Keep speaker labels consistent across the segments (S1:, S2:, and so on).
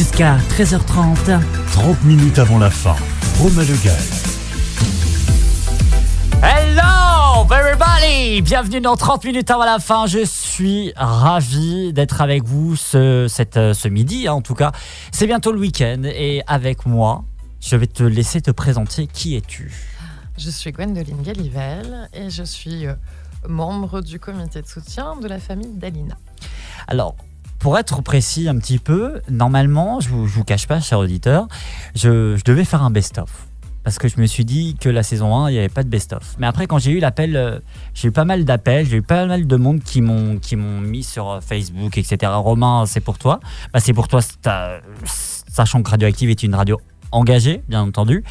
S1: jusqu'à 13h30.
S2: 30 minutes avant la fin. Romain Legal.
S1: Hello everybody Bienvenue dans 30 minutes avant la fin. Je suis ravi d'être avec vous ce, cette, euh, ce midi hein, en tout cas. C'est bientôt le week-end et avec moi, je vais te laisser te présenter. Qui es-tu
S3: Je suis Gwendoline Galivel et je suis euh, membre du comité de soutien de la famille d'Alina.
S1: Alors, pour être précis un petit peu, normalement, je vous, vous cache pas, cher auditeur, je, devais faire un best-of. Parce que je me suis dit que la saison 1, il n'y avait pas de best-of. Mais après, quand j'ai eu l'appel, euh, j'ai eu pas mal d'appels, j'ai eu pas mal de monde qui m'ont qui m'ont mis sur euh, Facebook, etc. Romain, c'est pour toi. Bah, c'est pour toi, sachant que Radioactive est une radio engagée, bien entendu.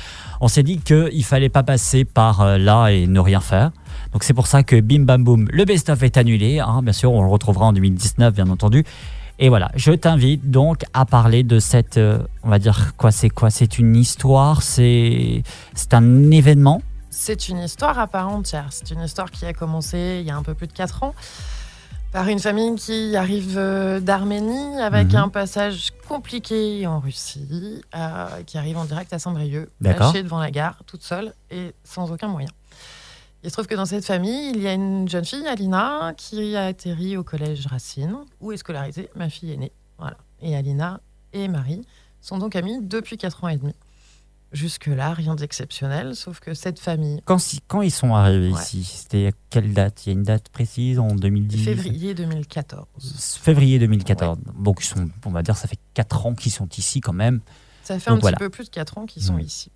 S1: On s'est dit qu'il fallait pas passer par euh, là et ne rien faire. Donc c'est pour ça que bim bam boum, le best-of est annulé. hein. Bien sûr, on le retrouvera en 2019, bien entendu. Et voilà, je t'invite donc à parler de cette, euh, on va dire quoi, c'est quoi? C'est une histoire, c'est c'est un événement?
S3: C'est une histoire à part entière. C'est une histoire qui a commencé il y a un peu plus de 4 ans par une famille qui arrive euh, d'Arménie avec
S1: Mhm.
S3: un passage compliqué en Russie, euh, qui arrive en direct à Saint-Brieuc, lâchée devant la gare, toute seule et sans aucun moyen. Il se trouve que dans cette famille, il y a une jeune fille, Alina, qui a atterri au collège Racine, où est scolarisée ma fille aînée. Voilà. Et Alina et Marie sont donc amies depuis 4 ans et demi. Jusque-là, rien d'exceptionnel, sauf que cette famille,
S1: Quand, si- quand ils sont arrivés
S3: Ouais.
S1: ici, c'était à quelle date? Il y a une date précise en 2010
S3: février 2014.
S1: Février 2014. Donc ils sont, on va dire, ça fait 4 ans qu'ils sont ici quand même.
S3: Ça fait
S1: Donc
S3: un
S1: voilà.
S3: petit peu plus de 4 ans qu'ils sont
S1: Mhm.
S3: ici.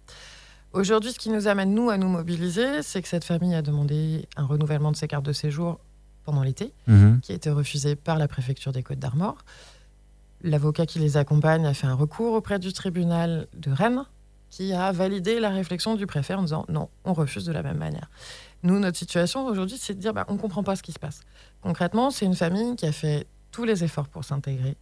S3: Aujourd'hui, ce qui nous amène, nous, à nous mobiliser, c'est que cette famille a demandé un renouvellement de ses cartes de séjour pendant l'été,
S1: Mhm.
S3: qui a été refusé par la préfecture des Côtes d'Armor. L'avocat qui les accompagne a fait un recours auprès du tribunal de Rennes, qui a validé la réflexion du préfet en disant non, on refuse de la même manière. Nous, notre situation aujourd'hui, c'est de dire bah, on ne comprend pas ce qui se passe. Concrètement, c'est une famille qui a fait tous les efforts pour s'intégrer.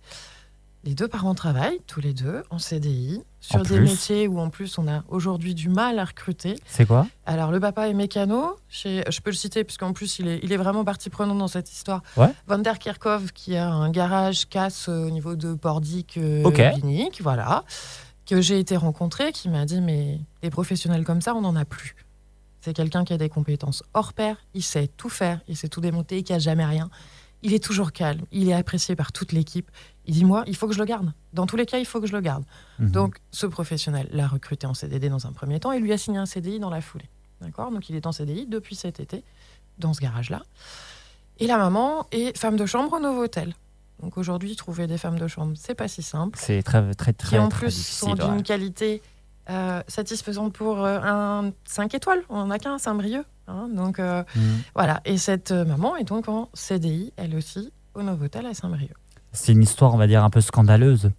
S3: Les deux parents travaillent, tous les deux, en CDI, sur
S1: En
S3: des
S1: plus.
S3: métiers où en plus on a aujourd'hui du mal à recruter.
S1: C'est quoi?
S3: Alors, le papa est mécano. Chez, je peux le citer, puisqu'en plus, il est, il est vraiment partie prenante dans cette histoire.
S1: Ouais.
S3: Van der Kerkhoff, qui a un garage casse euh, au niveau de Pordic, euh,
S1: Ok.
S3: Binic, voilà. Que j'ai été rencontré, qui m'a dit Mais des professionnels comme ça, on n'en a plus. C'est quelqu'un qui a des compétences hors pair, il sait tout faire, il sait tout démonter, qui a jamais rien. Il est toujours calme, il est apprécié par toute l'équipe. Il dit Moi, il faut que je le garde. Dans tous les cas, il faut que je le garde.
S1: Mhm.
S3: Donc, ce professionnel l'a recruté en CDD dans un premier temps et lui a signé un CDI dans la foulée. D'accord? Donc, il est en CDI depuis cet été, dans ce garage-là. Et la maman est femme de chambre au Novotel. Donc, aujourd'hui, trouver des femmes de chambre, c'est pas si simple.
S1: C'est très, très, très,
S3: Qui, en plus, sont d'une
S1: ouais.
S3: qualité euh, satisfaisante pour euh, un 5 étoiles. On n'en a qu'un à Saint-Brieuc. Hein. donc, euh,
S1: Mhm.
S3: voilà. Et cette euh, maman est donc en CDI, elle aussi, au Novotel à Saint-Brieuc.
S1: C'est une histoire, on va dire, un peu scandaleuse.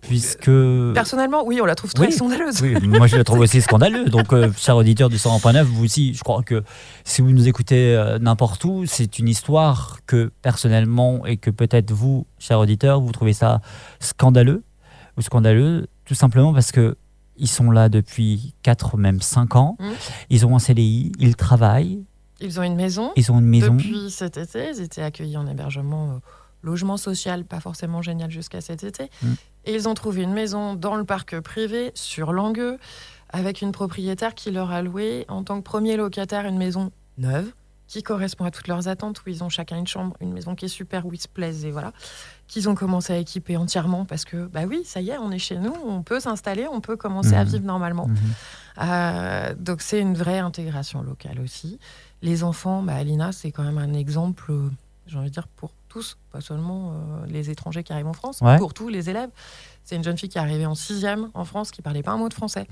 S1: Puisque.
S3: Personnellement, oui, on la trouve très
S1: Oui.
S3: scandaleuse.
S1: Oui, moi je la trouve aussi scandaleux. Donc, euh, cher auditeur du 101.9, vous aussi, je crois que si vous nous écoutez euh, n'importe où, c'est une histoire que personnellement et que peut-être vous, cher auditeur, vous trouvez ça scandaleux ou scandaleux, tout simplement parce que ils sont là depuis 4, même 5 ans.
S3: Mhm.
S1: Ils ont un CDI, ils travaillent,
S3: Ils ont une maison.
S1: ils ont une maison.
S3: Depuis cet été, ils étaient accueillis en hébergement euh, logement social, pas forcément génial jusqu'à cet été.
S1: Mm.
S3: Et ils ont trouvé une maison dans le parc privé, sur Langueux, avec une propriétaire qui leur a loué en tant que premier locataire une maison neuve, qui correspond à toutes leurs attentes, où ils ont chacun une chambre, une maison qui est super, où ils se plaisent, et voilà. Qu'ils ont commencé à équiper entièrement parce que, bah oui, ça y est, on est chez nous, on peut s'installer, on peut commencer à
S1: Mhm.
S3: vivre normalement.
S1: Mhm.
S3: Euh, donc c'est une vraie intégration locale aussi. Les enfants, bah, Alina, c'est quand même un exemple, euh, j'ai envie de dire, pour tous, pas seulement euh, les étrangers qui arrivent en France,
S1: Ouais.
S3: pour tous les élèves. C'est une jeune fille qui est arrivée en sixième en France, qui parlait pas un mot de français,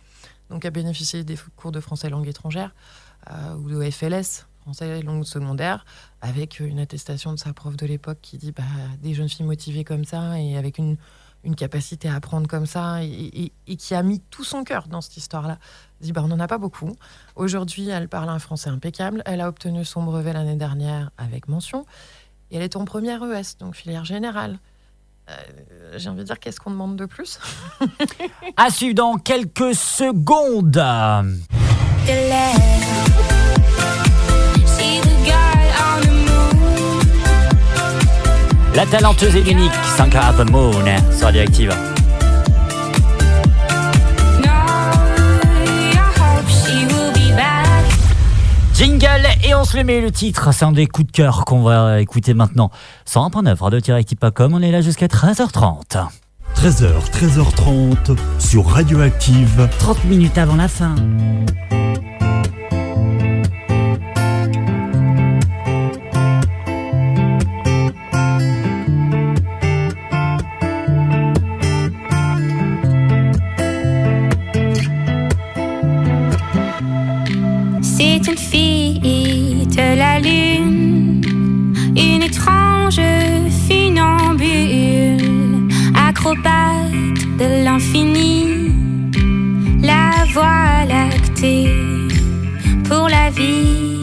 S3: donc a bénéficié des cours de français langue étrangère ou de FLS, français langue secondaire, avec une attestation de sa prof de l'époque qui dit bah, des jeunes filles motivées comme ça et avec une, une capacité à apprendre comme ça et, et- et qui a mis tout son cœur dans cette histoire-là. Elle dit bah, on n'en a pas beaucoup. Aujourd'hui, elle parle un français impeccable. Elle a obtenu son brevet l'année dernière avec mention. Et elle est en première ES, donc filière générale. Euh, J'ai envie de dire, qu'est-ce qu'on demande de plus?
S1: À suivre dans quelques secondes. La talenteuse et l'unique Sankara The Moon sur Radioactive. Jingle et on se le met le titre. C'est un des coups de cœur qu'on va écouter maintenant. Sans 101.9 radio-active.com, on est là jusqu'à 13h30.
S2: 13h, 13h30 sur Radioactive.
S1: 30 minutes avant la fin.
S4: Pour la vie.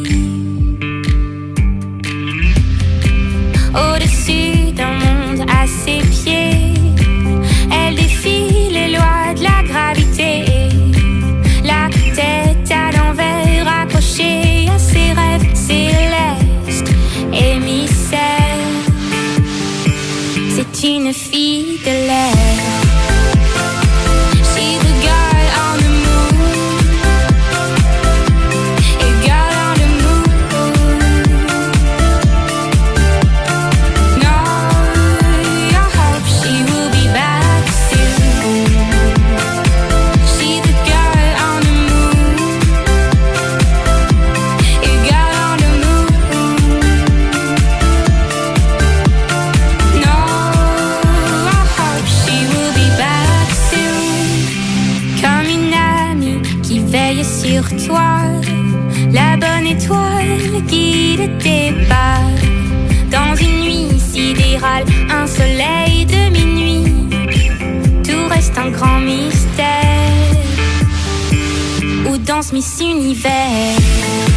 S4: Miss Univers?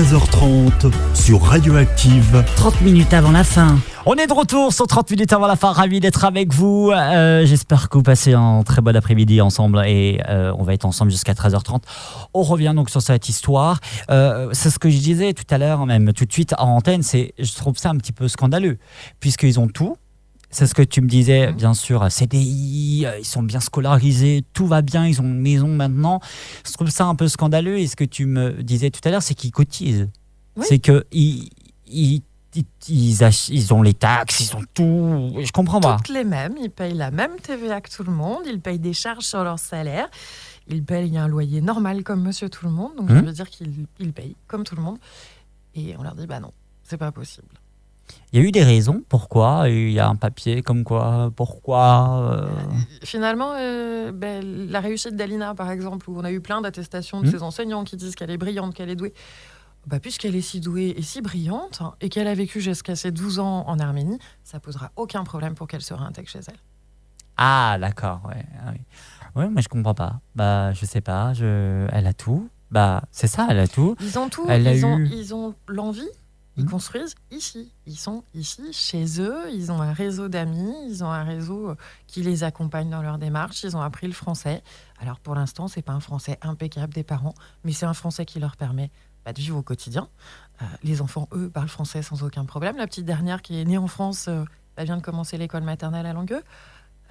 S2: 13h30 sur Radioactive.
S1: 30 minutes avant la fin. On est de retour sur 30 minutes avant la fin, ravi d'être avec vous. Euh, J'espère que vous passez un très bon après-midi ensemble et euh, on va être ensemble jusqu'à 13h30. On revient donc sur cette histoire. Euh, c'est ce que je disais tout à l'heure, même tout de suite en antenne, c'est je trouve ça un petit peu scandaleux puisqu'ils ont tout. C'est ce que tu me disais, bien sûr, CDI, euh, ils sont bien scolarisés, tout va bien, ils ont une maison maintenant. Je trouve ça un peu scandaleux et ce que tu me disais tout à l'heure, c'est qu'ils cotisent.
S3: Oui.
S1: C'est que ils, ils, ils, ils ach- ils ont les taxes, ils ont tout. Je comprends pas.
S3: Toutes les mêmes, ils payent la même TVA que tout le monde, ils payent des charges sur leur salaire, ils payent un loyer normal comme monsieur tout le monde, donc
S1: Mhm.
S3: ça veut dire qu'ils ils payent comme tout le monde. Et on leur dit, bah non, c'est pas possible.
S1: Il y a eu des raisons pourquoi. Il y a un papier comme quoi, pourquoi. euh,
S3: Finalement, euh, ben, la réussite d'Alina, par exemple, où on a eu plein d'attestations de
S1: Mhm.
S3: ses enseignants qui disent qu'elle est brillante, qu'elle est douée, bah, puisqu'elle est si douée et si brillante, hein, et qu'elle a vécu jusqu'à ses 12 ans en Arménie, ça posera aucun problème pour qu'elle se réintègre chez elle.
S1: Ah, d'accord, ouais. Ah, oui. Ouais, mais je comprends pas. Bah, je sais pas. Je... Elle a tout. Bah, c'est ça, elle a tout.
S3: Ils ont tout,
S1: Elle a
S3: ont,
S1: eu-
S3: ils ont l'envie, ils
S1: Mhm.
S3: construisent ici. Ils sont ici, chez eux, ils ont un réseau d'amis, ils ont un réseau euh, qui les accompagne dans leur démarche, ils ont appris le français. Alors pour l'instant, c'est pas un français impeccable des parents, mais c'est un français qui leur permet bah, de vivre au quotidien. Euh, les enfants, eux, parlent français sans aucun problème. La petite dernière qui est née en France, euh, elle vient de commencer l'école maternelle à Langueux.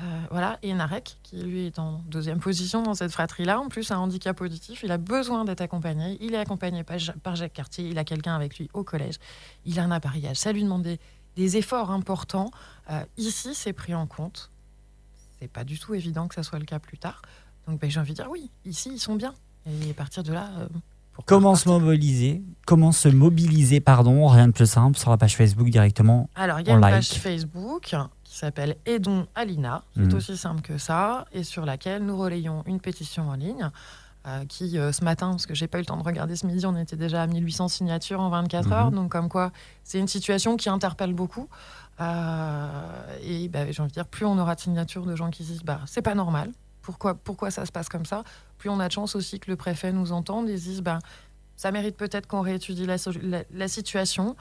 S3: Euh, voilà, et Narek, qui lui est en deuxième position dans cette fratrie-là, en plus un handicap auditif, il a besoin d'être accompagné. Il est accompagné par, Ja- par Jacques Cartier, il a quelqu'un avec lui au collège, il a un appareillage, ça lui demande des, des efforts importants. Euh, ici, c'est pris en compte. C'est pas du tout évident que ça soit le cas plus tard. Donc ben, j'ai envie de dire oui, ici, ils sont bien. Et à partir de là. euh,
S1: Comment se mobiliser Comment se mobiliser, pardon, rien de plus simple, sur la page Facebook directement
S3: Alors, il y a une
S1: like.
S3: page Facebook s'appelle Aidons Alina. C'est
S1: Mhm.
S3: aussi simple que ça. Et sur laquelle nous relayons une pétition en ligne. euh, qui euh, ce matin, parce que j'ai pas eu le temps de regarder ce midi, on était déjà à 1800 signatures en 24
S1: Mhm.
S3: heures. Donc, comme quoi, c'est une situation qui interpelle beaucoup. Euh, et bah, j'ai envie de dire, plus on aura de signatures de gens qui se disent bah, c'est pas normal, pourquoi, pourquoi ça se passe comme ça, plus on a de chance aussi que le préfet nous entende et se dise bah, ça mérite peut-être qu'on réétudie la, so- la- la situation.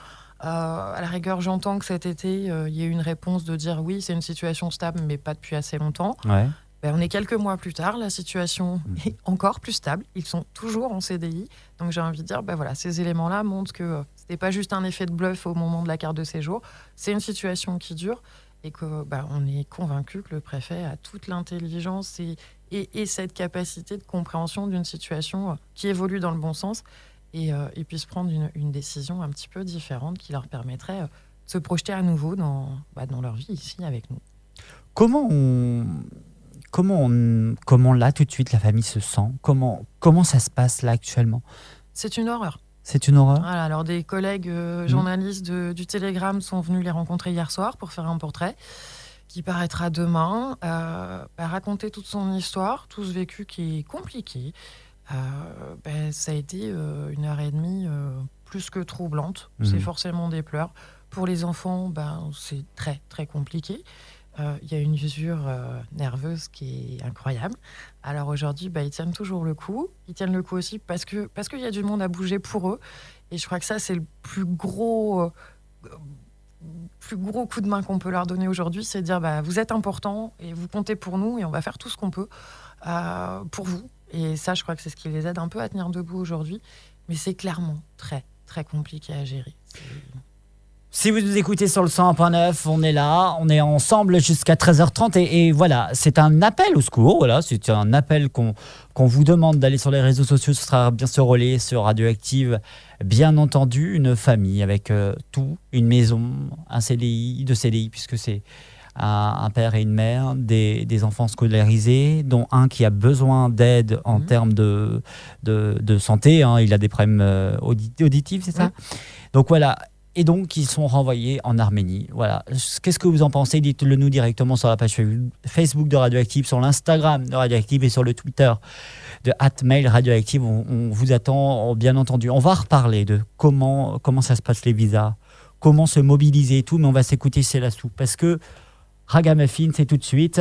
S3: Euh, à la rigueur, j'entends que cet été, euh, il y ait eu une réponse de dire oui, c'est une situation stable, mais pas depuis assez longtemps.
S1: Ouais.
S3: Ben, on est quelques mois plus tard, la situation
S1: Mhm.
S3: est encore plus stable. Ils sont toujours en CDI. Donc j'ai envie de dire, ben voilà, ces éléments-là montrent que euh, ce n'était pas juste un effet de bluff au moment de la carte de séjour. C'est une situation qui dure et que ben, on est convaincu que le préfet a toute l'intelligence et, et, et cette capacité de compréhension d'une situation euh, qui évolue dans le bon sens et, euh, et puisse prendre une, une décision un petit peu différente qui leur permettrait euh, de se projeter à nouveau dans, bah, dans leur vie ici avec nous.
S1: Comment on. Comment, on, comment là, tout de suite, la famille se sent? Comment, comment ça se passe là actuellement?
S3: C'est une horreur.
S1: C'est une horreur?
S3: Voilà, alors des collègues euh,
S1: Mhm.
S3: journalistes de- du Télégramme sont venus les rencontrer hier soir pour faire un portrait qui paraîtra demain, euh, bah, raconter toute son histoire, tout ce vécu qui est compliqué. Euh, ben, ça a été euh, une heure et demie euh, plus que troublante.
S1: Mhm.
S3: C'est forcément des pleurs. Pour les enfants, ben, c'est très très compliqué. Euh, Il y a une usure euh, nerveuse qui est incroyable. Alors aujourd'hui, bah, ils tiennent toujours le coup. Ils tiennent le coup aussi parce que parce qu'il y a du monde à bouger pour eux. Et je crois que ça, c'est le plus gros, euh, plus gros coup de main qu'on peut leur donner aujourd'hui, c'est de dire bah, vous êtes important et vous comptez pour nous et on va faire tout ce qu'on peut pour vous. Et ça, je crois que c'est ce qui les aide un peu à tenir debout aujourd'hui. Mais c'est clairement très très compliqué à gérer.
S1: Si vous nous écoutez sur le 101.9, on est là, on est ensemble jusqu'à 13h30 et, voilà, c'est un appel au secours, voilà, c'est un appel qu'on qu'on vous demande d'aller sur les réseaux sociaux, ce sera bien sûr relayé sur Radioactive, bien entendu, une famille avec euh, tout, une maison, un CDI, deux CDI puisque c'est un, un père et une mère, des, des enfants scolarisés, dont un qui a besoin d'aide en
S3: Mhm.
S1: termes de, de, de santé, hein, il a des problèmes euh, audi- auditifs, c'est ça Donc voilà, et donc ils sont renvoyés en Arménie. Voilà. Qu'est-ce que vous en pensez? Dites-le nous directement sur la page Facebook de Radioactive, sur l'Instagram de Radioactive et sur le Twitter de Atmail Radioactive. On, on vous attend, bien entendu. On va reparler de comment, comment ça se passe les visas, comment se mobiliser et tout, mais on va s'écouter c'est la soupe parce que Ragamuffin, c'est tout de suite.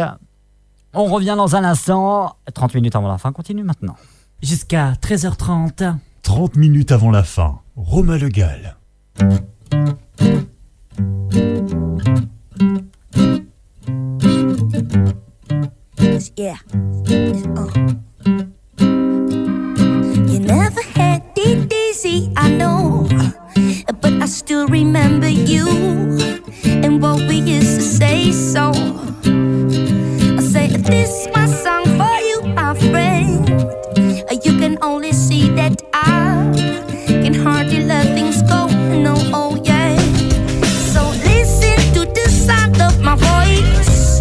S1: On revient dans un instant. 30 minutes avant la fin, continue maintenant. Jusqu'à 13h30.
S2: 30 minutes avant la fin, Romain Le Gall.
S5: Yeah. Uh. Easy, I know. But I still remember you and what we used to say. So I say, This is my song for you, my friend. You can only see that I can hardly let things go. No, oh yeah. So listen to the sound of my voice.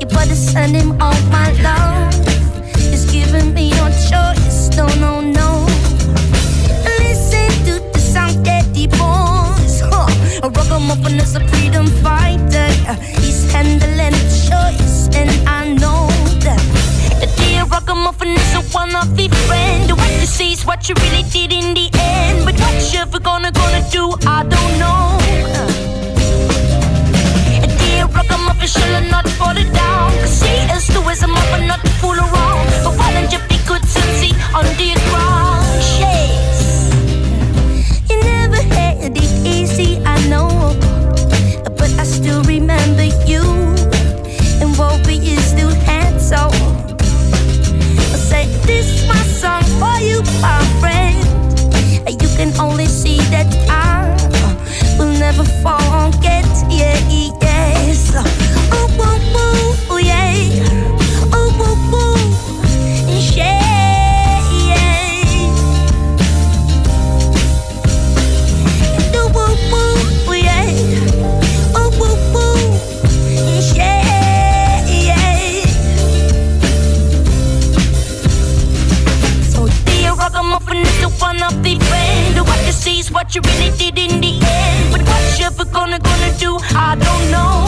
S5: You better send him all my love. A ragamuffin is a freedom fighter. He's handling the choice, and I know that. The dear ragamuffin is a one of the friend. What you see is what you really did in the end. But what you ever gonna gonna do, I don't know. A dear ragamuffin shall not fall it down. Cause he is the wisdom of not to fool around. But why don't you be good and see on the can only see that I will never forget. Yeah, What you what you really did in the end. But what you ever gonna gonna do, I don't know.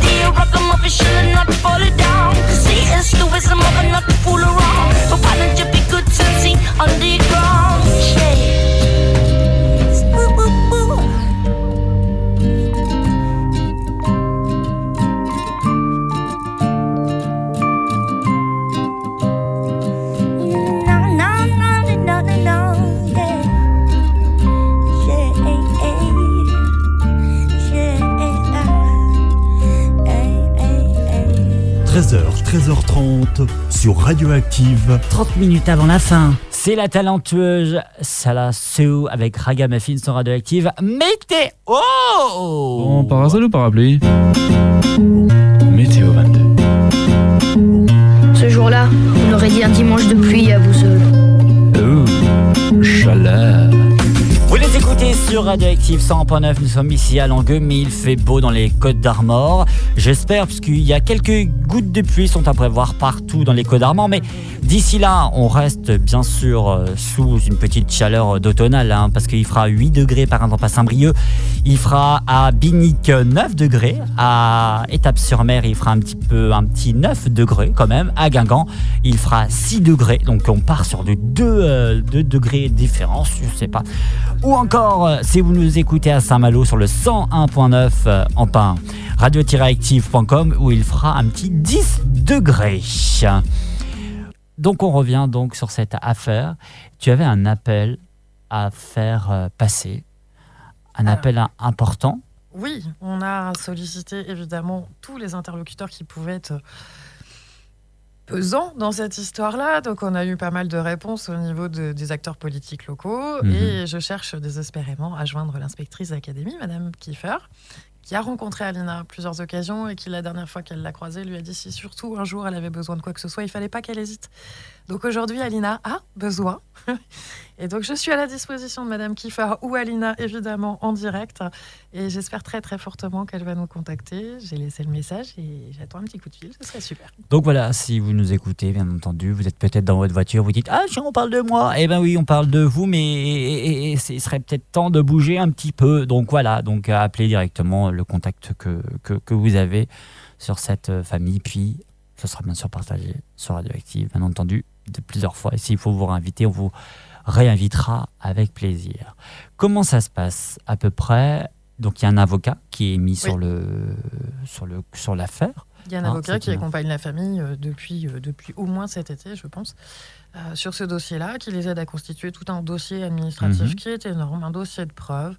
S5: Dear rock you should not fall down. See, it's the wisdom of not to fool around. But why don't you be good to see underground?
S2: 13h30 sur Radioactive.
S1: 30 minutes avant la fin, c'est la talentueuse Salah Sue avec Ragamuffin sur Radioactive. Météo
S6: Bon, parasol ou parapluie Météo 22.
S7: Ce jour-là, on aurait dit un dimanche de pluie à Boussole.
S6: Oh, chaleur.
S1: Sur Radioactive 100.9, nous sommes ici à Langueux, mais il fait beau dans les Côtes d'Armor. J'espère, puisqu'il y a quelques gouttes de pluie sont à prévoir partout dans les Côtes d'Armor, mais d'ici là, on reste bien sûr euh, sous une petite chaleur d'automnale, hein, parce qu'il fera 8 degrés par exemple à Saint-Brieuc, il fera à Binic 9 degrés, à Étape-sur-Mer il fera un petit peu, un petit 9 degrés quand même, à Guingamp il fera 6 degrés, donc on part sur de 2, degrés de différence, je sais pas. Ou encore, euh, si vous nous écoutez à Saint-Malo sur le 101.9 euh, en pain, radio-active.com où il fera un petit 10 degrés. Donc on revient donc sur cette affaire. Tu avais un appel à faire euh, passer, un
S3: Alors.
S1: appel im- important.
S3: Oui, on a sollicité évidemment tous les interlocuteurs qui pouvaient être dans cette histoire-là. Donc on a eu pas mal de réponses au niveau de- des acteurs politiques locaux.
S1: Mhm.
S3: Et je cherche désespérément à joindre l'inspectrice d'académie, Madame Kiefer, qui a rencontré Alina à plusieurs occasions et qui, la dernière fois qu'elle l'a croisée, lui a dit si surtout un jour elle avait besoin de quoi que ce soit, il fallait pas qu'elle hésite. Donc aujourd'hui, Alina a besoin. Et donc je suis à la disposition de Madame Kiefer ou Alina, évidemment, en direct. Et j'espère très très fortement qu'elle va nous contacter. J'ai laissé le message et j'attends un petit coup de fil, ce serait super.
S1: Donc voilà, si vous nous écoutez, bien entendu, vous êtes peut-être dans votre voiture, vous dites Ah, on parle de moi. Eh bien oui, on parle de vous, mais il serait peut-être temps de bouger un petit peu. Donc voilà, donc appelez directement le contact que, que, que vous avez sur cette euh, famille. Puis ce sera bien sûr partagé sur Radioactive, bien entendu, de plusieurs fois. Et s'il faut vous réinviter, on vous réinvitera avec plaisir. Comment ça se passe à peu près? Donc il y a un avocat qui est mis sur le sur le sur l'affaire.
S3: Il y a un avocat
S1: c'est
S3: qui accompagne la famille euh, depuis, euh, depuis au moins cet été, je pense, euh, sur ce dossier-là, qui les aide à constituer tout un dossier administratif
S1: Mhm.
S3: qui est énorme, un dossier de preuves,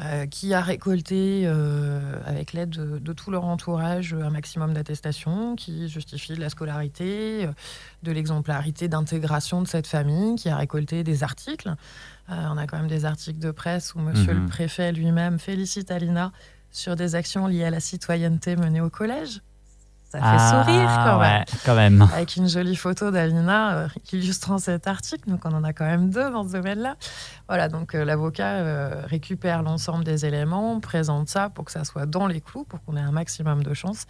S3: euh, qui a récolté, euh, avec l'aide de, de tout leur entourage, un maximum d'attestations qui justifient de la scolarité, euh, de l'exemplarité d'intégration de cette famille, qui a récolté des articles. On a quand même des articles de presse où Monsieur
S1: Mhm.
S3: le préfet lui-même félicite Alina sur des actions liées à la citoyenneté menées au collège. Ça fait sourire quand même.
S1: Ah, ouais, quand même.
S3: Avec une jolie photo d'Alina euh, illustrant cet article. Donc, on en a quand même deux dans ce domaine-là. Voilà, donc euh, l'avocat euh, récupère l'ensemble des éléments, présente ça pour que ça soit dans les clous, pour qu'on ait un maximum de chance.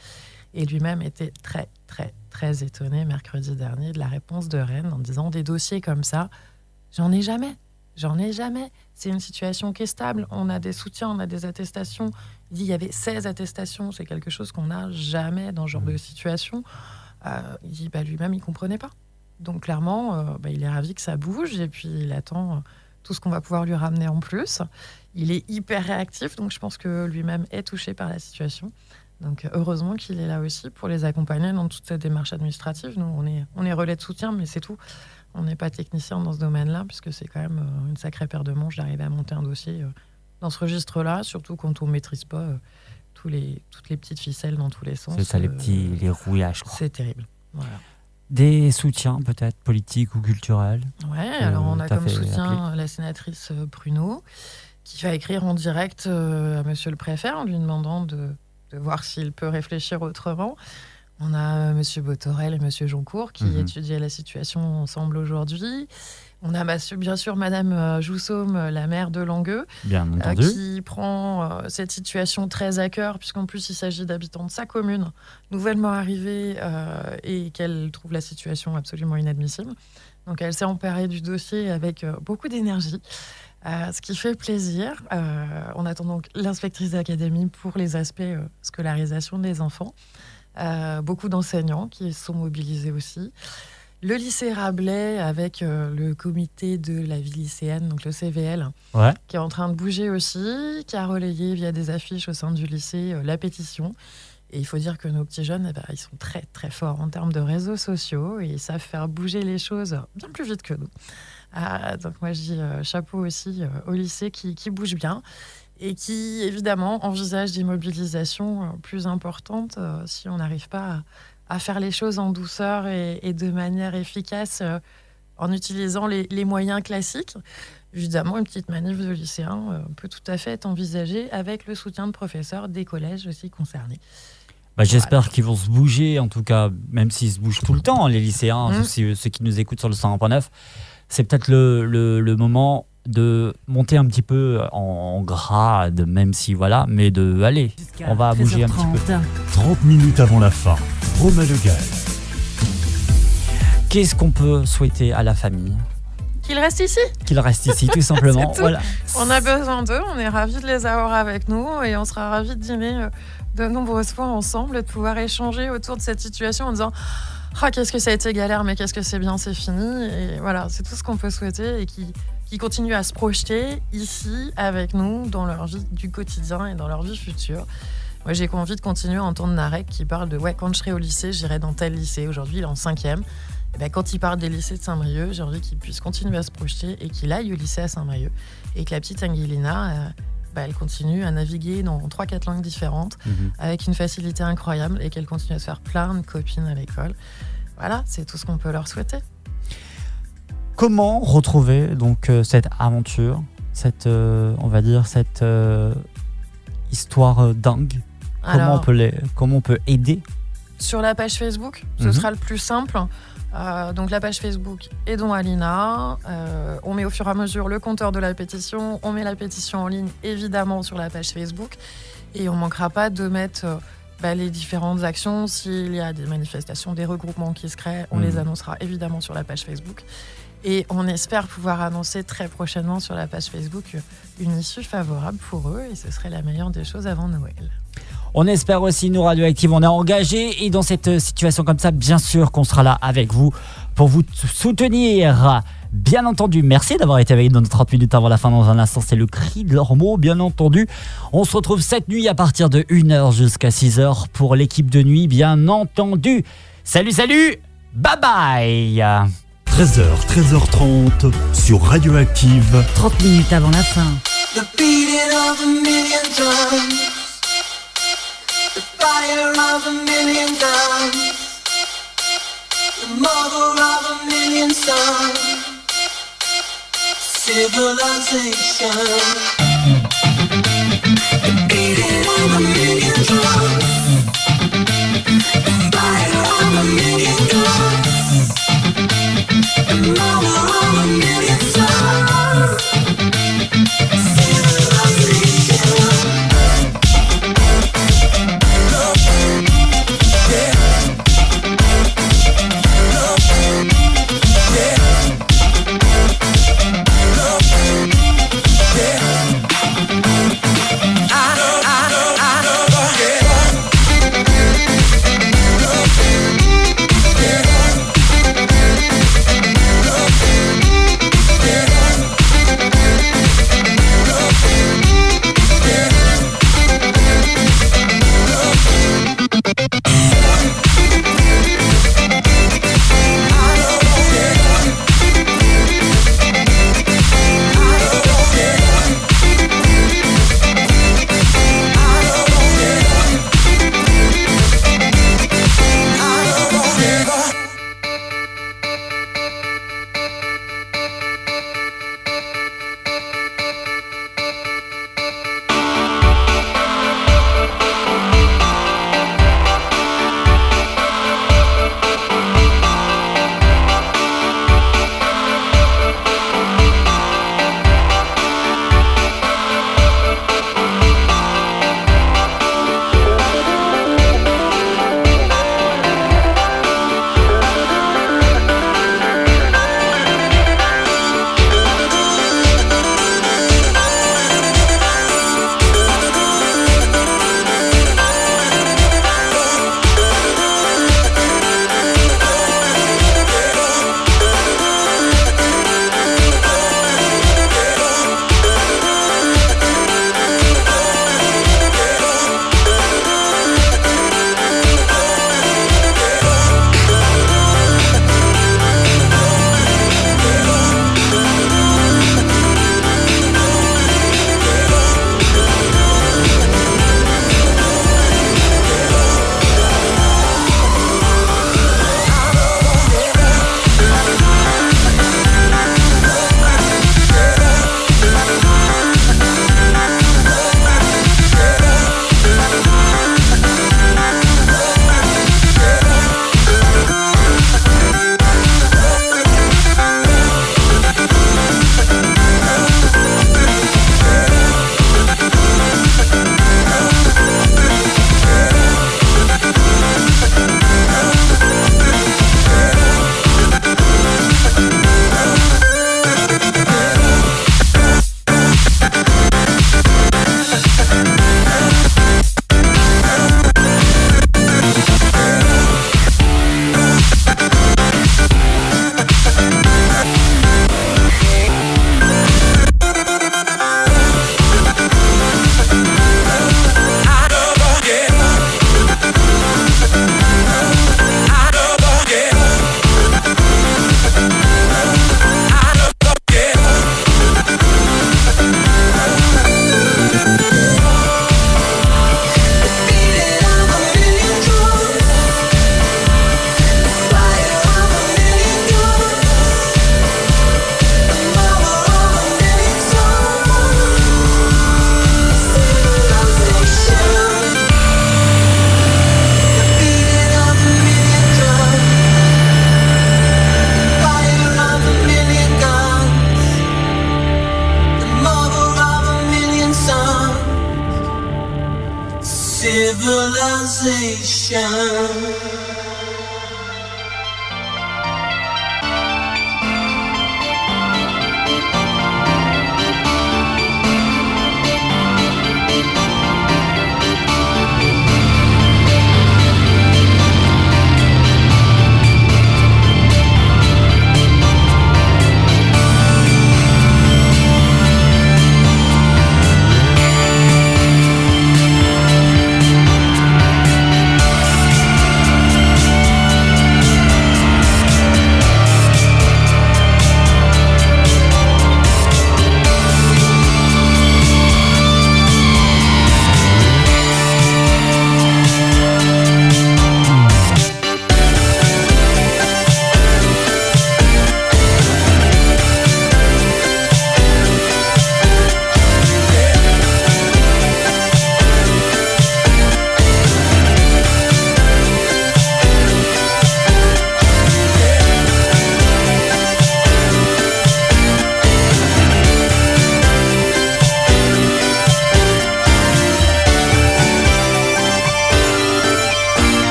S3: Et lui-même était très, très, très étonné mercredi dernier de la réponse de Rennes en disant des dossiers comme ça, j'en ai jamais. J'en ai jamais. C'est une situation qui est stable. On a des soutiens, on a des attestations. Il dit il y avait 16 attestations. C'est quelque chose qu'on n'a jamais dans ce genre de situation. Euh, il dit bah, lui-même, il comprenait pas. Donc clairement, euh, bah, il est ravi que ça bouge et puis il attend euh, tout ce qu'on va pouvoir lui ramener en plus. Il est hyper réactif, donc je pense que lui-même est touché par la situation. Donc heureusement qu'il est là aussi pour les accompagner dans toute cette démarche administrative. Nous, on est, on est relais de soutien, mais c'est tout. On n'est pas technicien dans ce domaine-là, puisque c'est quand même une sacrée paire de manches d'arriver à monter un dossier dans ce registre-là, surtout quand on ne maîtrise pas euh, tous les, toutes les petites ficelles dans tous les sens.
S1: C'est ça, les
S3: Euh,
S1: petits les rouillages.
S3: C'est terrible. Voilà.
S1: Des soutiens peut-être politiques ou culturels.
S3: Ouais,
S1: Euh,
S3: alors on a comme soutien la sénatrice Pruneau, qui va écrire en direct à monsieur le préfet en lui demandant de, de voir s'il peut réfléchir autrement. On a monsieur Botorel et monsieur Joncourt qui
S1: Mhm.
S3: étudient la situation ensemble aujourd'hui. On a bien sûr madame euh, Joussaume, euh, la maire de Langueux,
S1: Bien
S3: euh,
S1: entendu.
S3: qui prend cette situation très à cœur, puisqu'en plus il s'agit d'habitants de sa commune, nouvellement arrivés, et qu'elle trouve la situation absolument inadmissible. Donc elle s'est emparée du dossier avec beaucoup d'énergie, euh, ce qui fait plaisir. Euh, on attend donc l'inspectrice d'académie pour les aspects euh, scolarisation des enfants. Beaucoup d'enseignants qui sont mobilisés aussi. Le lycée Rabelais avec euh, le comité de la vie lycéenne, donc le CVL,
S1: Ouais.
S3: qui est en train de bouger aussi, qui a relayé via des affiches au sein du lycée euh, la pétition. Et il faut dire que nos petits jeunes, eh ben, ils sont très très forts en termes de réseaux sociaux et ils savent faire bouger les choses bien plus vite que nous. Ah, donc moi je dis euh, chapeau aussi au lycée qui, qui bouge bien et qui évidemment envisage des mobilisations plus importantes si on n'arrive pas à, à faire les choses en douceur et, et de manière efficace euh, en utilisant les, les moyens classiques. Évidemment, une petite manif de lycéens euh, peut tout à fait être envisagée avec le soutien de professeurs des collèges aussi concernés.
S1: Bah, J'espère qu'ils vont se bouger, en tout cas, même s'ils se bougent tout le temps, les lycéens, ceux, ceux qui nous écoutent sur le 101.9. C'est peut-être le, le- le moment de monter un petit peu en, grade, même si voilà, mais de aller. On va bouger un petit peu.
S2: 30 minutes avant la fin. Romain Le.
S1: Qu'est-ce qu'on peut souhaiter à la famille?
S3: Qu'ils restent ici?
S1: Qu'ils restent ici, tout simplement.
S3: Tout.
S1: Voilà.
S3: On a besoin d'eux, on est ravis de les avoir avec nous et on sera ravis de dîner euh, de nombreuses fois ensemble et de pouvoir échanger autour de cette situation en disant Ah, qu'est-ce que ça a été galère, mais qu'est-ce que c'est bien, c'est fini. Et voilà, c'est tout ce qu'on peut souhaiter et qui, qui continuent à se projeter ici avec nous dans leur vie du quotidien et dans leur vie future. Moi, j'ai envie de continuer à entendre Narek qui parle de Ouais, quand je serai au lycée, j'irai dans tel lycée. Aujourd'hui, il est en cinquième. Et ben, quand il parle des lycées de Saint-Brieuc, j'ai envie qu'il puisse continuer à se projeter et qu'il aille au lycée à Saint-Brieuc. Et que la petite Angelina, euh, bah, elle continue à naviguer dans 3-4 langues différentes
S1: Mhm.
S3: avec une facilité incroyable et qu'elle continue à se faire plein de copines à l'école. Voilà, c'est tout ce qu'on peut leur souhaiter.
S1: Comment retrouver donc euh, cette aventure, cette, euh, on va dire, cette euh, histoire dingue? Comment on peut les, comment on peut aider?
S3: Sur la page Facebook, ce
S1: Mhm.
S3: sera le plus simple. Euh, donc la page Facebook Aidons Alina. Euh, on met au fur et à mesure le compteur de la pétition. On met la pétition en ligne évidemment sur la page Facebook. Et on manquera pas de mettre euh, bah, les différentes actions. S'il y a des manifestations, des regroupements qui se créent, on
S1: Mhm.
S3: les annoncera évidemment sur la page Facebook. Et on espère pouvoir annoncer très prochainement sur la page Facebook une issue favorable pour eux. Et ce serait la meilleure des choses avant Noël.
S1: On espère aussi, nous, Radioactive, on est engagés et dans cette euh, situation comme ça, bien sûr qu'on sera là avec vous pour vous soutenir. Bien entendu, merci d'avoir été avec nous dans nos 30 minutes avant la fin. Dans un instant, c'est le cri de leur mot, bien entendu. On se retrouve cette nuit à partir de 1h jusqu'à 6h pour l'équipe de nuit, bien entendu. Salut, salut, bye bye
S2: 13h, 13h30 sur Radioactive.
S1: 30 minutes avant la fin.
S8: The beating of a million drums, the fire of a million guns, the mother of a million sons, civilization. The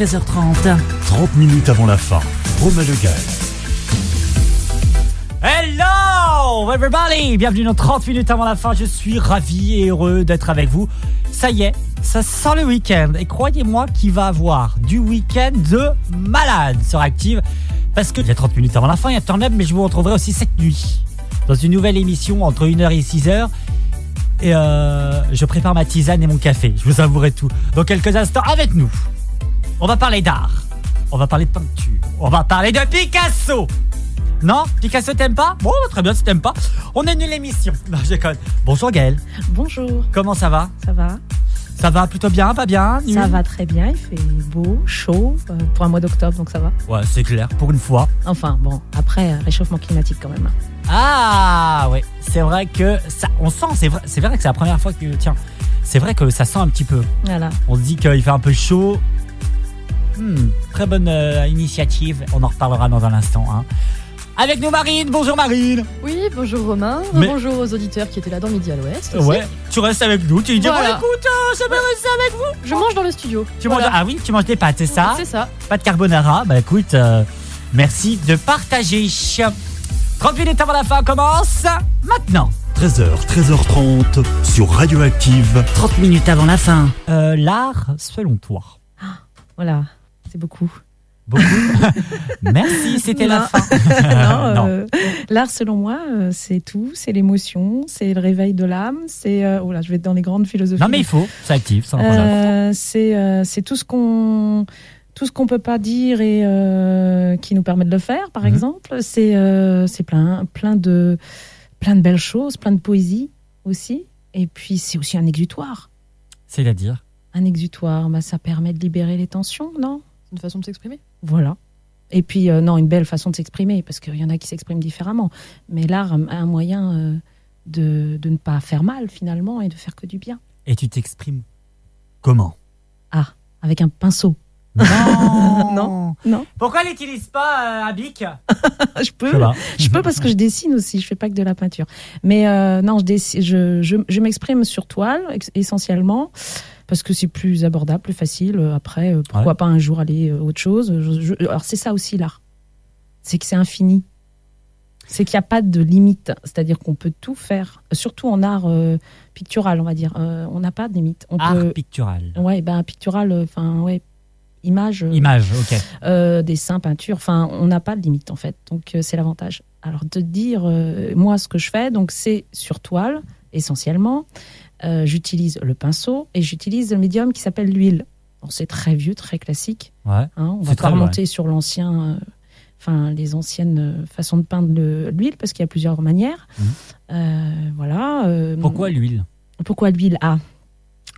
S1: 13h30.
S2: 30 minutes avant la fin. Romain Le Gall.
S1: Hello everybody Bienvenue dans 30 minutes avant la fin. Je suis ravi et heureux d'être avec vous. Ça y est, ça sent le week-end. Et croyez-moi qu'il va avoir du week-end de malade sur Active. Parce que il y a 30 minutes avant la fin, il y a Turn Up, mais je vous retrouverai aussi cette nuit. Dans une nouvelle émission entre 1h et 6h. Et euh, je prépare ma tisane et mon café. Je vous avouerai tout. Dans quelques instants, avec nous. On va parler d'art. On va parler de peinture. On va parler de Picasso. Non? Picasso t'aimes pas? Bon, très bien si t'aimes pas. On a une émission. Non, je déconne. Bonjour Gaël.
S9: Bonjour,
S1: Comment ça va?
S9: Ça va
S1: Ça va plutôt bien, pas bien?
S9: Ça va très bien, il fait beau, chaud euh, pour un mois d'octobre, donc ça va.
S1: Ouais, c'est clair, pour une fois.
S9: Enfin, bon, après, euh, réchauffement climatique quand même.
S1: Ah ouais, c'est vrai que ça, on sent, c'est vrai, c'est vrai que c'est la première fois que, tiens, c'est vrai que ça sent un petit peu.
S9: Voilà.
S1: On se dit qu'il fait un peu chaud. Hmm, très bonne euh, initiative. On en reparlera dans un instant. hein. Avec nous Marine. Bonjour Marine.
S10: Oui, bonjour Romain,
S1: Mais-
S10: bonjour aux auditeurs qui étaient là dans Midi à l'Ouest. aussi.
S1: Ouais, tu restes avec nous. Tu dis
S10: Voilà.
S1: bon, écoute, euh, je vais rester avec vous.
S10: Je mange dans le studio.
S1: Tu
S10: Voilà.
S1: manges, ah oui, tu manges des pâtes, c'est ça
S10: C'est ça.
S1: Pas de carbonara. Bah écoute, euh, merci de partager. 30 minutes avant la fin commence maintenant.
S2: 13h, 13h30 sur Radioactive.
S1: 30 minutes avant la fin. Euh, L'art, selon toi
S9: Voilà, c'est beaucoup.
S1: Beaucoup. Merci, c'était la fin.
S9: non, euh, l'art, selon moi, euh, c'est tout, c'est l'émotion, c'est le réveil de l'âme, c'est. euh, oh là, je vais être dans les grandes philosophies.
S1: Non, mais il faut, sans problème.
S9: Euh, c'est c'est tout ce qu'on tout ce qu'on peut pas dire et euh, qui nous permet de le faire par
S1: Mhm.
S9: exemple c'est euh, c'est plein plein de plein de belles choses plein de poésie aussi et puis c'est aussi un exutoire
S1: C'est-à-dire?
S9: Un exutoire bah, ça permet de libérer les tensions non?
S10: Une façon de s'exprimer.
S9: voilà. Et puis euh, non une belle façon de s'exprimer parce qu'il y en a qui s'expriment différemment. Mais l'art a un moyen euh, de, de ne pas faire mal finalement et de faire que du bien.
S1: Et tu t'exprimes comment?
S9: Avec un pinceau.
S1: Non.
S9: Non, non.
S1: Pourquoi n'utilise pas euh, un bic
S9: je peux.
S1: Je
S9: peux parce que je dessine aussi, je fais pas que de la peinture. Mais euh, non, je, je, je, je m'exprime sur toile essentiellement parce que c'est plus abordable, plus facile. Euh, Après, euh, pourquoi
S1: Ouais.
S9: pas un jour aller euh, autre chose Je- je- Alors c'est ça aussi l'art, c'est que c'est infini. C'est qu'il n'y a pas de limite, c'est-à-dire qu'on peut tout faire, surtout en art euh, pictural, on va dire. Euh, on n'a pas de limite. On
S1: Art
S9: peut,
S1: pictural.
S9: ouais, ben pictural, enfin ouais, image.
S1: Image, ok.
S9: dessin, peinture, enfin, on n'a pas de limite en fait. Donc c'est l'avantage. Alors de dire, moi ce que je fais, donc c'est sur toile essentiellement. Euh, j'utilise le pinceau et j'utilise le médium qui s'appelle l'huile. Bon, c'est très vieux, très classique.
S1: Ouais.
S9: hein. on va pas remonter sur l'ancien, euh, enfin les anciennes euh, façons de peindre le- l'huile parce qu'il y a plusieurs manières.
S1: Mhm.
S9: Euh, voilà.
S1: Pourquoi l'huile?
S9: Pourquoi l'huile? Ah,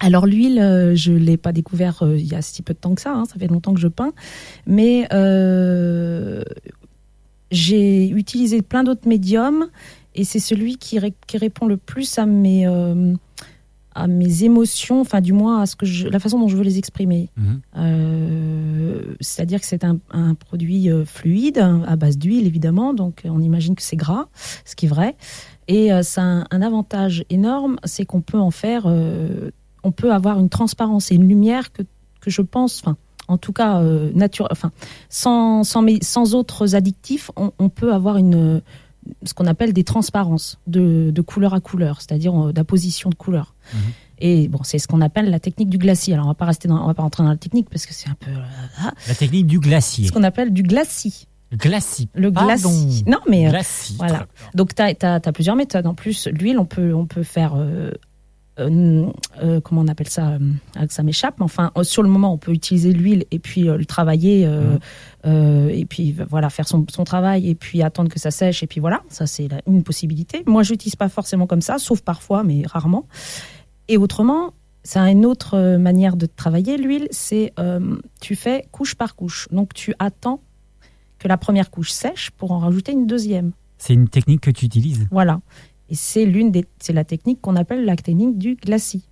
S9: alors l'huile, je l'ai pas découvert il y a si peu de temps que ça. hein, ça fait longtemps que je peins, mais j'ai utilisé plein d'autres médiums et c'est celui qui, ré- qui répond le plus à mes à mes émotions, enfin du moins à ce que je, la façon dont je veux les exprimer.
S1: Mhm.
S9: Euh, C'est-à-dire que c'est un, un produit euh, fluide à base d'huile évidemment, donc on imagine que c'est gras, ce qui est vrai. Et euh, ça a un, un avantage énorme, c'est qu'on peut en faire, euh, on peut avoir une transparence et une lumière que, que je pense, enfin, en tout cas, euh, nature, enfin, sans, sans, autres addictifs, on, on peut avoir une, ce qu'on appelle des transparences de, de couleur à couleur, c'est-à-dire euh, d'apposition de couleur.
S1: Mhm.
S9: Et bon, c'est ce qu'on appelle la technique du glacis. Alors, on va pas rester dans, on va pas rentrer dans la technique parce que c'est un peu euh, ah,
S1: La technique du glacier.
S9: ce qu'on appelle du glacis.
S1: Glacis.
S9: Le glacis. Non, mais euh,
S1: Glacis.
S9: voilà. donc, tu as, plusieurs méthodes. En plus, l'huile, on peut, on peut faire. euh, euh, euh, comment on appelle ça euh, ah, Ça m'échappe. Mais enfin, sur le moment, on peut utiliser l'huile et puis le travailler. euh, et puis, voilà, faire son, son travail et puis attendre que ça sèche. Et puis voilà, ça, c'est une possibilité. Moi, je l'utilise pas forcément comme ça, sauf parfois, mais rarement. Et autrement, a une autre manière de travailler l'huile. C'est tu fais couche par couche. Donc, tu attends que la première couche sèche pour en rajouter une deuxième.
S1: C'est une technique que tu utilises?
S9: Voilà. Et c'est l'une des, c'est la technique qu'on appelle la technique du glacis.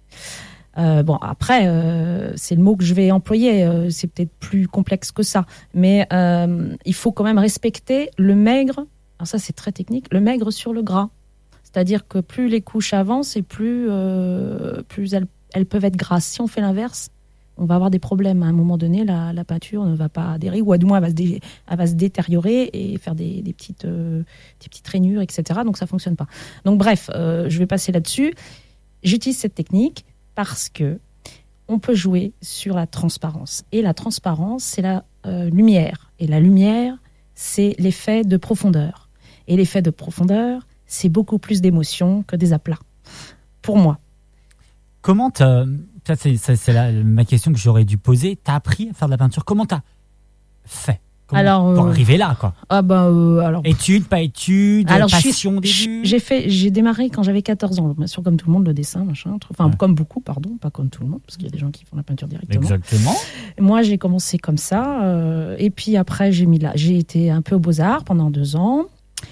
S9: Euh, bon, après, euh, c'est le mot que je vais employer. euh, c'est peut-être plus complexe que ça, mais il faut quand même respecter le maigre. Alors ça, c'est très technique. Le maigre sur le gras. C'est-à-dire que plus les couches avancent et plus, plus elles, elles peuvent être grasses. Si on fait l'inverse, on va avoir des problèmes. À un moment donné, la, la peinture ne va pas adhérer, ou à du moins, elle va se, dé- va se détériorer et faire des, des petites, euh, des petites rainures, etc. Donc ça fonctionne pas. Donc bref, euh, je vais passer là-dessus. J'utilise cette technique parce que on peut jouer sur la transparence. Et la transparence, c'est la euh, lumière. Et la lumière, c'est l'effet de profondeur. Et l'effet de profondeur, c'est beaucoup plus d'émotion que des aplats. Pour moi.
S1: Comment. Ça, c'est, ma question que j'aurais dû poser. T'as appris à faire de la peinture. Comment t'as fait? Comment-
S9: Alors,
S1: Pour
S9: euh,
S1: arriver là, quoi?
S9: Ah bah euh, alors.
S1: Études, pas études,
S9: Alors,
S1: passion début?
S9: j'ai fait, j'ai démarré quand j'avais 14 ans. Bien sûr, comme tout le monde, le dessin, machin. Enfin,
S1: Ouais.
S9: comme beaucoup, pardon, pas comme tout le monde, parce qu'il y a des gens qui font la peinture directement.
S1: Exactement.
S9: Moi, j'ai commencé comme ça, euh, et puis après, j'ai mis là, j'ai été un peu aux Beaux Arts pendant deux ans.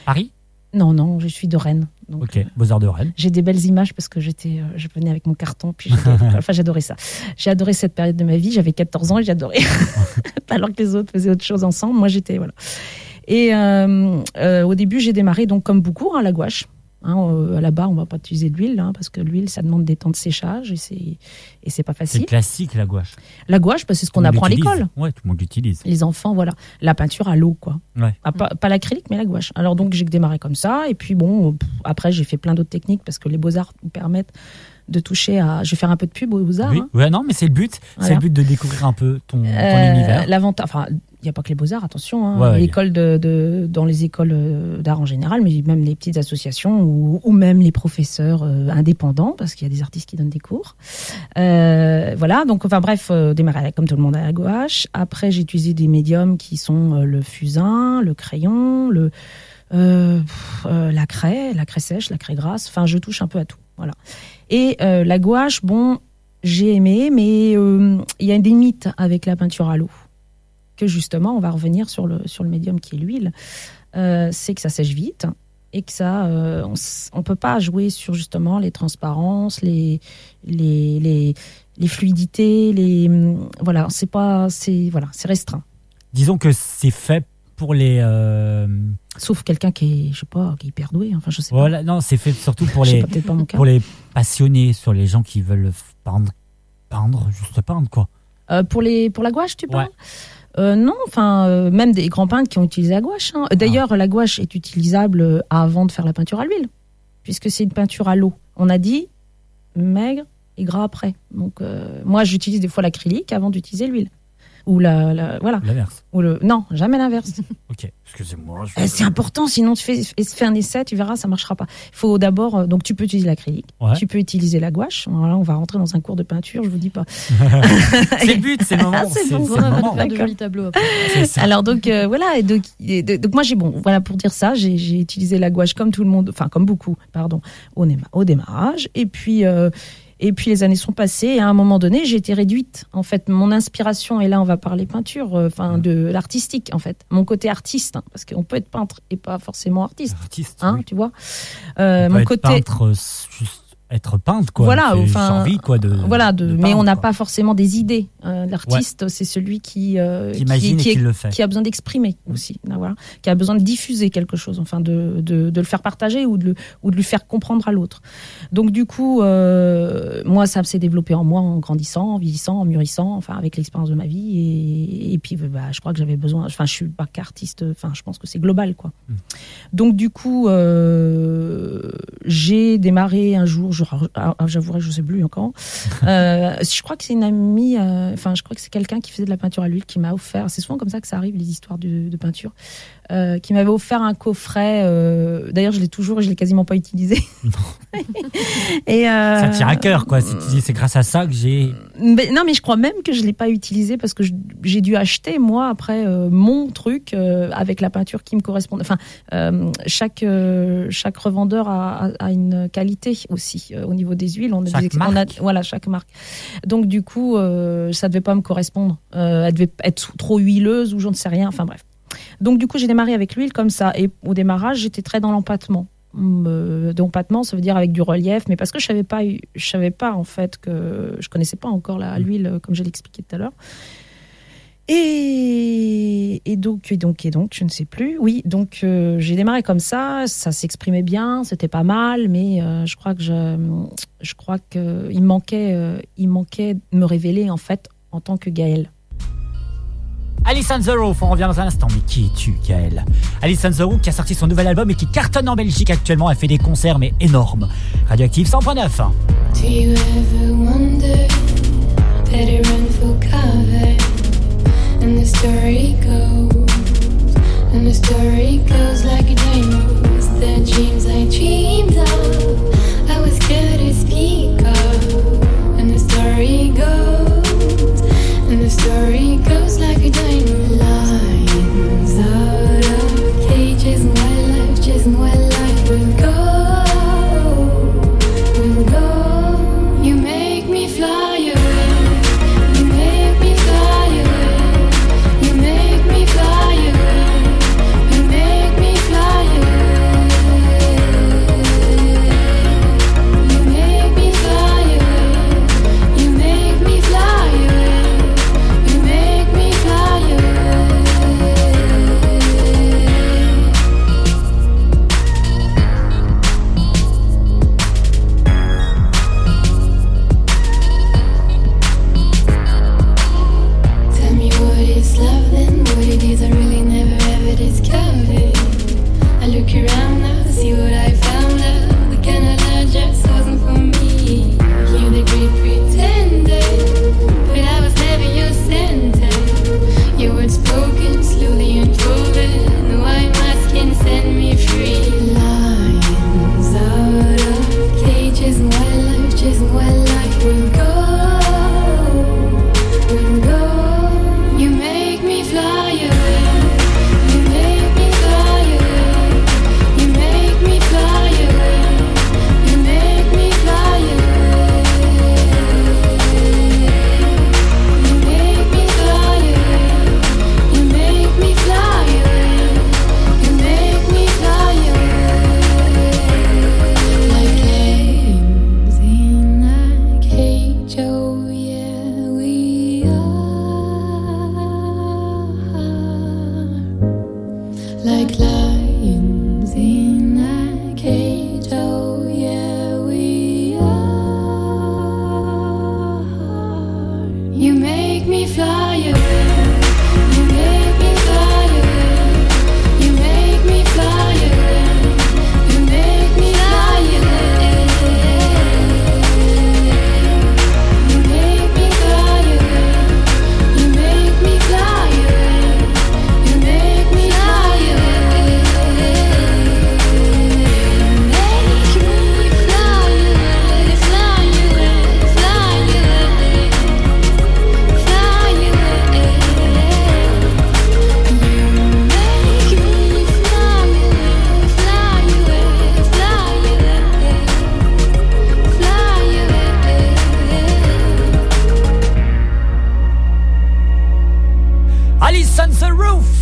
S1: Paris?
S9: Non, non, je suis de Rennes. Donc,
S1: Ok, Beaux-Arts de Rennes.
S9: J'ai des belles images parce que j'étais, euh, je venais avec mon carton, puis enfin, j'adorais ça. J'ai adoré cette période de ma vie. J'avais 14 ans et j'adorais. Alors que les autres faisaient autre chose ensemble, moi j'étais voilà. Et euh, euh, au début, j'ai démarré donc comme beaucoup à la gouache. Hein, euh, Là-bas, on va pas utiliser de l'huile hein, parce que l'huile, ça demande des temps de séchage et c'est et c'est pas
S1: C'est
S9: facile.
S1: classique, la gouache.
S9: La gouache, bah, c'est ce qu'on apprend à l'école.
S1: Ouais, tout le monde l'utilise.
S9: Les enfants, voilà. La peinture à l'eau, quoi.
S1: Ouais.
S9: Ah, pas pas l'acrylique, mais la gouache. Alors donc j'ai démarré comme ça, et puis bon, pff, après j'ai fait plein d'autres techniques parce que les beaux arts nous permettent de toucher à. Je vais faire un peu de pub aux beaux arts.
S1: Oui, ouais, non, mais c'est le but. C'est le but de découvrir un peu ton, ton
S9: Euh,
S1: univers.
S9: L'avantage, enfin, il n'y a pas que les beaux arts, attention. hein.
S1: Ouais, ouais,
S9: L'école de, de- dans les écoles euh, d'art en général, mais même les petites associations ou, ou même les professeurs euh, indépendants, parce qu'il y a des artistes qui donnent des cours. Euh, voilà, donc enfin bref, euh, démarrer comme tout le monde à la gouache. Après, j'ai utilisé des médiums qui sont le fusain, le crayon, le pff, la craie, la craie sèche, la craie grasse. Enfin, je touche un peu à tout. Voilà. Et la gouache, bon, j'ai aimé, mais il y a des mythes avec la peinture à l'eau. Que justement, on va revenir sur le, sur le médium qui est l'huile. Euh, c'est que ça sèche vite et que ça, euh, on on peut pas jouer sur justement les transparences, les, les, les, les fluidités, les hum, voilà, c'est pas, c'est voilà, c'est restreint.
S1: Disons que c'est fait pour les. euh,
S9: Sauf quelqu'un qui est, je sais pas, qui est hyper doué. Enfin, je sais
S1: Voilà, non, c'est fait surtout pour les,
S9: pas,
S1: pour les passionnés, sur les gens qui veulent peindre, peindre, juste peindre quoi.
S9: Euh, pour les, pour la gouache, tu parles?
S1: Ouais.
S9: Euh, non, enfin, euh, même des grands peintres qui ont utilisé la gouache. hein. D'ailleurs, la gouache est utilisable euh, avant de faire la peinture à l'huile, puisque c'est une peinture à l'eau. On a dit maigre et gras après. Donc, euh, moi, j'utilise des fois l'acrylique avant d'utiliser l'huile. Ou la, la- voilà,
S1: L'inverse.
S9: ou le non, jamais l'inverse.
S1: Ok, excusez-moi. je-
S9: Euh, C'est important, sinon tu fais, fais un essai, tu verras, ça marchera pas. Il faut d'abord, euh, donc tu peux utiliser l'acrylique,
S1: Ouais.
S9: tu peux utiliser la gouache. Voilà, on va rentrer dans un cours de peinture, je vous dis pas.
S1: c'est le but, c'est le moment.
S9: C'est
S1: c'est-
S9: bon,
S10: va faire de jolis tableaux après.
S1: C'est ça.
S9: Alors donc euh, voilà, et donc, et de- donc moi j'ai bon, voilà pour dire ça, j'ai j'ai utilisé la gouache comme tout le monde, enfin comme beaucoup, pardon, au, néma- au démarrage, et puis euh, et puis les années sont passées, et à un moment donné j'ai été réduite. En fait, mon inspiration, et là on va parler peinture, euh, enfin de l'artistique en fait, mon côté artiste, hein, parce qu'on peut être peintre et pas forcément artiste,
S1: Artiste.
S9: hein,
S1: oui.
S9: tu vois. Euh, mon côté
S1: peintre, euh, juste être peintre, quoi.
S9: Voilà, enfin,
S1: envie, quoi, de.
S9: voilà, de,
S1: de
S9: mais on n'a pas forcément des idées. Euh, L'artiste, c'est celui qui, euh,
S1: Qui imagine
S9: qui,
S1: le fait.
S9: qui a besoin d'exprimer aussi, là, voilà, qui a besoin de diffuser quelque chose, enfin de, de, de le faire partager ou de, le, ou de lui faire comprendre à l'autre. Donc du coup, euh, moi, ça s'est développé en moi en grandissant, en vieillissant, en mûrissant, enfin avec l'expérience de ma vie. Et, et puis, bah, je crois que j'avais besoin, enfin, je suis pas qu'artiste, enfin, je pense que c'est global, quoi.
S1: Mm.
S9: Donc du coup, euh, j'ai démarré un jour, je- ah, ah, j'avouerai, je sais plus encore. Euh, je crois que c'est une amie, euh, enfin, je crois que c'est quelqu'un qui faisait de la peinture à l'huile qui m'a offert. C'est souvent comme ça que ça arrive, les histoires de, de peinture. Euh, qui m'avait offert un coffret. euh, D'ailleurs, je l'ai toujours, et je l'ai quasiment pas utilisé. et euh,
S1: Ça tient à cœur, quoi. C'est grâce à ça que j'ai.
S9: non, mais je crois même que je l'ai pas utilisé parce que j'ai dû acheter moi après mon truc avec la peinture qui me correspond. Enfin, chaque chaque revendeur a, a- a une qualité aussi au niveau des huiles. On a
S1: Chaque
S9: des ex- on a-
S1: marque.
S9: voilà chaque marque. Donc du coup, ça devait pas me correspondre. Elle devait être trop huileuse ou je ne sais rien. Enfin bref. Donc du coup, j'ai démarré avec l'huile comme ça. Et au démarrage, j'étais très dans l'empattement. Hum, Euh, d'empattement, ça veut dire avec du relief, mais parce que je savais pas, je savais pas en fait que je connaissais pas encore la l'huile euh, comme je l'ai expliqué tout à l'heure. Et, et donc et donc et donc je ne sais plus. Oui, donc euh, j'ai démarré comme ça, ça s'exprimait bien, c'était pas mal, mais euh, je crois que je, je crois que il manquait, euh, il manquait de me révéler en fait en tant que Gaëlle.
S1: Alison The Roof, on revient dans un instant. Mais qui es-tu, Gaël Alison The Roof qui a sorti son nouvel album et qui cartonne en Belgique actuellement. Elle fait des concerts, mais énormes. Radioactive 100.9.
S4: Do you ever wonder? Better run for cover? And the story goes, and like dreams I dreamed of?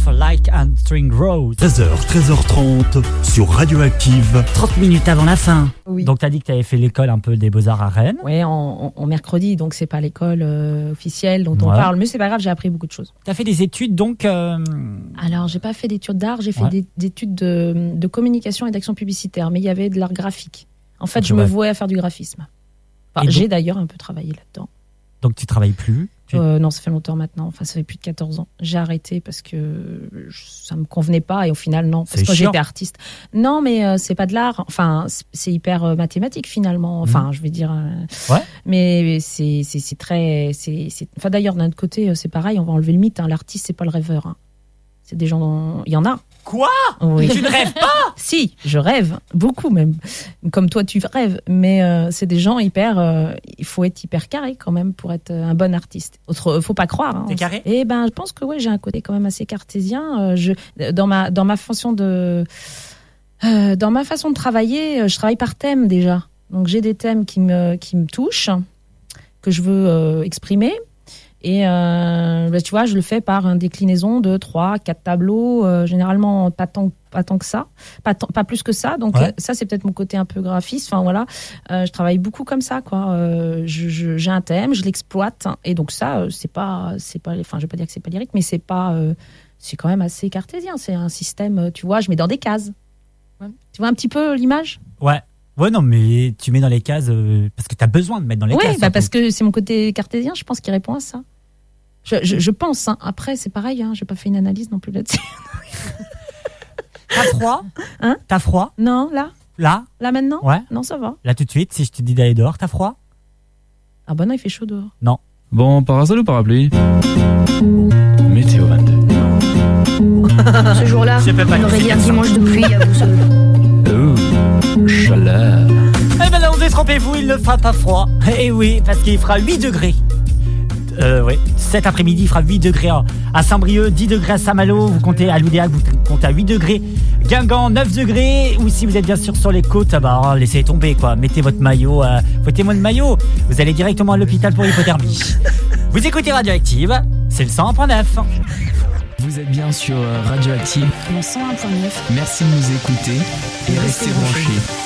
S4: Like a
S1: String Rose.
S2: 13h, 13h30 sur Radioactive.
S1: 30 minutes avant la fin.
S9: Oui.
S1: Donc, tu as dit que tu avais fait l'école un peu des Beaux-Arts à Rennes.
S9: Ouais, en, en- en mercredi, donc c'est pas l'école euh, officielle dont on parle, mais c'est pas grave, j'ai appris beaucoup de choses.
S1: Tu as fait des études, donc. euh,
S9: Alors, j'ai pas fait d'études d'art, j'ai fait
S1: Ouais.
S9: des, des études de, de communication et d'action publicitaire, mais il y avait de l'art graphique. En fait, je me
S1: ouais.
S9: vouais à faire du graphisme. Enfin, j'ai d'ailleurs un peu travaillé là-dedans.
S1: Donc, tu travailles plus. Tu-
S9: Euh, non, ça fait longtemps maintenant. Enfin, ça fait plus de 14 ans. J'ai arrêté parce que ça me convenait pas et au final, non. Parce que j'étais artiste. Non, mais euh, c'est pas de l'art. Enfin, c'est- hyper euh, mathématique finalement. Enfin, je vais dire. euh,
S1: Mhm. Ouais.
S9: Mais c'est très. c'est c'est- Enfin, d'ailleurs, d'un autre côté, c'est pareil. On va enlever le mythe. hein. L'artiste, c'est pas le rêveur. hein. C'est des gens. dont- Il y en a.
S1: Quoi?
S9: Oui.
S1: Tu ne rêves pas?
S9: Si, je rêve, beaucoup même. Comme toi, tu rêves, mais euh, c'est des gens hyper. euh, il faut être hyper carré quand même pour être euh, un bon artiste. Autre, faut pas croire. hein.
S1: T'es carré?
S9: Eh ben, je pense que ouais, j'ai un côté quand même assez cartésien. Euh, je, dans ma dans ma fonction de, dans ma façon de travailler, je travaille par thème déjà. Donc j'ai des thèmes qui me qui me touchent, que je veux exprimer. Et euh, bah, tu vois, je le fais par une déclinaison de trois, quatre tableaux, euh, généralement pas tant, pas tant que ça, pas, tant- pas plus que ça. Donc
S1: Ouais.
S9: euh, ça, c'est peut-être mon côté un peu graphiste. Enfin voilà, Euh, je travaille beaucoup comme ça, quoi. Euh, J'ai un thème, je l'exploite, et donc ça, euh, c'est pas, c'est pas, enfin, je vais pas dire que c'est pas lyrique, mais c'est pas, euh, c'est quand même assez cartésien. C'est un système, tu vois, je mets dans des cases.
S3: Ouais.
S9: Tu vois un petit peu l'image?
S1: Ouais. Ouais, non, mais tu mets dans les cases euh, parce que tu as besoin de mettre dans les
S9: Oui,
S1: cases.
S9: bah
S1: surtout.
S9: parce que c'est mon côté cartésien, je pense qu'il répond à ça. Je, je, je pense. hein. Après, c'est pareil. Hein. J'ai pas fait une analyse non plus là-dessus.
S1: T'as froid
S9: Hein
S1: T'as froid
S9: Non, là,
S1: Là
S9: là maintenant.
S1: Ouais.
S9: Non, ça va.
S1: Là tout de suite, si je te dis d'aller dehors, t'as froid
S9: Ah bah non, il fait chaud dehors.
S6: Bon, parasol ou parapluie Météo 22.
S7: Ce jour-là,
S1: Je peux pas
S7: on aurait dit un dimanche de pluie à Boussole.
S6: Oh, chaleur.
S1: Eh ben non, détrompez-vous, il ne fera pas froid. Eh oui, parce qu'il fera 8 degrés. Euh, oui, cet après-midi, il fera 8 degrés à- à Saint-Brieuc, 10 degrés à Saint-Malo, vous comptez à Loudéac, vous comptez à 8 degrés. Guingamp, 9 degrés, ou si vous êtes bien sûr sur les côtes, ah bah, laissez tomber quoi. Mettez votre maillot, euh, votre témoin de maillot. Vous allez directement à l'hôpital pour l'hypothermie. vous écoutez Radioactive, c'est le 101.9.
S11: Vous êtes bien sur euh, Radioactive.
S9: Le 101.9.
S11: Merci de nous écouter et restez branchés.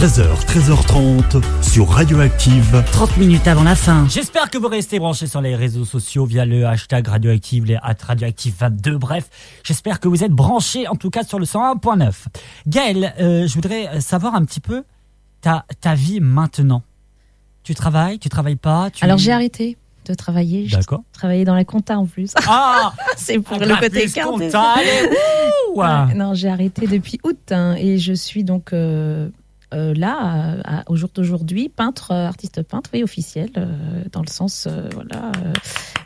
S2: 13h, 13h30 sur Radioactive.
S1: 30 minutes avant la fin. J'espère que vous restez branchés sur les réseaux sociaux via le hashtag radioactive, les at radioactive22. Bref, j'espère que vous êtes branchés en tout cas sur le 101.9. Gaël, euh, je voudrais savoir un petit peu ta, ta vie maintenant. Tu travailles, tu travailles pas tu...
S9: Alors j'ai arrêté de travailler. J'ai
S1: D'accord.
S9: travaillé dans la compta en plus.
S1: Ah
S9: c'est pour le
S1: Graphiste,
S9: côté
S1: compta,
S9: Ouais, non, j'ai arrêté depuis août hein, et je suis donc euh, euh, là, à- à- au jour d'aujourd'hui, peintre, euh, artiste peintre, oui, officiel, euh, dans le sens, euh, voilà.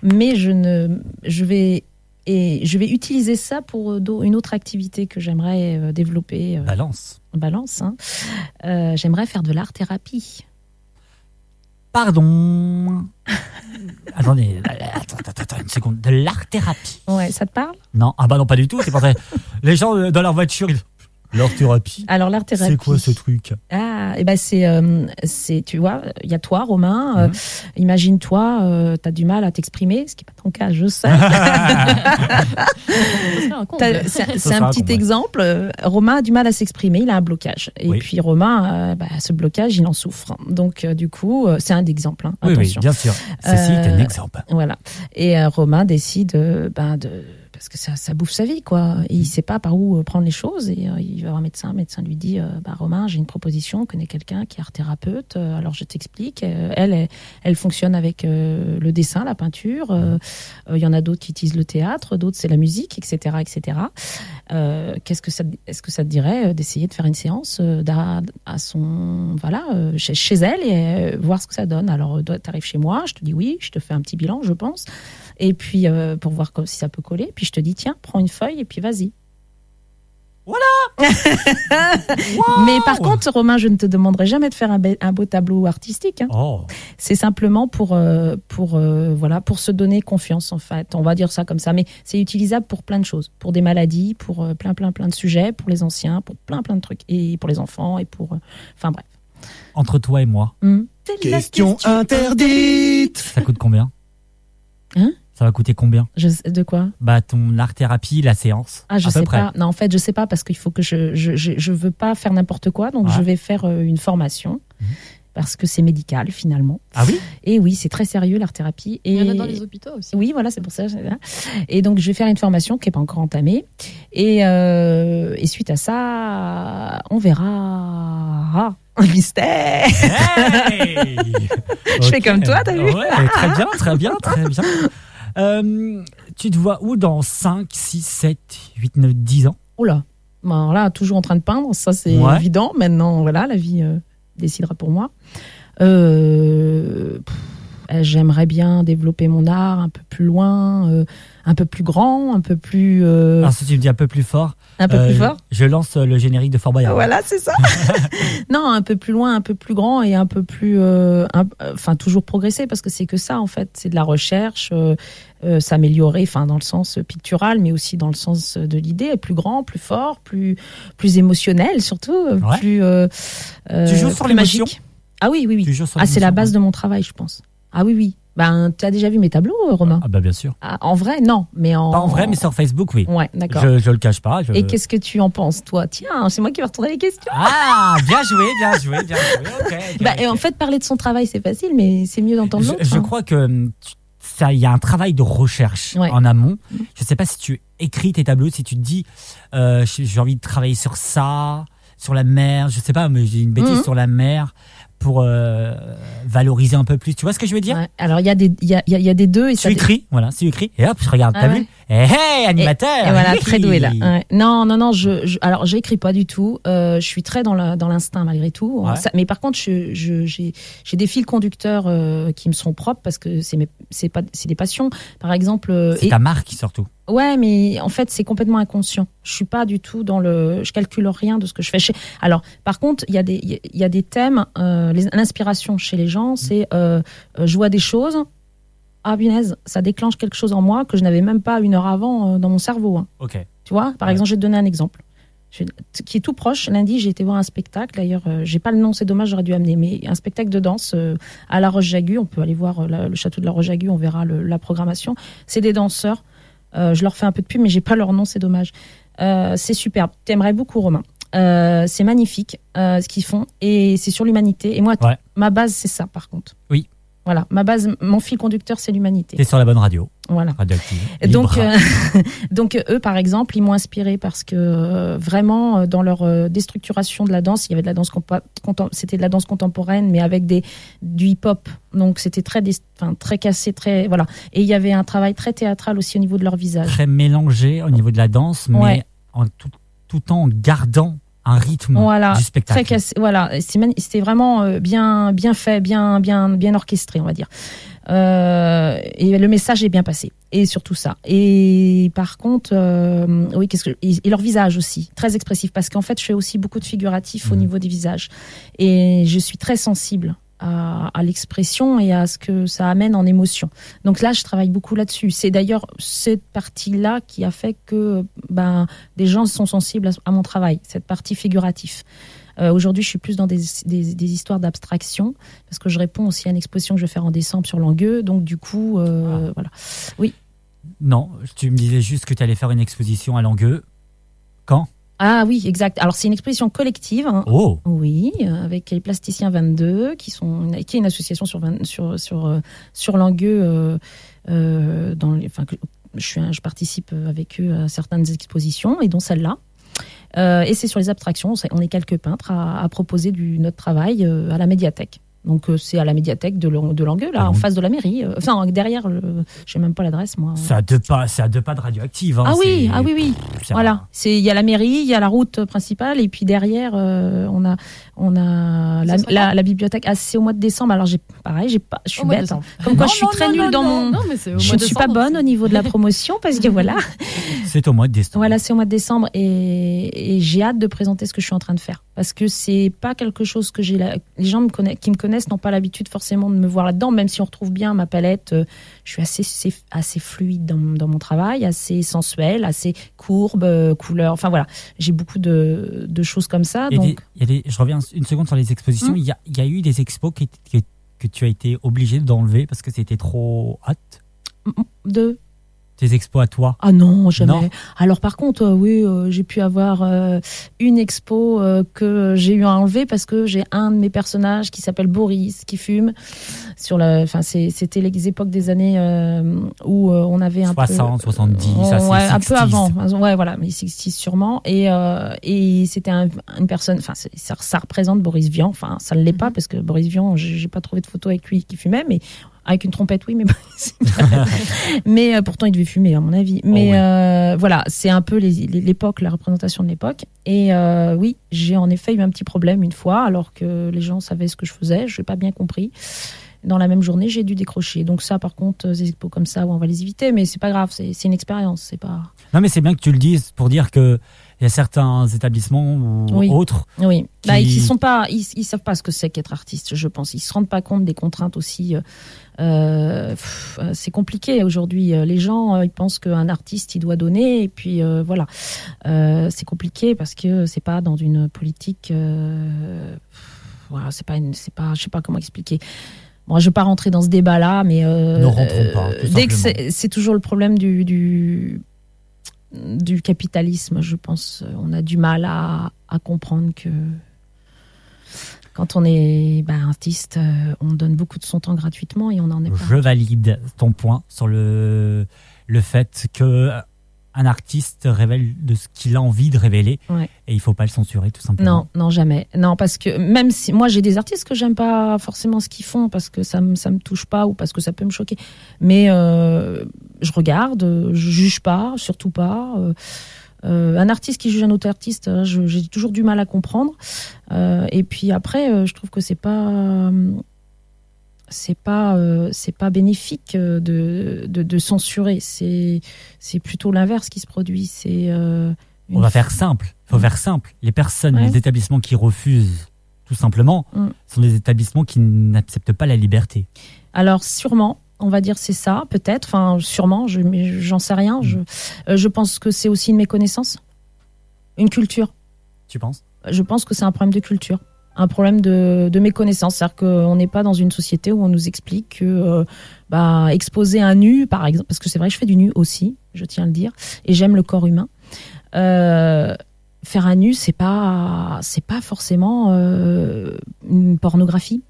S9: mais je ne, je vais et je vais utiliser ça pour une autre activité que j'aimerais développer.
S1: Balance.
S9: balance. hein. J'aimerais faire de l'art thérapie.
S1: Pardon. Attendez, attends, attends, attends, une seconde. De l'art thérapie.
S9: Ouais, ça te parle?
S1: Non, ah bah non, pas du tout. C'est pour ça. Les gens dans leur voiture, ils... l'art thérapie.
S9: Alors l'art thérapie.
S1: C'est quoi ce truc?
S9: Ah, et ben c'est, euh, c'est, tu vois, il y a toi, Romain. euh,
S1: Mhm.
S9: Imagine-toi, euh, t'as du mal à t'exprimer, ce qui n'est pas ton cas, je sais.
S3: C'est un
S9: petit exemple. Euh, Romain a du mal à s'exprimer, il a un blocage. Et
S1: Oui.
S9: puis Romain, euh, bah, ce blocage, il en souffre. Donc euh, du coup, euh, c'est un exemple. hein,
S1: Oui, oui, bien sûr. Ceci est un exemple.
S9: Voilà. Et euh, Romain décide euh, ben, de parce que ça, ça bouffe sa vie, quoi. Et il sait pas par où euh, prendre les choses. Et euh, il va voir un médecin. Le médecin lui dit euh, bah, Romain, j'ai une proposition. On connaît quelqu'un qui est art thérapeute. Euh, alors je t'explique. Elle, elle, elle fonctionne avec le dessin, la peinture. Euh, Il y en a d'autres qui utilisent le théâtre, d'autres c'est la musique, etc., etc. Qu'est-ce que ça, est-ce que ça te dirait d'essayer de faire une séance à son, voilà, chez, chez elle et voir ce que ça donne? Alors, tu arrives chez moi, je te dis oui, je te fais un petit bilan, je pense, et puis euh, pour voir comme, si ça peut coller. Puis je te dis tiens, prends une feuille et puis vas-y.
S1: Wow
S9: Mais par contre, Romain, je ne te demanderai jamais de faire un, be- un beau tableau artistique. hein.
S1: Oh,
S9: C'est simplement pour, euh, pour, euh, voilà, pour se donner confiance, en fait. On va dire ça comme ça. Mais c'est utilisable pour plein de choses. Pour des maladies, pour euh, plein, plein, plein de sujets, pour les anciens, pour plein, plein de trucs. Et pour les enfants, et pour. euh, Enfin bref.
S1: Entre toi et moi,
S9: Hmm.
S12: Question interdite
S1: ça coûte combien?
S9: Hein?
S1: Ça va coûter combien
S9: Je sais- de quoi
S1: Bah ton art thérapie, la séance.
S9: Ah, je
S1: à peu
S9: sais
S1: près.
S9: pas. Non, en fait, je sais pas parce qu'il faut que je je, je je veux pas faire n'importe quoi, donc
S1: Ouais.
S9: je vais faire euh, une formation parce que c'est médical finalement.
S1: Ah oui
S9: Et oui, c'est très sérieux l'art thérapie. Et
S10: Il y en a dans les hôpitaux aussi.
S9: Oui, voilà, c'est pour ça. Et donc, je vais faire une formation qui n'est pas encore entamée. Et, euh, et suite à ça, on verra. Ah, un mystère
S1: Hey
S9: Je fais comme toi, t'as vu
S1: Ouais, très bien, très bien, très bien. Euh, tu te vois où dans 5, 6, 7, 8, 9, 10 ans?
S9: Oula. Alors là, toujours en train de peindre, ça c'est
S1: Ouais.
S9: évident. Maintenant, voilà, la vie euh, décidera pour moi. Euh, J'aimerais bien développer mon art un peu plus loin, euh, un peu plus grand, un peu plus. euh,
S1: Alors si tu me dis un peu plus fort.
S9: Un peu
S1: euh,
S9: plus fort
S1: Je lance euh, le générique de Fort Boyard.
S9: Voilà, c'est ça. non, un peu plus loin, un peu plus grand et un peu plus, euh, euh, enfin toujours progresser parce que c'est que ça en fait, c'est de la recherche, euh, euh, s'améliorer, enfin dans le sens pictural, mais aussi dans le sens de l'idée, plus grand, plus fort, plus plus émotionnel surtout, euh,
S1: Ouais.
S9: plus. euh, euh,
S1: Tu joues sur
S9: plus magique. Ah oui, oui, oui. Ah, c'est la base
S1: ouais.
S9: de mon travail, je pense. Ah oui, oui. Ben, tu as déjà vu mes tableaux, euh, Romain
S1: Ah bah bien sûr.
S9: Ah, En vrai, non, mais en.
S1: Pas en vrai, mais sur Facebook, oui.
S9: Ouais, d'accord.
S1: Je, je le cache pas. je-
S9: Et qu'est-ce que tu en penses, toi? Tiens, c'est moi qui vais retourner les questions.
S1: Ah, bien joué, bien joué, bien joué. ok, ok,
S9: Bah, et en fait, parler de son travail, c'est facile, mais c'est mieux d'entendre
S1: Je,
S9: l'autre.
S1: je
S9: hein.
S1: crois que hum, il y a un travail de recherche
S9: Ouais.
S1: en amont. Je sais pas si tu écris tes tableaux, si tu te dis, euh, j'ai envie de travailler sur ça, sur la mer. Je sais pas, mais j'ai une bêtise
S9: Mhm.
S1: sur la mer pour euh, valoriser un peu plus. Tu vois ce que je veux dire?
S9: Ouais. Alors, il y, a des- il y a, il y a- y a des deux. Et ça
S1: Tu écris, voilà, tu écris, et hop, je regarde,
S9: Ah
S1: t'as
S9: ouais.
S1: vu? Eh, hey, animateur
S9: Et voilà,
S1: oui.
S9: très doué là. Ouais. Non, non, non. Je, je- alors, j'écris pas du tout. Euh, je suis très dans l'instinct malgré tout.
S1: Ouais.
S9: Ça- mais par contre, je- je- j'ai des fils conducteurs euh, qui me sont propres parce que c'est pas c'est des passions. Par exemple. euh,
S1: C'est ta marque surtout.
S9: Ouais, mais en fait, c'est complètement inconscient. Je suis pas du tout dans le. Je calcule rien de ce que je fais. Alors, par contre, il y a des, il y a- des thèmes. L'inspiration chez les gens, c'est je vois des choses. Ah, punaise, ça déclenche quelque chose en moi que je n'avais même pas une heure avant euh, dans mon cerveau. hein.
S1: Ok.
S9: Tu vois, par exemple, je vais te donner un exemple. Qui est tout proche. Lundi, j'ai été voir un spectacle. D'ailleurs, euh, j'ai pas le nom, c'est dommage, j'aurais dû amener. Mais un spectacle de danse euh, à La Roche-Jagu. On peut aller voir euh, la- le château de La Roche-Jagu. On verra le- la programmation. C'est des danseurs. Je leur fais un peu de pub, mais j'ai pas leur nom, c'est dommage. C'est superbe. T'aimerais beaucoup, Romain. C'est magnifique ce qu'ils font et c'est sur l'humanité. Et moi,
S1: Ouais.
S9: ma base, c'est ça, par contre.
S1: Oui.
S9: Voilà, ma base, mon fil conducteur, c'est l'humanité.
S1: T'es sur la bonne radio.
S9: Voilà.
S1: Radioactive.
S9: Et Donc, euh, donc eux, par exemple, ils m'ont inspiré parce que euh, vraiment, euh, dans leur euh, déstructuration de la danse, il y avait de la danse c'était de la danse contemporaine, mais avec des du hip-hop. Donc, c'était très, enfin, très cassé, très voilà. Et il y avait un travail très théâtral aussi au niveau de leur visage.
S1: Très mélangé au niveau de la danse, mais
S9: Ouais.
S1: en tout, tout en gardant un rythme
S9: Voilà,
S1: du spectacle.
S9: très cassé. Voilà, c'était vraiment euh, bien, bien fait, bien, bien, bien orchestré, on va dire. Euh, et le message est bien passé. Et surtout ça. Et par contre, euh, oui, qu'est-ce que et, leur visage aussi, très expressif, parce qu'en fait, je fais aussi beaucoup de figuratifs au niveau des visages, et je suis très sensible. À, à l'expression et à ce que ça amène en émotion. Donc là, je travaille beaucoup là-dessus. C'est d'ailleurs cette partie-là qui a fait que ben, des gens sont sensibles à, à mon travail, cette partie figurative. Euh, Aujourd'hui, je suis plus dans des, des, des histoires d'abstraction parce que je réponds aussi à une exposition que je vais faire en décembre sur Langueux. Donc, du coup, euh, voilà. Oui.
S1: Non, tu me disais juste que tu allais faire une exposition à Langueux. Quand?
S9: Ah oui, exact. Alors, c'est une exposition collective. hein.
S1: Oh
S9: Oui, euh, avec les plasticiens 22, qui, sont, qui est une association sur, 20 sur, sur, euh, sur Langueux. euh, euh, dans les, enfin, je, suis je participe avec eux à certaines expositions, et dont celle-là. Euh, et c'est sur les abstractions. On est- quelques peintres à, à proposer du, notre travail à la médiathèque. Donc euh, c'est à la médiathèque de, Lang- de Langueux, là,
S1: Ah
S9: en
S1: bon
S9: face de la mairie. Euh, Enfin, derrière, le- je sais même pas l'adresse, moi.
S1: C'est à deux pas, à deux pas de radioactive. hein,
S9: Ah oui, ah oui, oui. Voilà. il y a la mairie, il y a la route principale, et puis derrière, euh, on a on a la, bibliothèque. Ah, c'est au mois de décembre. Alors j'ai pareil, j'ai pas, je suis bête. hein. Comme quoi,
S10: Non,
S9: je suis
S10: non,
S9: très nulle dans
S10: non.
S9: mon.
S10: Non, mais c'est au
S9: je ne suis pas bonne au niveau de la promotion parce que voilà.
S1: C'est au mois de décembre.
S9: Voilà, c'est au mois de décembre et, et j'ai hâte de présenter ce que je suis en train de faire. parce que c'est pas quelque chose que j'ai. la- Les gens me connaissent, qui me connaissent n'ont pas l'habitude forcément de me voir là-dedans, même si on retrouve bien ma palette. euh, je suis assez, assez, assez fluide dans, dans mon travail, assez sensuelle, assez courbe, euh, couleur. Enfin voilà, j'ai beaucoup de, de choses comme ça.
S1: A
S9: donc,
S1: des- y a des- je reviens une seconde sur les expositions.
S9: Hmm.
S1: Il, y a, il y a eu des expos qui- qui- que tu as été obligé d'enlever parce que c'était trop hot?
S9: de
S1: Tes expos à toi?
S9: Ah non, jamais.
S1: Non?
S9: Alors par contre, euh, oui, euh, j'ai pu avoir euh, une expo que j'ai eu à enlever parce que j'ai un de mes personnages qui s'appelle Boris qui fume. Sur la, enfin, c'était les époques des années où on avait un
S1: 60,
S9: peu,
S1: 70,
S9: Oh,
S1: ça,
S9: ouais, un peu
S1: 60s.
S9: avant. Ouais, voilà, mais 60 sûrement. Et, et c'était un- une personne. Enfin, ça, ça représente Boris Vian. Enfin, ça ne l'est pas parce que Boris Vian, j'ai j'ai pas trouvé de photo avec lui qui fumait, mais avec une trompette, oui, mais mais euh, pourtant il devait fumer à mon avis. Mais
S1: oui.
S9: euh, voilà, c'est un peu l'époque, la représentation de l'époque. Et euh, oui, j'ai en effet eu un petit problème une fois, alors que les gens savaient ce que je faisais, je n'ai pas bien compris. Dans la même journée, j'ai dû décrocher. Donc ça, par contre, des expos comme ça, on va les éviter, mais c'est pas grave, c'est une expérience, c'est pas.
S1: Non, mais c'est bien que tu le dises pour dire que il y a certains établissements ou
S9: Oui.
S1: autres.
S9: Oui,
S1: qui-
S9: bah, ils sont pas, ils, ils savent pas ce que c'est qu'être artiste, je pense. Ils se rendent pas compte des contraintes aussi. euh, euh, euh, c'est compliqué aujourd'hui. Euh, Les gens, ils pensent qu'un artiste, il doit donner, et puis euh, voilà. Euh, c'est compliqué parce que c'est pas dans une politique. voilà, c'est pas, une, c'est pas, je sais pas comment expliquer. Bon, je vais pas rentrer dans ce débat-là, mais
S1: Ne rentrons pas,
S9: dès que c'est c'est toujours le problème du, du du capitalisme, je pense. On a du mal à, à comprendre que quand on est ben, artiste, euh, on donne beaucoup de son temps gratuitement et on en est pas.
S1: Je valide ton point sur le, le fait que un artiste révèle de ce qu'il a envie de révéler
S9: Ouais.
S1: et il faut pas le censurer tout simplement.
S9: Non, non, jamais. Non, parce que même si moi j'ai des artistes que j'aime pas forcément ce qu'ils font parce que ça me ça me touche pas ou parce que ça peut me choquer. Mais euh, je regarde, je juge pas, surtout pas. Euh, euh, un artiste qui juge un autre artiste, je- j'ai toujours du mal à comprendre. Euh, et puis après, euh, je trouve que c'est pas c'est pas euh, c'est pas bénéfique de, de, de censurer. C'est c'est plutôt l'inverse qui se produit. C'est
S1: On va faire simple. Il faut faire simple. Les personnes,
S9: Ouais.
S1: les établissements qui refusent tout simplement
S9: Mm.
S1: sont des établissements qui n'acceptent pas la liberté.
S9: Alors sûrement, on va dire c'est ça, peut-être. Enfin, sûrement, je, mais j'en sais rien. Je, euh, je pense que c'est aussi une méconnaissance, une culture.
S1: Tu penses?
S9: Je pense que c'est un problème de culture, un problème de, de méconnaissance. C'est-à-dire qu'on n'est pas dans une société où on nous explique que euh, bah, exposer un nu, par exemple, parce que c'est vrai, je fais du nu aussi, je tiens à le dire, et j'aime le corps humain. Euh, faire un nu, c'est pas, c'est pas forcément euh, une pornographie.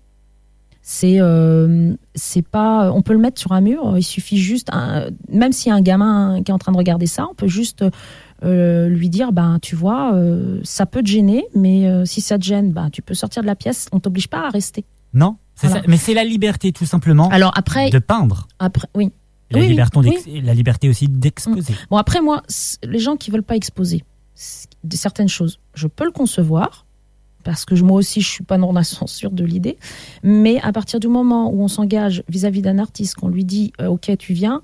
S9: C'est, euh, c'est pas, on peut le mettre sur un mur. Il suffit juste, un- même s'il y a un gamin qui est en train de regarder ça, on peut juste euh, lui dire, ben tu vois, euh, ça peut te gêner, mais si ça te gêne, ben tu peux sortir de la pièce. On t'oblige pas à rester.
S1: Non
S9: Voilà.
S1: ça. Mais c'est la liberté tout simplement
S9: Alors après,
S1: de peindre.
S9: après, oui.
S1: La,
S9: Oui,
S1: liberté
S9: oui.
S1: la liberté aussi d'exposer.
S9: Bon, après, moi, les gens qui veulent pas exposer certaines choses, je peux le concevoir, parce que je- moi aussi, je suis pas dans la censure de l'idée. Mais à partir du moment où on s'engage vis-à-vis d'un artiste, qu'on lui dit, euh, OK, tu viens,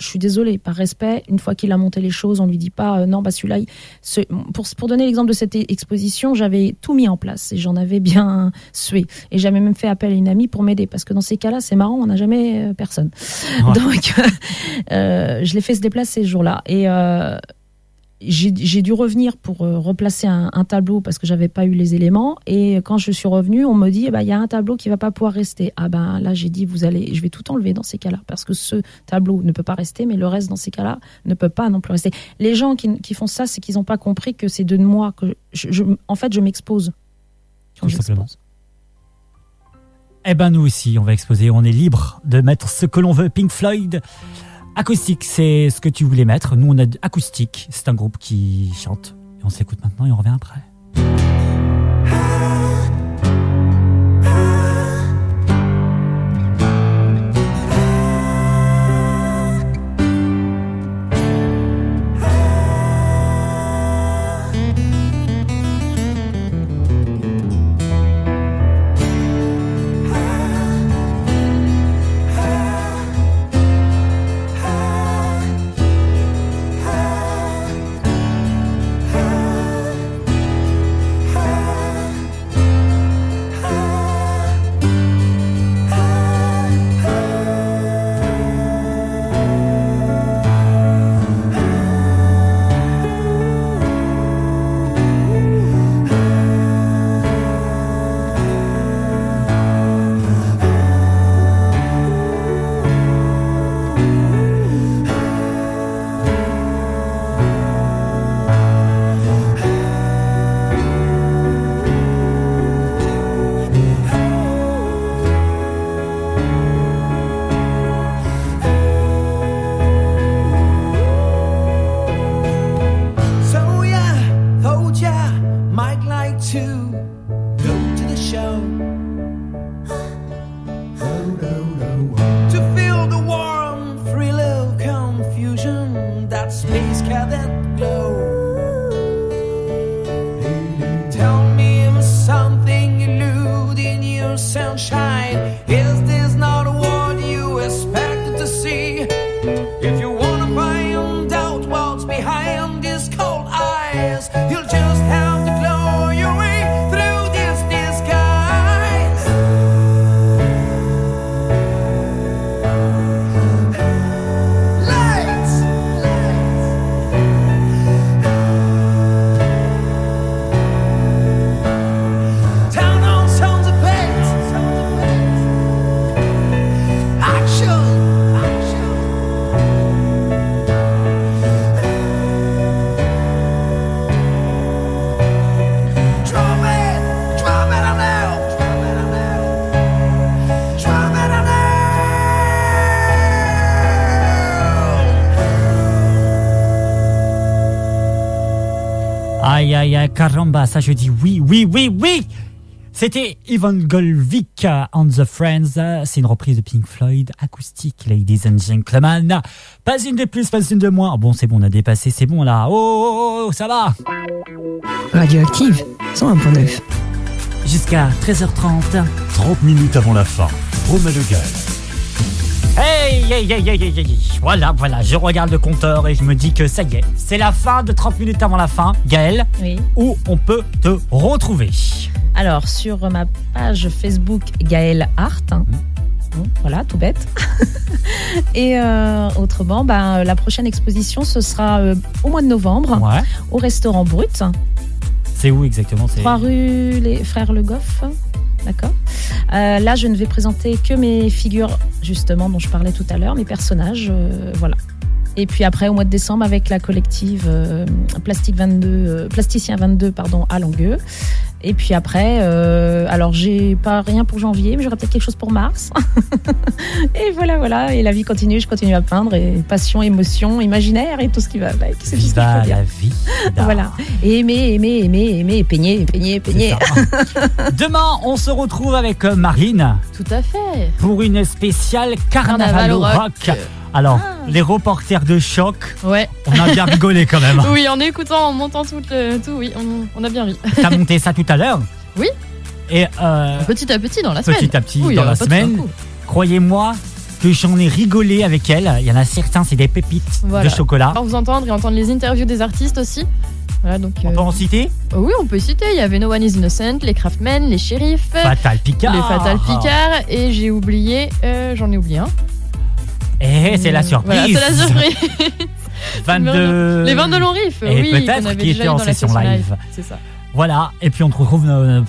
S9: je suis désolée, par respect, une fois qu'il a monté les choses, on lui dit pas, euh, non, bah celui-là, il- ce- pour, pour donner l'exemple de cette e- exposition, j'avais tout mis en place et j'en avais bien sué. Et j'avais même fait appel à une amie pour m'aider, parce que dans ces cas-là, c'est marrant, on n'a jamais euh, personne.
S1: Ouais.
S9: Donc, je l'ai fait se déplacer ce jour-là. Et j'ai dû revenir pour euh, replacer un, un tableau parce que j'avais pas eu les éléments. Et quand je suis revenue, on me dit, eh ben, il y a un tableau qui va pas pouvoir rester. Ah ben là, j'ai dit, vous allez, je vais tout enlever dans ces cas-là parce que ce tableau ne peut pas rester, mais le reste dans ces cas-là ne peut pas non plus rester. Les gens qui, qui font ça, c'est qu'ils n'ont pas compris que c'est de moi que je, je- en fait, je m'expose.
S1: Tout simplement. Eh ben nous aussi, on va exposer. On est libre de mettre ce que l'on veut. Pink Floyd, acoustique, c'est ce que tu voulais mettre. Nous, on a acoustique. C'est un groupe qui chante. On s'écoute maintenant et on revient après. Ça je dis oui, oui, oui, oui C'était Ivan Golvik euh, on the Friends. C'est une reprise de Pink Floyd acoustique, ladies and gentlemen. Pas une de plus, pas une de moins. Bon, c'est bon, on a dépassé, c'est bon là. Oh, oh, oh, ça va
S13: Radioactive 101.9.
S1: Jusqu'à 13h30.
S2: 30 minutes avant la fin. Romain Le
S1: Voilà, voilà, je regarde le compteur et je me dis que ça y est, c'est la fin de 30 minutes avant la fin. Gaël,
S9: Oui.
S1: où on peut te retrouver?
S9: Alors, sur ma page Facebook Gaël Art, hein. Bon, voilà, tout bête. Et euh, autrement, ben, la prochaine exposition, ce sera euh, au mois de novembre,
S1: Ouais.
S9: au restaurant Brut,
S1: C'est où exactement? C'est
S9: 3 rue les Frères Le Goff. D'accord. Euh, là, je ne vais présenter que mes figures, justement, dont je parlais tout à l'heure, mes personnages. euh, voilà. Et puis après, au mois de décembre, avec la collective euh, Plastique 22, Plasticien 22 pardon, à Langueux. Et puis après, euh, alors j'ai pas rien pour janvier, mais j'aurai peut-être quelque chose pour mars. et voilà, voilà. Et la vie continue, je continue à peindre. Et passion, émotion, imaginaire et tout ce qui va avec. C'est ce faut dire.
S1: la vie.
S9: Voilà. Et aimer, aimer, aimer, aimer, et peigner, peigner, peigner.
S1: Demain, on se retrouve avec euh, Marine
S10: Tout à fait.
S1: pour une spéciale Carnaval
S10: Carnaval
S1: au
S10: au
S1: rock.
S10: rock.
S1: Alors, les reporters de choc,
S10: Ouais.
S1: on a bien rigolé quand même.
S10: Oui, en écoutant, en montant tout, le, tout oui, on, on a bien ri.
S1: T'as monté ça tout à l'heure
S10: Oui.
S1: Et euh,
S10: Petit à petit dans la semaine.
S1: petit à petit
S10: Oui,
S1: dans
S10: euh,
S1: la semaine, croyez-moi que j'en ai rigolé avec elle. Il y en a certains, c'est des pépites
S10: Voilà.
S1: de chocolat.
S10: Pour vous entendre et entendre les interviews des artistes aussi. Voilà, donc,
S1: On
S10: euh,
S1: peut en citer
S10: oh oui, on peut citer. Il y avait No One is Innocent, les Craftmen, les Shérifs,
S1: Fatal Picard.
S10: les Fatal Picard, et j'ai oublié, euh, j'en ai oublié un.
S1: Et c'est la surprise.
S10: Voilà, c'est la surprise.
S1: 22.
S10: Les 22 longs riffs,
S1: Et
S10: oui, qu'on
S1: peut-être qui
S10: eu
S1: en session live.
S10: C'est ça.
S1: Voilà, et puis on te retrouve. euh,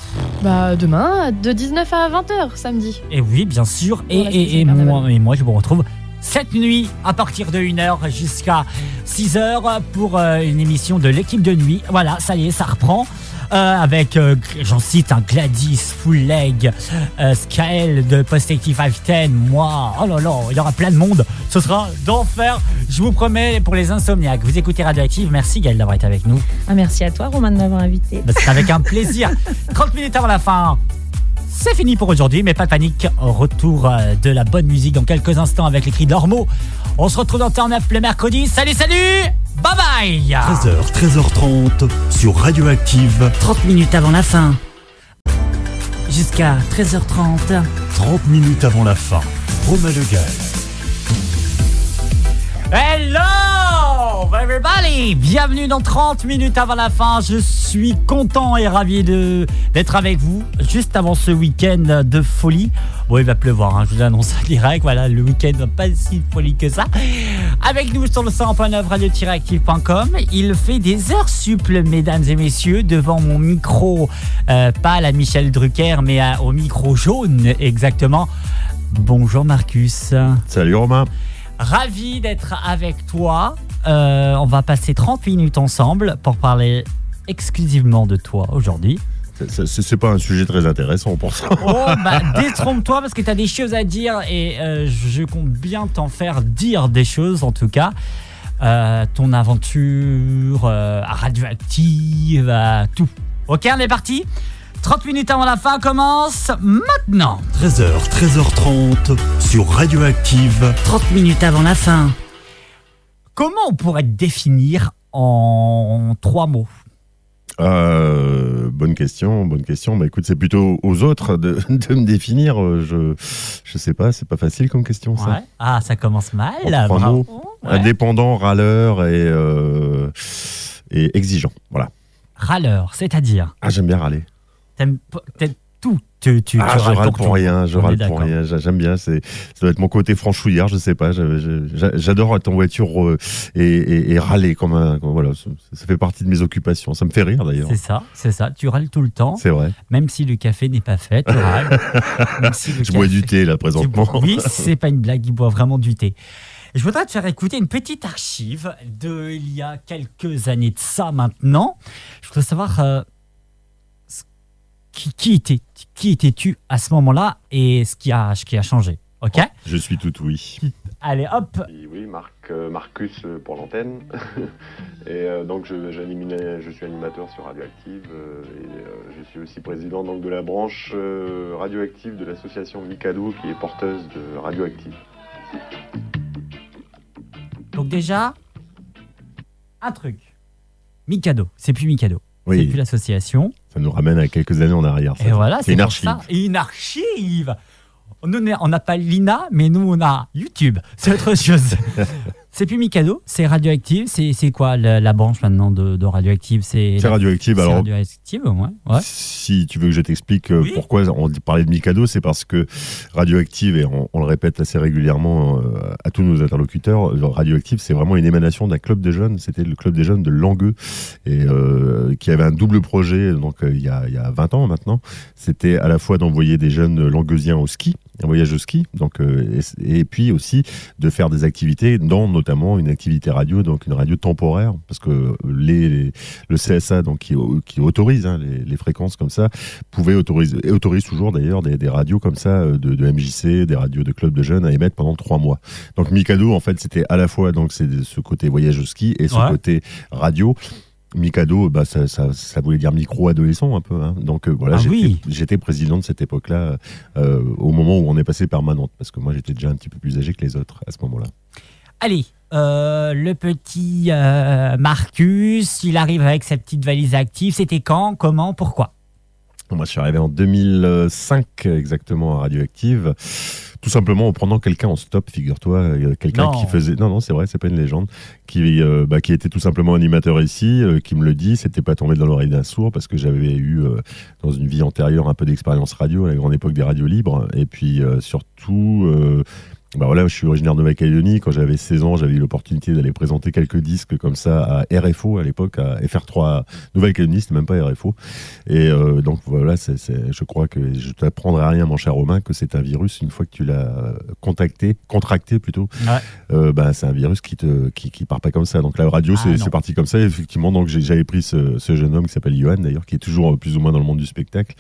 S10: Bah demain, de 19 à 20h samedi.
S1: et oui, bien sûr. Et, et, et moi, et moi, je vous retrouve cette nuit à partir de 1h jusqu'à 6h pour euh, une émission de l'équipe de nuit. Voilà, ça y est, ça reprend. Euh, avec, euh, j'en cite, un Gladys, Full Leg, euh, Skael de Perspective 510, moi, oh là là, il y aura plein de monde. Ce sera d'enfer, je vous promets, pour les insomniaques. Vous écoutez Radioactive, merci Gaël d'avoir été avec nous.
S9: Ah, merci à toi, Romain, de m'avoir invité.
S1: Bah, C'est avec un plaisir. 30 minutes avant la fin. C'est fini pour aujourd'hui, mais pas de panique. Retour euh, de la bonne musique dans quelques instants avec les cris d'Ormeau. On se retrouve dans Turn 9 le mercredi. Salut, salut Bye bye
S2: 13h, 13h30 sur Radioactive.
S1: 30 minutes avant la fin. Jusqu'à 13h30.
S2: 30 minutes avant la fin. Romain Le Gall.
S1: Hello everybody Bienvenue dans 30 minutes avant la fin. Je suis content et ravi de d'être avec vous juste avant ce week-end de folie. Bon, il va pleuvoir, hein, je vous l'annonce en direct. Voilà, le week-end pas si folie que ça. Avec nous sur le 100.9 radio-active.com. Il fait des heures supple, mesdames et messieurs, devant mon micro, euh, pas à la Michel Drucker, mais à- au micro jaune, exactement. Bonjour Marcus.
S14: Salut Romain.
S1: Ravi d'être avec toi. Euh, on va passer 30 minutes ensemble pour parler exclusivement de toi aujourd'hui.
S14: C'est- pas un sujet très intéressant pour ça.
S1: Oh, bah, détrompe-toi parce que tu as des choses à dire et euh, je compte bien t'en faire dire des choses en tout cas. Euh, ton aventure euh, à radioactive, à tout. Ok, on est parti 30 minutes avant la fin commence maintenant
S2: 13h, 13h30 sur Radioactive.
S1: 30 minutes avant la fin. Comment on pourrait te définir en trois mots?
S14: Euh, bonne question, bonne question. Bah écoute, c'est plutôt aux autres de, de me définir. Je, je sais pas, c'est pas facile comme question ça.
S1: Ouais. Ah, ça commence mal.
S14: En trois
S1: bravo.
S14: mots.
S1: Ouais.
S14: Indépendant, râleur et, euh, et exigeant. Voilà.
S1: Râleur, c'est-à-dire?
S14: Ah, j'aime bien râler.
S1: T'aimes tout. Tu, tu,
S14: ah,
S1: tu
S14: je râle
S1: pour
S14: rien, je râle pour rien. J'a- J'aime bien. C'est, ça doit être mon côté franchouillard, je sais pas. J'adore être en voiture euh, et, et- et râler comme un. comme- voilà, ça, fait partie de mes occupations. Ça me fait rire d'ailleurs.
S1: C'est ça, c'est ça. Tu râles tout le temps.
S14: C'est vrai.
S1: Même si le café n'est pas fait, tu râles. Même si le
S14: Je bois du thé là présentement.
S1: bois- Oui, c'est pas une blague, il boit vraiment du thé. Je voudrais te faire écouter une petite archive de il y a quelques années de ça maintenant. Je voudrais savoir euh, qui était qui étais-tu à ce moment-là et ce qui a ce qui a changé. Ok
S14: Je suis tout oui.
S1: Allez hop.
S14: Oui,
S15: Marc, euh, Marcus euh, pour l'antenne. et euh, donc je, je suis animateur sur Radioactive euh, et euh, je suis aussi président donc, de la branche euh, radioactive de l'association Mikado qui est porteuse de Radioactive.
S1: Donc déjà, un truc. Mikado, c'est plus Mikado.
S14: Oui.
S1: C'est plus l'association.
S14: Ça nous ramène à quelques années en arrière. ça.
S1: Et voilà, c'est
S14: une archive.
S1: ça. Une archive. On n'a pas l'INA, mais nous, on a YouTube. C'est autre chose. c'est plus Mikado, c'est Radioactive. C'est c'est quoi la, la branche maintenant de, de Radioactive? C'est
S14: Radioactive, alors-
S1: Radioactive, ouais. ouais.
S14: Si tu veux que je t'explique euh, pourquoi on parlait de Mikado, c'est parce que Radioactive, et on, on le répète assez régulièrement euh, à tous nos interlocuteurs, Radioactive, c'est vraiment une émanation d'un club des jeunes. C'était le club des jeunes de Langueux, et euh, qui avait un double projet donc, il, y a, il y a 20 ans maintenant. C'était à la fois d'envoyer des jeunes langueusiens au ski, un voyage au ski, donc, euh, et, et puis aussi de faire des activités, dont notamment une activité radio, donc une radio temporaire, parce que les, les- le CSA, donc qui, qui autorise hein, les, les fréquences comme ça, pouvait autoriser, et autorise toujours d'ailleurs des, des radios comme ça euh, de, de MJC, des radios de clubs de jeunes à émettre pendant trois mois. Donc Mikado, en fait, c'était à la fois donc c'est ce côté voyage au ski et ce
S1: Ouais.
S14: côté radio. Mikado, bah, ça, ça, ça voulait dire micro-adolescent un peu. hein. Donc euh, voilà,
S1: Ah
S14: j'étais
S1: oui.
S14: président de cette époque-là, euh, au moment où on est passé permanente, parce que moi j'étais déjà un petit peu plus âgé que les autres à ce moment-là.
S1: Allez, euh, le petit Marcus, il arrive avec sa petite valise active. C'était quand? Comment? Pourquoi?
S14: Moi, je suis arrivé en 2005 exactement à Radioactive. Tout simplement en prenant quelqu'un en stop, figure-toi, euh, quelqu'un qui faisait, non non c'est vrai, c'est pas une légende, qui euh, bah, qui était tout simplement animateur ici, euh, qui me le dit, c'était pas tombé dans l'oreille d'un sourd parce que j'avais eu euh, dans une vie antérieure un peu d'expérience radio à la grande époque des radios libres, et puis surtout. Bah voilà, je suis originaire de Nouvelle-Calédonie. Quand j'avais 16 ans, j'avais eu l'opportunité d'aller présenter quelques disques comme ça à RFO à l'époque, à FR3 Nouvelle-Calédonie, c'était même pas RFO. Et euh, donc voilà, c'est, c'est- je crois que je t'apprendrai rien, mon cher Romain, que c'est un virus, une fois que tu l'as contacté, contracté plutôt,
S1: Ouais.
S14: euh, bah, c'est un virus qui te qui, qui part pas comme ça. Donc la radio,
S1: Ah,
S14: c'est, parti comme ça. Et effectivement, donc j'ai- j'avais pris ce, ce jeune homme qui s'appelle Johan, d'ailleurs, qui est toujours plus ou moins dans le monde du spectacle,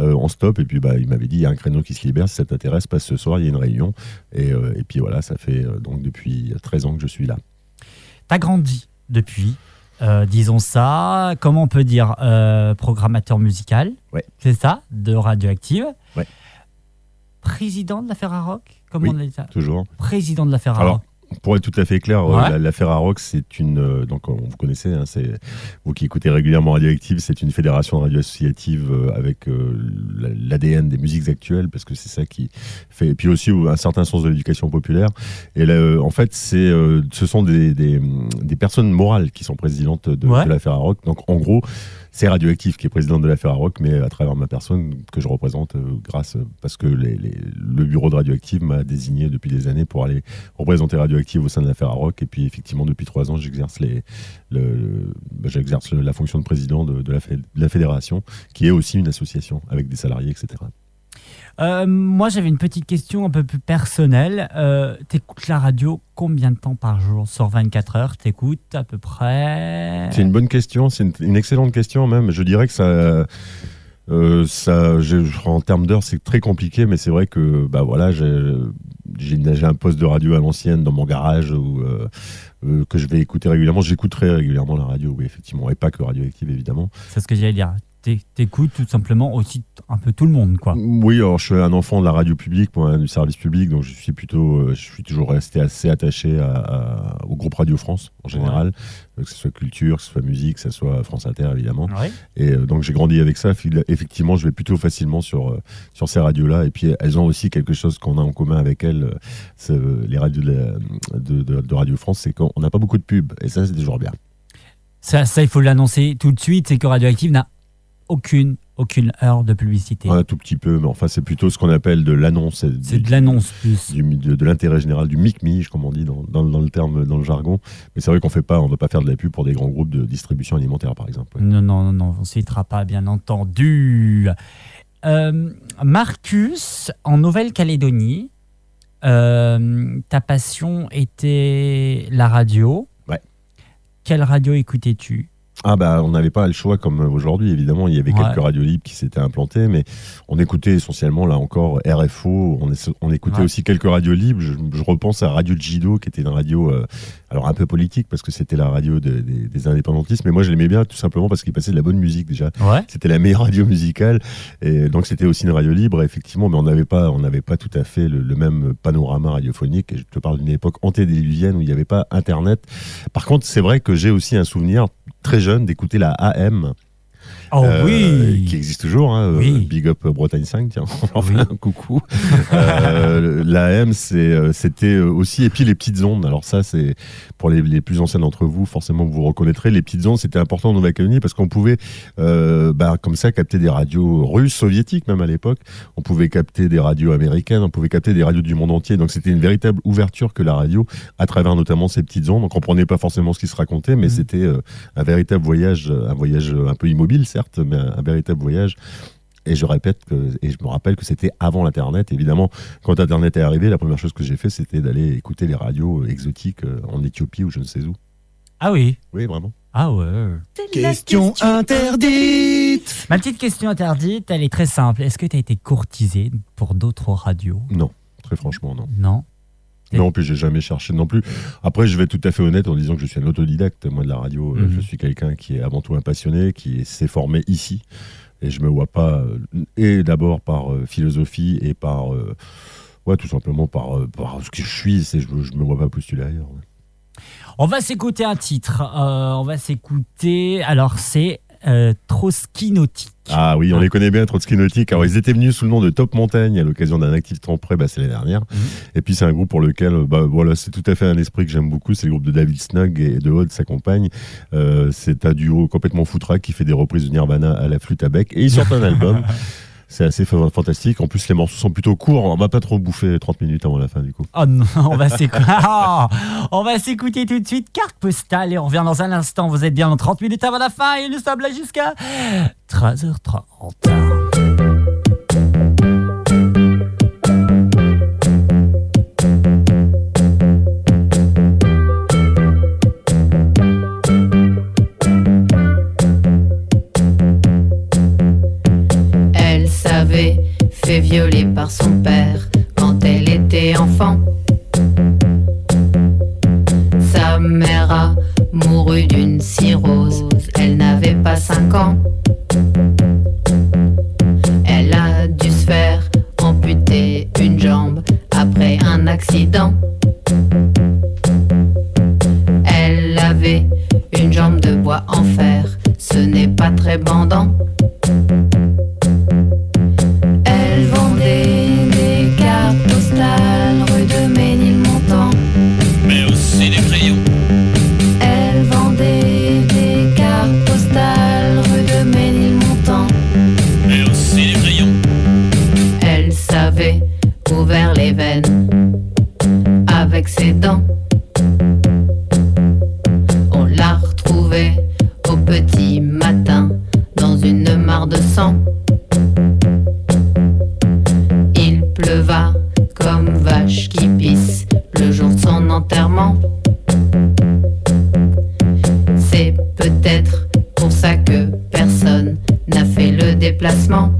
S14: euh, en stop. Et puis bah, il m'avait dit, il y a un créneau qui se libère, si ça t'intéresse, passe ce soir, il y a une réunion. Et, et puis voilà, ça fait euh, donc depuis 13 ans que je suis là.
S1: T'as grandi depuis, euh, disons ça. Comment on peut dire euh, Programmateur musical.
S14: Ouais.
S1: C'est ça, de Radioactive.
S14: Ouais.
S1: Président de la Ferrarock Comment
S14: Oui,
S1: on dit ça?
S14: toujours.
S1: Président de la Ferrarock.
S14: Pour être tout à fait clair, euh,
S1: Ouais.
S14: la, la Ferrarock, c'est une. euh, donc, on- vous connaissez, hein, c'est, vous qui écoutez régulièrement Radioactive, c'est une fédération radio associative euh, avec euh, la- l'ADN des musiques actuelles, parce que c'est ça qui fait. Et puis aussi un certain sens de l'éducation populaire. Et là, en fait, c'est, ce sont des, des, des personnes morales qui sont présidentes de,
S1: Ouais.
S14: de la Ferrarock. Donc, en gros, c'est Radioactive qui est président de la Ferrarock, mais à travers ma personne que je représente, euh, grâce parce que le bureau de Radioactive m'a désigné depuis des années pour aller représenter Radioactive au sein de la Ferrarock. Et puis effectivement, depuis trois ans, j'exerce les, le, le- bah, j'exerce la fonction de président de la fédération, qui est aussi une association avec des salariés, etc.
S1: Euh, moi, j'avais une petite question un peu plus personnelle. Euh, T'écoutes la radio combien de temps par jour Sur 24 heures, t'écoutes à peu près?
S14: C'est une bonne question, c'est une, une excellente question même. Je dirais que ça, euh, ça, je- en termes d'heures, c'est très compliqué, mais c'est vrai que bah voilà, j'ai un poste de radio à l'ancienne dans mon garage où, euh, euh, que je vais écouter régulièrement. J'écoute très régulièrement la radio, oui, effectivement, et pas que Radioactive, évidemment.
S1: C'est ce que j'allais dire. T'é- T'écoutes tout simplement aussi un peu tout le monde, quoi.
S14: Oui, alors je suis un enfant de la radio publique, moi, du service public, donc je suis plutôt, euh, je suis toujours resté assez attaché à- à- au groupe Radio France en général, que ce soit culture, que ce soit musique, que ce soit France Inter évidemment.
S1: Ouais.
S14: Et euh, donc j'ai grandi avec ça. Effectivement, je vais plutôt facilement sur euh, sur ces radios-là. Et puis elles ont aussi quelque chose qu'on a en commun avec elles, les radios de, la- de, de- de Radio France, c'est qu'on n'a pas beaucoup de pubs. Et ça, c'est toujours bien.
S1: Ça, ça, il faut l'annoncer tout de suite, c'est que Radioactive n'a aucune, aucune heure de publicité.
S14: Un tout petit peu, mais enfin, c'est plutôt ce qu'on appelle de l'annonce.
S1: C'est de l'annonce plus.
S14: Du, de, de l'intérêt général, du mic-mich, comme on dit dans, dans, dans le terme, dans le jargon. Mais c'est vrai qu'on fait pas, on ne va pas faire de la pub pour des grands groupes de distribution alimentaire, par exemple.
S1: Non, non, non, non, on ne citera pas, bien entendu. Euh, Marcus, en Nouvelle-Calédonie, euh, ta passion était la radio.
S14: Ouais.
S1: Quelle radio écoutais-tu?
S14: Ah bah on n'avait pas le choix comme aujourd'hui évidemment. Il y avait
S1: Ouais.
S14: quelques radios libres qui s'étaient implantées mais on écoutait essentiellement là encore RFO on, est- on écoutait
S1: Ouais.
S14: aussi quelques radios libres. Je, je repense à Radio Jido qui était une radio euh, alors un peu politique parce que c'était la radio de- des, des indépendantistes. Mais moi je l'aimais bien tout simplement parce qu'il passait de la bonne musique déjà.
S1: Ouais.
S14: c'était la meilleure radio musicale. Et donc c'était aussi une radio libre effectivement. Mais on n'avait pas on n'avait pas tout à fait le, le même panorama radiophonique. Et je te parle d'une époque antédiluvienne où il n'y avait pas internet. Par contre c'est vrai que j'ai aussi un souvenir très jeune d'écouter la AM
S1: Oh
S14: euh,
S1: oui.
S14: qui existe toujours hein, euh,
S1: Oui.
S14: Big Up Bretagne 5 tiens on en fait un coucou. Euh, l'AM euh, c'était aussi et puis les petites ondes. Alors ça c'est pour les, les plus anciens d'entre vous forcément vous reconnaîtrez les petites ondes c'était important en Nouvelle-Calédonie parce qu'on pouvait euh, bah, comme ça capter des radios russes soviétiques même à l'époque. On pouvait capter des radios américaines on pouvait capter des radios du monde entier. Donc c'était une véritable ouverture que la radio à travers notamment ces petites ondes. On comprenait pas forcément ce qui se racontait mais c'était euh, un véritable voyage un voyage un peu immobile certes mais un, un véritable voyage et je répète que, et je me rappelle que c'était avant l'Internet. Évidemment, quand Internet est arrivé, la première chose que j'ai fait, c'était d'aller écouter les radios euh, exotiques euh, en Éthiopie ou je ne sais où.
S1: Ah oui.
S14: Oui, vraiment.
S1: Ah ouais.
S12: Question interdite.
S1: Ma petite question interdite, elle est très simple. Est-ce que tu as été courtisé pour d'autres radios?
S14: Non, très franchement, non.
S1: Non?
S14: Non, puis j'ai jamais cherché non plus. Après, je vais être tout à fait honnête en disant que je suis un autodidacte, moi, de la radio. Euh,
S1: Mhm.
S14: Je suis quelqu'un qui est avant tout un passionné, qui s'est formé ici. Et je me vois pas, euh, et d'abord par euh, philosophie et par, euh, ouais, tout simplement par, euh, par ce que je suis, je, je me vois pas postuler ailleurs. ouais.
S1: On va s'écouter un titre. On va s'écouter. Alors, c'est euh, Trotsky Nautique.
S14: Ah oui, on les connaît bien, Trotsky Nautique. Alors, ils étaient venus sous le nom de Top Montagne à l'occasion d'un actif temps près, bah, c'est l'année dernière. Et puis, c'est un groupe pour lequel, bah, voilà, c'est tout à fait un esprit que j'aime beaucoup. C'est le groupe de David Snug et de Aude, sa compagne. Euh, c'est un duo complètement foutraque qui fait des reprises de Nirvana à la flûte à bec. Et ils sortent un album. C'est assez fa- fantastique. En plus, les morceaux sont plutôt courts. On va pas trop bouffer 30 minutes avant la fin, du coup.
S1: Oh non, on va s'écouter. Ah, on va s'écouter tout de suite carte postale et on revient dans un instant. Vous êtes bien dans 30 minutes avant la fin et nous sommes là jusqu'à 13h30.
S16: Fait violer par son père quand elle était enfant. Sa mère a mouru d'une cirrhose, elle n'avait pas 5 ans. Elle a dû se faire amputer une jambe après un accident. Elle avait une jambe de bois en fer, ce n'est pas très bandant. C'est peut-être pour ça que personne n'a fait le déplacement.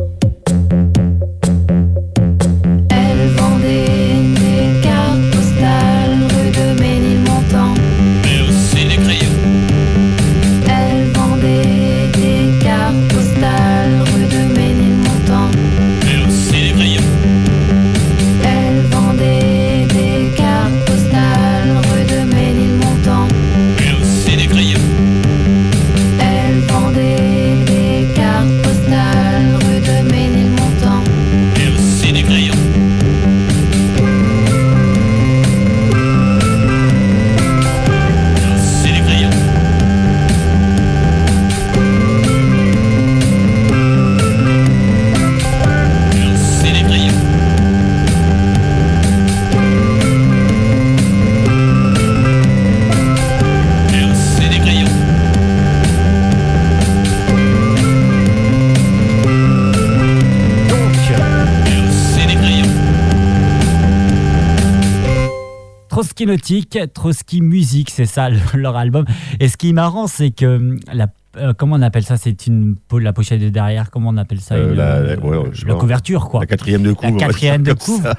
S1: Trotsky Nautique, Trotsky Musique, c'est ça le- leur album. Et ce qui est marrant, c'est que hum, la euh, comment on appelle ça? C'est une la pochette de derrière. Comment on appelle ça?
S14: Euh,
S1: Une-
S14: la, la- ouais, je sais
S1: la
S14: pas.
S1: couverture, quoi.
S14: La quatrième de couve.
S1: La quatrième de
S14: ça.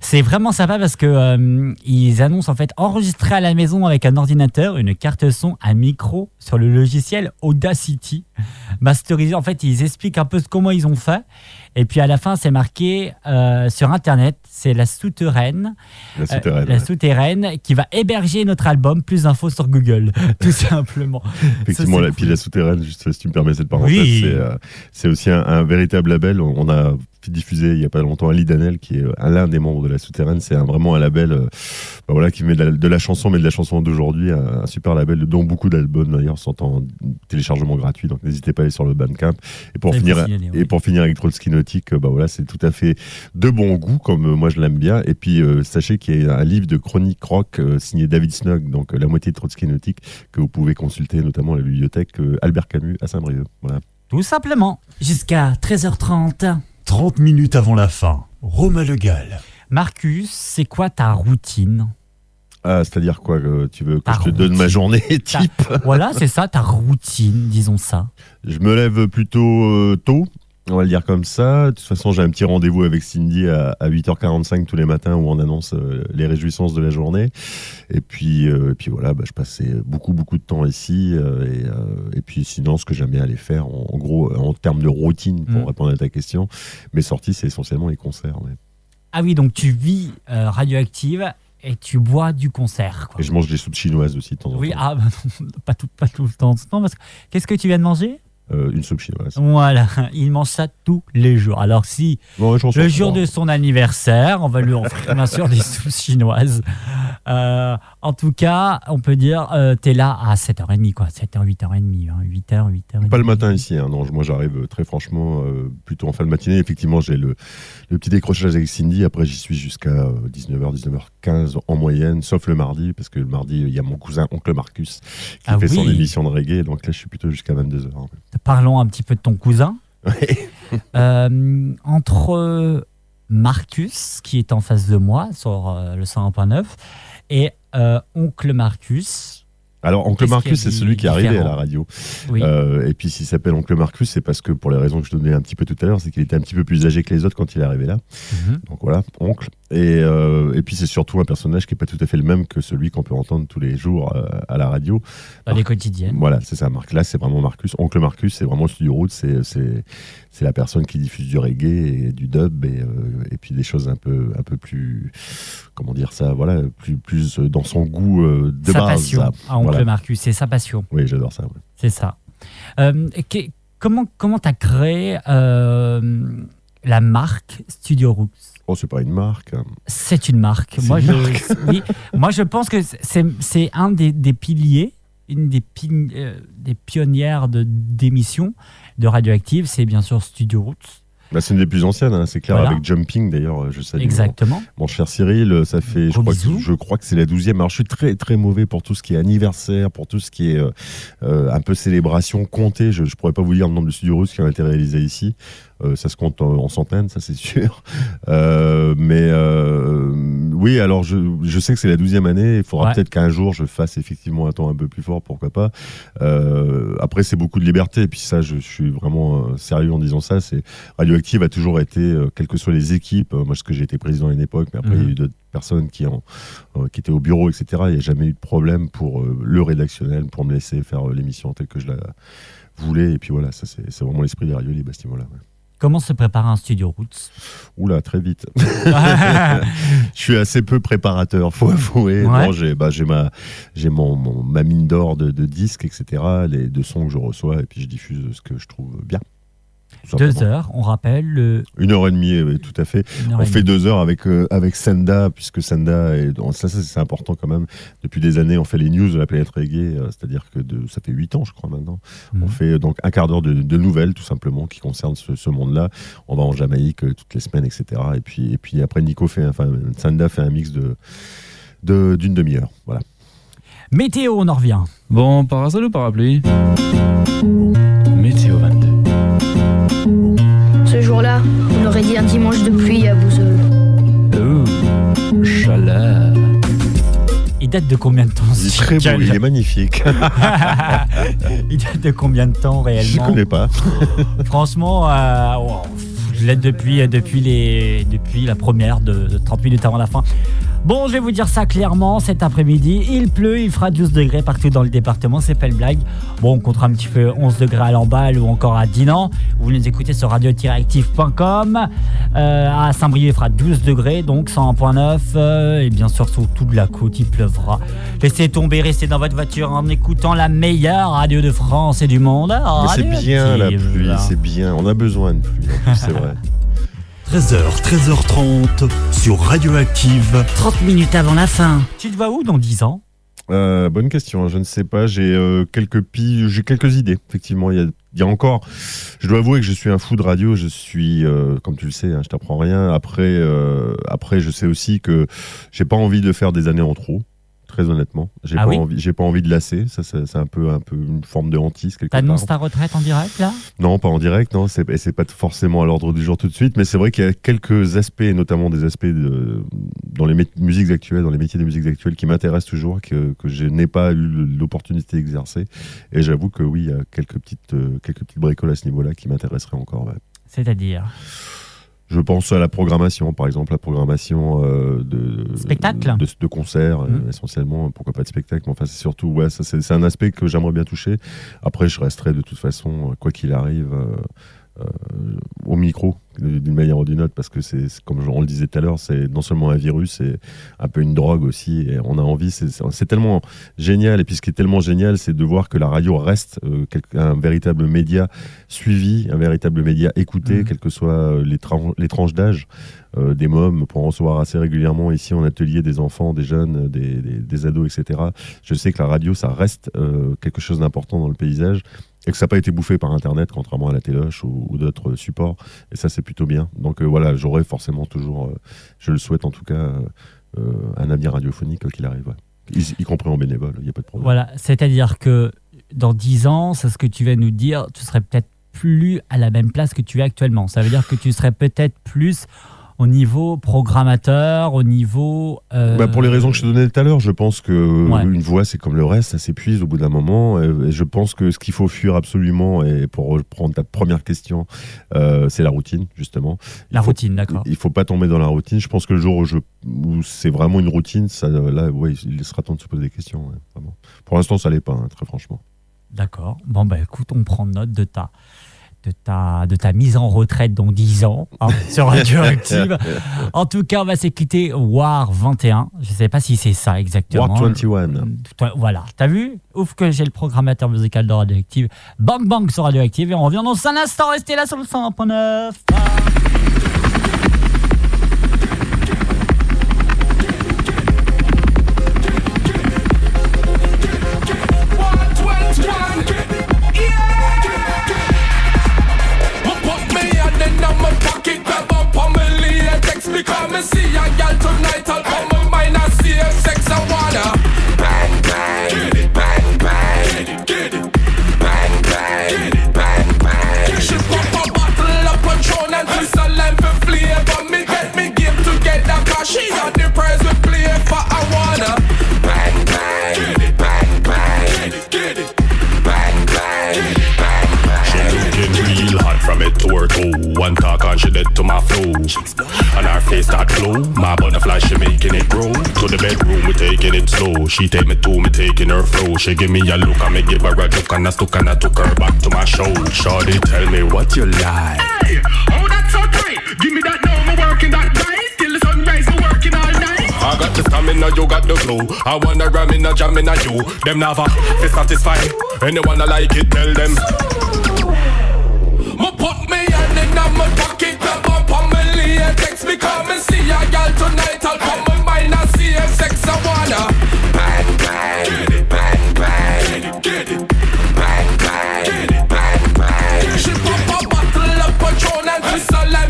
S1: C'est vraiment sympa parce que euh, ils annoncent en fait enregistrer à la maison avec un ordinateur, une carte son, un micro sur le logiciel Audacity, masterisé. En fait, ils expliquent un peu comment ils ont fait. Et puis à la fin, c'est marqué euh, sur Internet, c'est la souterraine,
S14: La souterraine,
S1: la
S14: ouais.
S1: souterraine qui va héberger notre album. Plus d'infos sur Google, tout simplement.
S14: Effectivement,
S1: Ça,
S14: la
S1: c'est
S14: pile la souterraine, juste si tu me permets cette parenthèse,
S1: Oui.
S14: c'est, euh, c'est aussi un, un véritable label. On on a diffusé il n'y a pas longtemps Ali Danel, qui est euh, l'un des membres de la souterraine. C'est vraiment un label euh, bah voilà, qui met de la, de la chanson, mais de la chanson d'aujourd'hui. Un, un super label dont beaucoup d'albums d'ailleurs sont en téléchargement gratuit. Donc n'hésitez pas à aller sur le Bandcamp. Et pour,
S1: Ça,
S14: finir, et pour finir avec Trotsky Nautique, bah voilà, c'est tout à fait de bon goût, comme euh, moi je l'aime bien. Et puis euh, sachez qu'il y a un livre de chronique rock euh, signé David Snug, donc la moitié de Trotsky Nautique, que vous pouvez consulter notamment à la bibliothèque Albert Camus à Saint-Brieuc. Voilà.
S1: Tout simplement. Jusqu'à 13h30.
S2: 30 minutes avant la fin, Romain Le Gall.
S1: Marcus, c'est quoi ta routine?
S14: Ah, c'est-à-dire quoi que Tu veux que
S1: Ta
S14: je te donne ma journée
S1: Ta-
S14: type?
S1: Voilà, c'est ça, ta routine, disons ça.
S14: Je me lève plutôt euh, tôt, on va le dire comme ça. De toute façon, j'ai un petit rendez-vous avec Cindy à, à 8h45 tous les matins où on annonce euh, les réjouissances de la journée. Et puis, euh, et puis voilà, bah, je passais beaucoup, beaucoup de temps ici. euh, et, et puis sinon, ce que j'aime bien aller faire, en, en gros, en termes de routine, pour
S1: Mm.
S14: répondre à ta question, mes sorties, c'est essentiellement les concerts.
S1: Ah oui, donc tu vis radioactive et tu bois du concert. Quoi.
S14: Et je mange des soupes chinoises aussi de temps en
S1: Oui,
S14: temps.
S1: ah, bah non, pas, tout, pas tout le temps. Non, parce que qu'est-ce que tu viens de manger?
S14: Euh, une soupe chinoise.
S1: Voilà, il mange ça tous les jours. Alors si
S14: Bon,
S1: le jour de son anniversaire, on va lui offrir bien sûr des soupes chinoises. Euh, en tout cas, on peut dire, euh, t'es là à 7h30, quoi. 7h, 8h30, hein, 8h, 8h30.
S14: Pas le matin ici, hein. non, moi j'arrive très franchement plutôt en fin de matinée. Effectivement, j'ai le, le petit décrochage avec Cindy. Après, j'y suis jusqu'à euh, 19h, 19h15 en moyenne, sauf le mardi, parce que le mardi, il y a mon cousin, oncle Marcus, qui
S1: Ah
S14: fait son émission de reggae. Donc là, je suis plutôt jusqu'à 22h.
S1: Parlons un petit peu de ton cousin. Euh, entre Marcus, qui est en face de moi sur euh, le 101.9, et euh, oncle Marcus.
S14: Alors, Oncle Marcus, c'est celui qui est arrivé à la radio.
S1: Oui.
S14: Euh, et puis, s'il s'appelle Oncle Marcus, c'est parce que, pour les raisons que je donnais un petit peu tout à l'heure, c'est qu'il était un petit peu plus âgé que les autres quand il est arrivé là.
S1: Mhm.
S14: Donc voilà, Oncle. Et, euh, et puis, c'est surtout un personnage qui n'est pas tout à fait le même que celui qu'on peut entendre tous les jours euh, à la radio.
S1: Dans les quotidiennes.
S14: Voilà, c'est ça, Marc. Là, c'est vraiment Marcus. Oncle Marcus, c'est vraiment le studio route. C'est, c'est, la personne qui diffuse du reggae et du dub et, euh, et puis des choses un peu, un peu plus, comment dire ça, voilà, plus, plus euh, dans son goût euh, de
S1: sa
S14: base.
S1: passion oncle
S14: Voilà.
S1: Marcus, c'est sa passion.
S14: Oui, j'adore ça. ouais.
S1: C'est ça. Comment comment t'as créé la marque Studio Roots?
S14: Oh, c'est pas une marque. hein.
S1: C'est une marque. Moi,
S14: une
S1: je,
S14: marque.
S1: oui, moi, je pense que c'est un des, des piliers, une des, pi- euh, des pionnières de- d'émissions de Radioactive, c'est bien sûr Studio Roots.
S14: Bah, c'est une des plus anciennes, hein, c'est clair,
S1: Voilà.
S14: avec Jumping d'ailleurs, euh, je salue.
S1: Exactement.
S14: Mon, mon cher Cyril, euh, ça fait, je crois, que, je crois que c'est la douzième. Alors je suis très très mauvais pour tout ce qui est anniversaire, pour tout ce qui est euh, un peu célébration, compter. Je, je pourrais pas vous dire le nombre de studios russes qui ont été réalisés ici. Euh, ça se compte en, en centaines, ça c'est sûr. Euh, mais euh, oui, alors je, je sais que c'est la douzième année. Il faudra
S1: Ouais.
S14: peut-être qu'un jour je fasse effectivement un temps un peu plus fort, pourquoi pas. Après, c'est beaucoup de liberté. Et puis ça, je, je suis vraiment sérieux en disant ça. C'est Radioactive a toujours été, quelles que soient les équipes. moi, parce que j'ai été président à une époque, mais après il y a
S1: Mhm.
S14: eu d'autres personnes qui ont, qui étaient au bureau, etc. Il n'y a jamais eu de problème pour le rédactionnel, pour me laisser faire l'émission telle que je la voulais. Et puis voilà, ça c'est vraiment l'esprit des Radio Libre à ce niveau-là. ouais.
S1: Comment se prépare un Studio Roots?
S14: Oula, très vite. je suis assez peu préparateur, faut avouer.
S1: Ouais.
S14: Non, j'ai bah, j'ai ma, mon, mon- ma mine d'or de, de disques, etc. Les de sons que je reçois et puis je diffuse ce que je trouve bien.
S1: Deux heures, on rappelle. Le...
S14: Une heure et demie, oui, tout à fait. On fait
S1: demie.
S14: deux heures avec, euh, avec Senda, puisque Senda, est, ça, ça, c'est important quand même. Depuis des années, on fait les news de la planète reggae, euh, c'est-à-dire que de, ça fait huit ans, je crois, maintenant.
S1: Mhm.
S14: On fait donc un quart d'heure de, de nouvelles, tout simplement, qui concernent ce, ce monde-là. On va en Jamaïque euh, toutes les semaines, etc. Et puis, et puis après, Nico fait, enfin, Senda fait un mix de de- d'une demi-heure. Voilà.
S1: Météo, on en revient.
S6: Bon, parasol ou parapluie? Météo
S7: dit un dimanche de pluie à Bouzeul.
S6: Oh, chaleur.
S1: Et date de combien de temps
S14: Il est très beau, il est magnifique.
S1: Il date de combien de temps
S14: Je
S1: réellement
S14: connais pas.
S1: Franchement, euh, wow, je l'aide depuis, depuis, les, depuis la première de, de 30 minutes avant la fin. Bon, je vais vous dire ça clairement, cet après-midi, il pleut, il fera 12 degrés partout dans le département, c'est pas une blague. Bon, on comptera un petit peu 11 degrés à Lamballe ou encore à Dinan. Vous nous écoutez sur radio-active.com. Euh, à Saint-Brieuc, il fera 12 degrés, donc 101.9. euh, et bien sûr, sur toute la côte, il pleuvra. Laissez tomber, restez dans votre voiture en écoutant la meilleure radio de France et du monde.
S14: C'est bien la pluie, c'est bien. On a besoin de pluie, c'est vrai.
S2: 13h, 13h30 sur Radioactive.
S1: 30 minutes avant la fin. Tu te vois où dans 10 ans?
S14: Euh, bonne question, je ne sais pas. J'ai euh, quelques pi- j'ai quelques idées. Effectivement, il y a, il y a encore. Je dois avouer que je suis un fou de radio. Je suis, euh, comme tu le sais, hein, je t'apprends rien. Après, euh, après, je sais aussi que j'ai pas envie de faire des années en trop. Très honnêtement, j'ai
S1: Ah
S14: pas
S1: oui
S14: envie, j'ai pas envie de lasser. Ça, c'est c'est un peu, un peu une forme de hantise part.
S1: T'annonces ta retraite en direct là?
S14: Non, pas en direct, non, c'est et c'est pas forcément à l'ordre du jour tout de suite, mais c'est vrai qu'il y a quelques aspects, notamment des aspects de, dans les mé- musiques actuelles, dans les métiers des musiques actuelles qui m'intéressent toujours, que, que je n'ai pas eu l'opportunité d'exercer. Et j'avoue que oui, il y a quelques petites, euh, quelques petites bricoles à ce niveau-là qui m'intéresseraient encore. ouais.
S1: C'est-à-dire?
S14: Je pense à la programmation, par exemple, la programmation euh, de,
S1: Spectacle
S14: de, de concerts, euh,
S1: Mhm.
S14: essentiellement, pourquoi pas de spectacle, mais enfin, c'est surtout, ouais, c'est un aspect que j'aimerais bien toucher. Après, je resterai de toute façon, euh, quoi qu'il arrive, euh, euh, au micro, d'une manière ou d'une autre, parce que c'est, comme on le disait tout à l'heure, c'est non seulement un virus, c'est un peu une drogue aussi, et on a envie, c'est, tellement génial, et puis ce qui est tellement génial, c'est de voir que la radio reste euh, un véritable média suivi, un véritable média écouté,
S1: Mhm.
S14: quelles que soient les, tran- les tranches d'âge euh, des mômes, pour en recevoir assez régulièrement ici en atelier des enfants, des jeunes, des, des- des ados, etc. Je sais que la radio, ça reste euh, quelque chose d'important dans le paysage et que ça n'a pas été bouffé par Internet, contrairement à la téloche ou, ou d'autres supports. Et ça, c'est plutôt bien. Donc euh, voilà, j'aurai forcément toujours, euh, je le souhaite en tout cas, euh, euh, un avenir radiophonique qu'il arrive, y compris en bénévole, il n'y a pas de problème.
S1: Voilà, c'est-à-dire que dans 10 ans, c'est ce que tu vas nous dire, tu serais peut-être plus à la même place que tu es actuellement. Ça veut dire que tu serais peut-être plus au niveau programmateur, au niveau... euh,
S14: Bah, pour les raisons que je te donnais tout à l'heure, je pense que
S1: Ouais.
S14: une voix c'est comme le reste, ça s'épuise au bout d'un moment. Et, je pense que ce qu'il faut fuir absolument, et pour reprendre ta première question, euh, c'est la routine justement.
S1: La
S14: faut-
S1: routine, d'accord.
S14: Il faut pas tomber dans la routine. Je pense que le jour où, c'est vraiment une routine, ça, là, ouais, il sera temps de se poser des questions. ouais, vraiment. Pour l'instant, ça l'est pas, hein, très franchement.
S1: D'accord. Bon, bah écoute, on prend note de ta, de ta, de ta mise en retraite dans 10 ans hein, sur Radioactive. en tout cas, on va s'écouter War 21. Je sais pas si c'est ça exactement.
S14: War 21.
S1: Toi, Voilà, t'as vu? Ouf que j'ai le programmateur musical de Radioactive. Bang Bang sur Radioactive et on revient dans un instant. Restez là sur le 100.9.
S8: Put text me, come and see a girl tonight. I'll come my mind, I see her sex and wanna bang bang, get it, bang bang, get it, get it. bang bang, get it, bang bang. She pop a bottle of Patron and twist a lime for flavor. Me get me game together, cause she on the
S17: from it to her toe. One talk and she dead to my flow. And her face start glow. My butterfly she making it grow. To the bedroom we taking it slow. She take me to me taking her flow. She give me a look and me give her a look and I stuck and I took her back to my show. Shorty tell me what you like.
S8: Hey, oh that's so tight. Give me that now, me working that night till the sunrise. Me working all night.
S17: I got the stamina, you got the flow. I wanna ram in a jam in a you. Them never fi satisfy. Anyone I like it, tell them.
S8: Text me, come and see a girl tonight. I'll come my mind and sex. I wanna bang bang, get it, bang bang, get it, bang bang, get it, bang bang. She pop a bottle of Patron and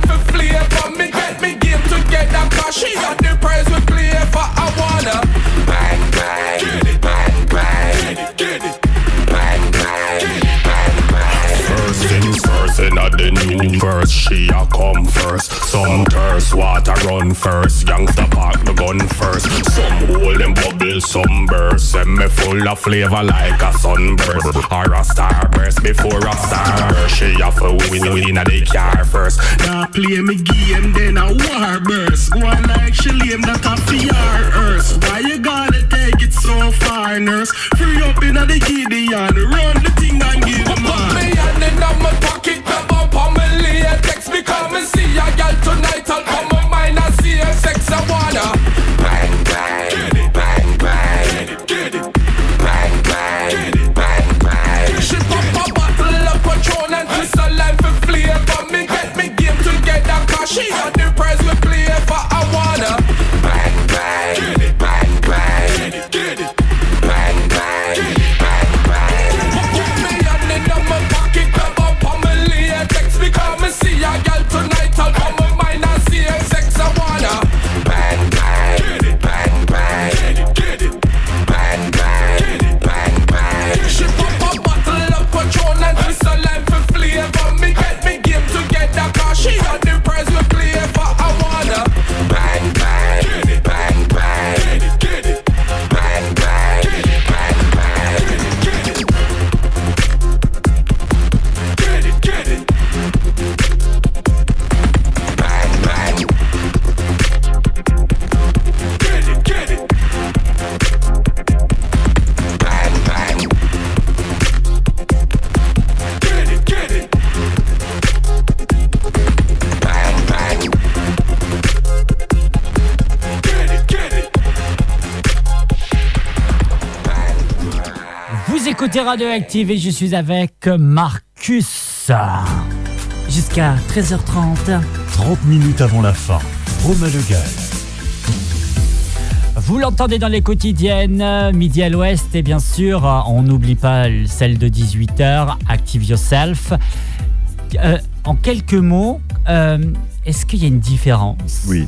S8: for flavor. Me get me together, cause she got the we for. Wanna bang bang, get it, bang bang, get it, get it, bang bang.
S17: First things first, and not the new first, she a come first. Some curse, water run first. Youngster park the gun first. Some hold them bubble, some burst. Send me full of flavor like a sunburst. Or a starburst before a starburst. She a for win win a the car first.
S18: Now play me game, then a war burst. Go on like she lame that a fear earth. Why you gotta take it so far, nurse? Free up in the Gideon, run the thing and give a
S8: Put me hand in my pocket, grab up on my latex. Me come and see a girl tonight. I'll come my mind and see her sex. I wanna bang bang, get it, bang bang, get it, get it, bang bang, get it, bang bang. She pop a bottle of Patron and twist her line for flavor. Me get me game together 'cause she the prize we play
S1: Radioactive et je suis avec Marcus. Jusqu'à 13h30.
S2: 30 minutes avant la fin. Romain Le Gall.
S1: Vous l'entendez dans les quotidiennes, midi à l'ouest, et bien sûr, on n'oublie pas celle de 18h, Active Yourself. Euh, en quelques mots, euh, est-ce qu'il y a une différence?
S14: Oui.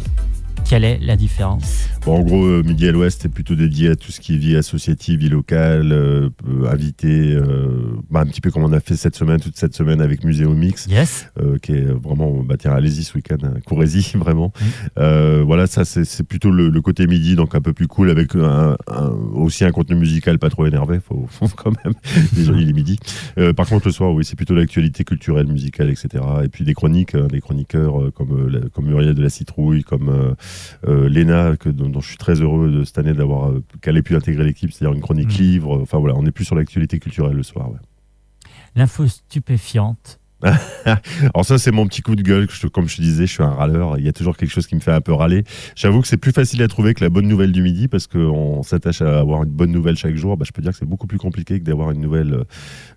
S1: Quelle est la différence?
S14: Bon, en gros, euh, Midi à l'Ouest est plutôt dédié à tout ce qui est vie associative, vie locale, euh, invité, euh, bah, un petit peu comme on a fait cette semaine, toute cette semaine avec Muséo Mix,
S1: Yes.
S14: euh, qui est vraiment, bah tiens, allez-y ce week-end, hein, courez-y vraiment. Euh, voilà, ça c'est plutôt le, le côté midi, donc un peu plus cool, avec un- un- aussi un contenu musical pas trop énervé, faut, faut quand même, déjà il est midi. Euh, par contre, le soir, oui, c'est plutôt l'actualité culturelle, musicale, etc. Et puis des chroniques, hein, des chroniqueurs comme, comme Muriel de la Citrouille, comme Léna, que, dont, dont je suis très heureux de cette année d'avoir euh, qu'elle ait pu intégrer l'équipe, c'est-à-dire une chronique livre. Enfin voilà, on est plus sur l'actualité culturelle le soir. ouais.
S1: L'info stupéfiante.
S14: Alors ça, c'est mon petit coup de gueule. comme je te disais, je suis un râleur. Il y a toujours quelque chose qui me fait un peu râler. J'avoue que c'est plus facile à trouver que la bonne nouvelle du midi parce qu'on s'attache à avoir une bonne nouvelle chaque jour. Bah, je peux dire que c'est beaucoup plus compliqué que d'avoir une nouvelle, euh,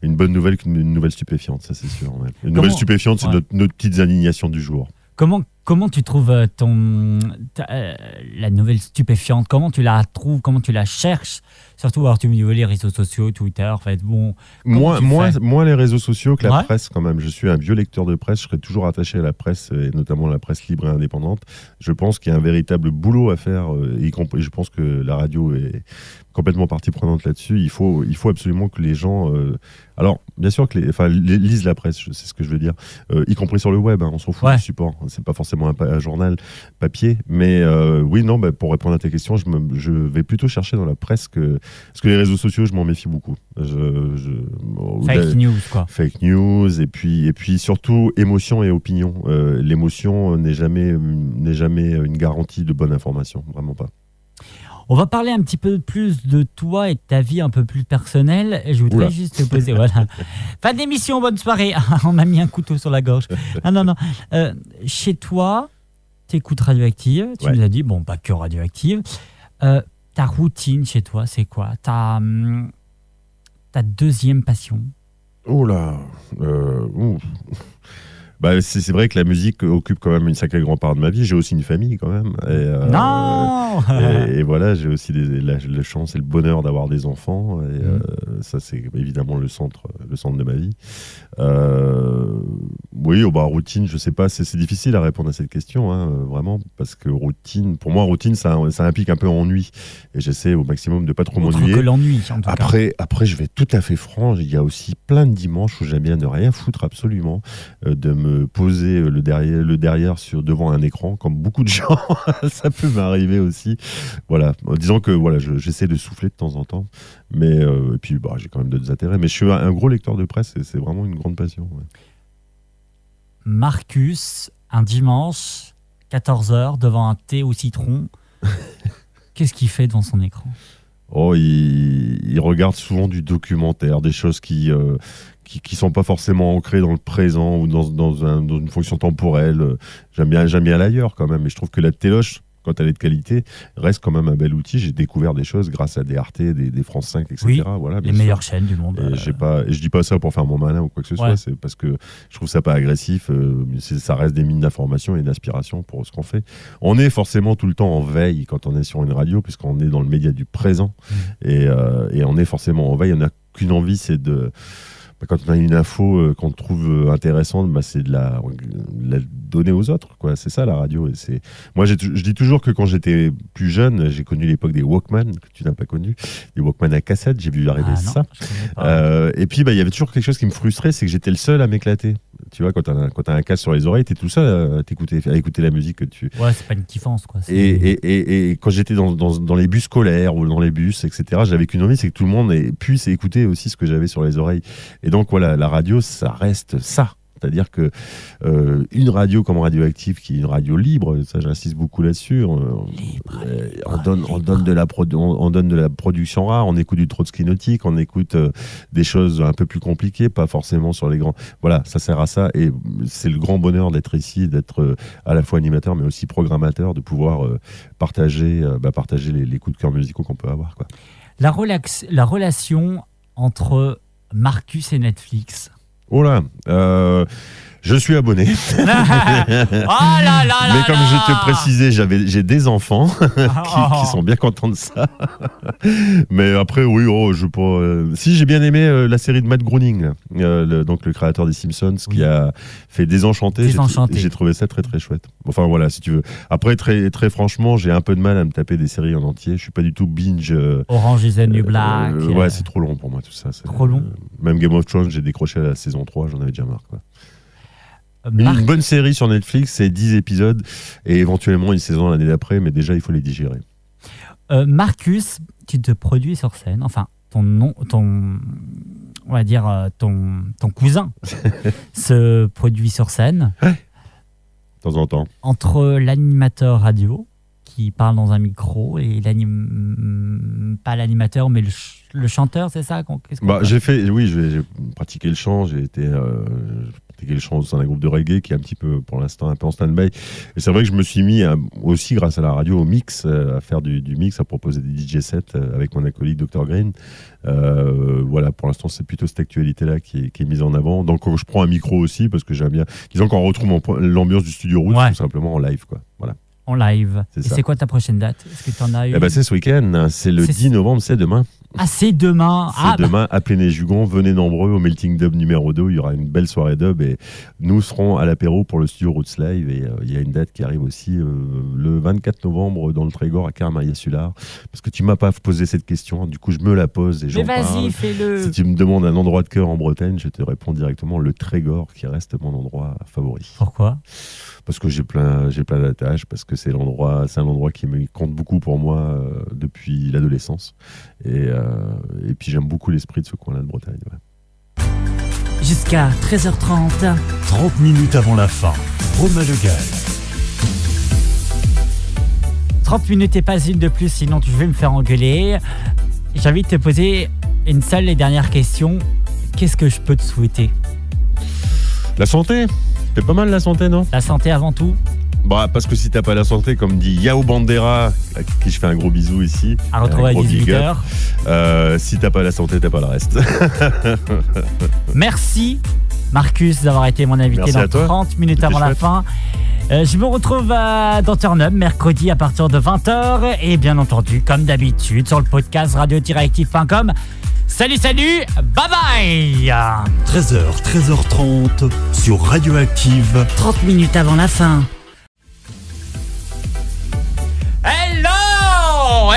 S14: une bonne nouvelle qu'une une nouvelle stupéfiante. Ça, c'est sûr. ouais. Une nouvelle stupéfiante, c'est
S1: Ouais.
S14: notre, notre petites indignations du jour.
S1: Comment, comment tu trouves euh, ton, ta- euh, la nouvelle stupéfiante? Comment tu la trouves? Comment tu la cherches? Surtout, alors tu me dis les réseaux sociaux, Twitter, en fait, bon.
S14: Moins, moins, moins les réseaux sociaux que la
S1: Ouais.
S14: presse quand même. Je suis un vieux lecteur de presse, je serai toujours attaché à la presse et notamment la presse libre et indépendante. Je pense qu'il y a un véritable boulot à faire, euh, y compris, je pense que la radio est complètement partie prenante là-dessus. Il faut, il faut absolument que les gens... euh, alors, bien sûr que les, enfin, les- lisent la presse, c'est ce que je veux dire, euh, y compris sur le web, hein, on s'en fout
S1: Ouais.
S14: du support. C'est pas forcément un, journal papier, mais euh, oui, non, bah, pour répondre à ta question, je, me- je vais plutôt chercher dans la presse que... Parce que les réseaux sociaux, je m'en méfie beaucoup. Je, je-
S1: Fake news, quoi.
S14: Fake news, et puis, et puis surtout émotion et opinion. L'émotion n'est jamais, n'est jamais une garantie de bonne information, vraiment pas.
S1: On va parler un petit peu plus de toi et de ta vie un peu plus personnelle. Je voudrais
S14: Oula.
S1: juste te poser. voilà. Fin d'émission, bonne soirée. On m'a mis un couteau sur la gorge. Ah non, non. Euh, chez toi, tu écoutes Radioactive. Tu
S14: Ouais.
S1: nous as dit, bon, pas que Radioactive. Euh, ta routine chez toi, c'est quoi? Ta, hum, ta deuxième passion?
S14: Oh là euh. Bah, c'est c'est vrai que la musique occupe quand même une sacrée grande part de ma vie. J'ai aussi une famille quand même. Et, euh,
S1: Non
S14: et, et voilà, j'ai aussi des- la, la chance et le bonheur d'avoir des enfants. Et euh, ça, c'est évidemment le centre, le centre de ma vie. Euh, oui, oh, bah, routine, je sais pas, c'est difficile à répondre à cette question, hein, euh, vraiment, parce que routine, pour moi, routine, ça, ça implique un peu ennui. Et j'essaie au maximum de pas trop m'ennuyer.
S1: que l'ennui, en tout cas.
S14: Après, après, je vais être tout à fait franc, il y a aussi plein de dimanches où j'aime bien ne rien foutre absolument, euh, de me poser le derrière, le derrière sur, devant un écran, comme beaucoup de gens. ça peut m'arriver aussi. Voilà. En disant que voilà, je- j'essaie de souffler de temps en temps. Mais, euh, et puis, bah, j'ai quand même d'autres intérêts. Mais je suis un, gros lecteur de presse et c'est vraiment une grande passion. ouais.
S1: Marcus, un dimanche, 14h, devant un thé au citron. Qu'est-ce qu'il fait devant son écran?
S14: Oh, il, il regarde souvent du documentaire, des choses qui, euh, qui, qui sont pas forcément ancrées dans le présent ou dans, dans, un- dans une fonction temporelle. J'aime bien, j'aime bien l'ailleurs quand même. Et je trouve que la téloche, quand elle est de qualité, reste quand même un bel outil. J'ai découvert des choses grâce à des Arte, des, des France 5, etc.
S1: Oui,
S14: voilà,
S1: les
S14: sûr.
S1: meilleures chaînes du monde.
S14: Et
S1: euh,
S14: pas, je dis pas ça pour faire mon malin ou quoi que ce soit, c'est parce que je trouve ça pas agressif. euh, ça reste des mines d'information et d'inspiration pour ce qu'on fait. On est forcément tout le temps en veille quand on est sur une radio, puisqu'on est dans le média du présent.
S1: Mmh.
S14: Et, euh, et on est forcément en veille. On n'a qu'une envie, c'est de. Bah, Quand on a une info euh, qu'on trouve euh, intéressante, bah, c'est de la, de la donner aux autres. quoi. C'est ça la radio. Et c'est moi, je dis toujours que quand j'étais plus jeune, j'ai connu l'époque des Walkman que tu n'as pas connu, des Walkman à cassette. J'ai vu arriver
S1: Ah non,
S14: ça. Euh, et puis, bah, il y avait toujours quelque chose qui me frustrait, c'est que j'étais le seul à m'éclater. Tu vois, quand un, quand t'as un casque sur les oreilles, t'es tout seul à, écouter la musique que tu.
S1: Ouais, c'est pas une kiffance, quoi.
S14: Et, et, et, et quand j'étais dans, dans, dans les bus scolaires ou dans les bus, etc., j'avais qu'une envie, c'est que tout le monde puisse écouter aussi ce que j'avais sur les oreilles. Et donc, voilà, la radio, ça reste ça. C'est-à-dire que euh, une radio comme Radioactive, qui est une radio libre, ça j'insiste beaucoup là-dessus, euh, euh, on, donne, on, donne de la produ- on, on donne de la production rare, on écoute du Trotsky nautique, on écoute euh, des choses un peu plus compliquées, pas forcément sur les grands. Voilà, ça sert à ça et c'est le grand bonheur d'être ici, d'être euh, à la fois animateur mais aussi programmateur, de pouvoir partager, bah, partager les, les coups de cœur musicaux qu'on peut avoir. Quoi.
S1: La, relax- la relation entre Marcus et Netflix.
S14: Oh là, euh, je suis abonné.
S1: Ah là là
S14: Mais
S1: là
S14: comme
S1: là
S14: je te précisais, j'avais, j'ai des enfants qui,
S1: Oh.
S14: qui sont bien contents de ça. Mais après, oui, oh, je pas. euh, Si j'ai bien aimé euh, la série de Matt Groening. Euh, le- donc le créateur des Simpsons, qui a fait Désenchanté.
S1: Désenchanté.
S14: j'ai trouvé ça très très chouette. Enfin voilà, si tu veux. Après, très très franchement, j'ai un peu de mal à me taper des séries en entier. Je suis pas du tout binge.
S1: Orange is the New Black.
S14: ouais, c'est trop long pour moi tout ça.
S1: Trop long.
S14: Même Game of Thrones, j'ai décroché à la saison 3, j'en avais déjà marre. Quoi. Une bonne série sur Netflix, c'est 10 épisodes et éventuellement une saison l'année d'après, mais déjà il faut les digérer.
S1: Euh, Marcus, tu te produis sur scène, enfin, ton nom, ton, on va dire, euh, ton, ton cousin se produit sur scène.
S14: De temps en temps.
S1: Entre l'animateur radio qui parle dans un micro et l'anim... pas l'animateur mais le, ch- le chanteur, c'est ça
S14: Bah, j'ai fait, oui, j'ai pratiqué le chant, j'ai été. euh, le chant dans un groupe de reggae qui est un petit peu, pour l'instant, un peu en stand-by. Et c'est vrai que je me suis mis à- aussi, grâce à la radio, au mix, euh, à faire du, du mix, à proposer des DJ sets euh, avec mon acolyte Dr Green. Euh, voilà, pour l'instant, c'est plutôt cette actualité-là qui est, qui est mise en avant. Donc, je prends un micro aussi parce que j'aime bien. Disons qu'on retrouve l'ambiance du studio route,
S1: Ouais.
S14: tout simplement en live, quoi. Voilà.
S1: En live.
S14: C'est
S1: Et c'est quoi ta prochaine date? Est-ce que tu en as eu
S14: Eh ben, c'est ce week-end, c'est le
S1: C'est-
S14: 10 novembre, c'est demain.
S1: Ah, c'est demain.
S14: C'est
S1: Ah, bah,
S14: demain à Pléné-Jugon. Venez nombreux au Melting Dub numéro 2. Il y aura une belle soirée dub et nous serons à l'apéro pour le studio Roots Live. Et euh, il y a une date qui arrive aussi euh, le 24 novembre dans le Trégor à Carmaria-Sular. Parce que tu m'as pas posé cette question. Du coup, je me la pose et j'en
S1: Mais vas-y,
S14: parle.
S1: fais-le.
S14: Si tu me demandes un endroit de cœur en Bretagne, je te réponds directement le Trégor qui reste mon endroit favori.
S1: Pourquoi?
S14: Parce que j'ai plein, j'ai plein d'attaches, parce que c'est l'endroit, c'est un endroit qui me compte beaucoup pour moi euh, depuis l'adolescence. Et, euh, et puis j'aime beaucoup l'esprit de ce coin-là de Bretagne. ouais.
S1: Jusqu'à 13h30.
S2: 30 minutes avant la fin. Romain Le Gall.
S1: 30 minutes et pas une de plus, sinon je vais me faire engueuler. J'ai envie de te poser une seule et dernière question. Qu'est-ce que je peux te souhaiter?
S14: La santé C'est pas mal la santé, non?
S1: La santé avant tout
S14: Bah, parce que si t'as pas la santé, comme dit Yao Bandera, à qui je fais un gros bisou ici.
S1: À retrouver
S14: un
S1: à
S14: gros big
S1: 18
S14: up,
S1: heures.
S14: euh, si t'as pas la santé, t'as pas le reste.
S1: Merci Marcus d'avoir été mon invité
S14: Merci à
S1: dans
S14: toi.
S1: 30 minutes
S14: C'était
S1: avant la fin. Euh, je me retrouve euh, dans Turn Up mercredi à partir de 20h et bien entendu comme d'habitude sur le podcast radio-active.com. Salut salut, bye bye
S2: 13h, 13h30 sur Radioactive.
S1: 30 minutes avant la fin.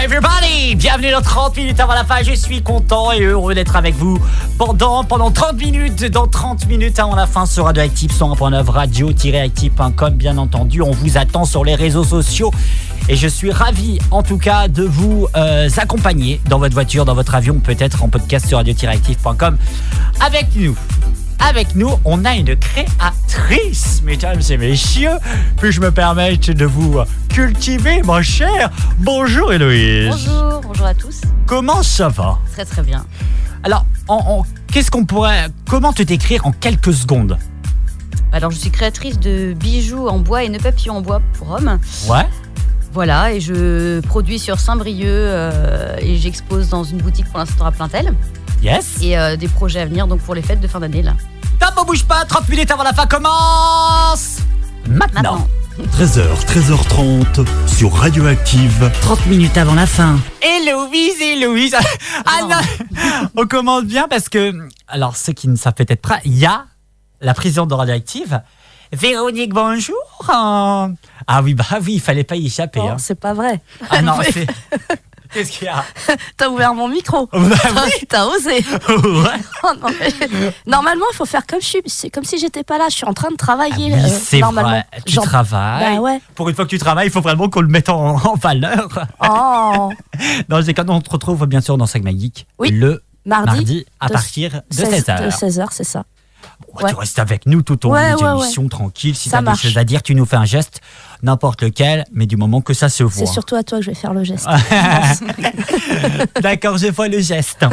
S1: Everybody Bienvenue dans 30 minutes avant la fin. Je suis content et heureux d'être avec vous pendant, pendant 30 minutes. Dans 30 minutes avant la fin sur Radioactive 101.9 radio-active.com. Bien entendu, on vous attend sur les réseaux sociaux. Et je suis ravi, en tout cas, de vous euh, accompagner dans votre voiture, dans votre avion, peut-être en podcast sur radio-active.com. Avec nous, avec nous, on a une créatrice, mesdames et messieurs. Puis-je me permettre de vous cultiver, mon cher Bonjour Héloïse.
S19: Bonjour, bonjour à tous.
S1: Comment ça va?
S19: Très très bien.
S1: Alors, qu'est-ce qu'on pourrait, comment te décrire en quelques secondes?
S19: Alors, je suis créatrice de bijoux en bois et nœuds papillons en bois pour hommes.
S1: Ouais.
S19: Voilà, et je produis sur Saint-Brieuc euh, et j'expose dans une boutique pour l'instant à Plaintel.
S1: Yes.
S19: Et euh, des projets à venir donc pour les fêtes de fin d'année là.
S1: Top, on bouge pas, 30 minutes avant la fin commence Maintenant.
S2: 13h, 13h30 sur Radioactive.
S1: 30 minutes avant la fin. Héloïse, Héloïse. Ah non, on commence bien parce que, alors ceux qui ne savent peut-être pas, il y a la présidente de Radioactive, Véronique, bonjour. Ah oui, bah oui, il fallait pas y échapper. hein.
S20: C'est pas vrai.
S1: Ah non, c'est... Qu'est-ce qu'il y a
S20: T'as ouvert mon micro.
S1: Bah oui.
S20: T'as osé.
S1: Ouais.
S20: Oh non, mais- Normalement, il faut faire comme je suis. C'est comme si j'étais pas là. Je suis en train de travailler.
S1: Oui,
S20: euh,
S1: c'est
S20: normalement.
S1: vrai. Tu
S20: Genre-
S1: travailles.
S20: Bah ouais.
S1: Pour une fois que tu travailles, il faut vraiment qu'on le mette en, en valeur.
S20: Oh.
S1: Dans les cas, on te retrouve bien sûr dans Sagma Geek
S20: Oui.
S1: le
S20: Mardi.
S1: à
S20: de-
S1: partir de
S20: 16
S1: 16h.
S20: De 16h, c'est ça.
S1: Tu restes avec nous tout au long de l'émission, tranquille. Si tu
S20: Ça
S1: as des
S20: marche.
S1: choses à dire, tu nous fais un geste, n'importe lequel, mais du moment que ça se voit.
S20: C'est surtout à toi que je vais faire le geste.
S1: D'accord, je vois le geste.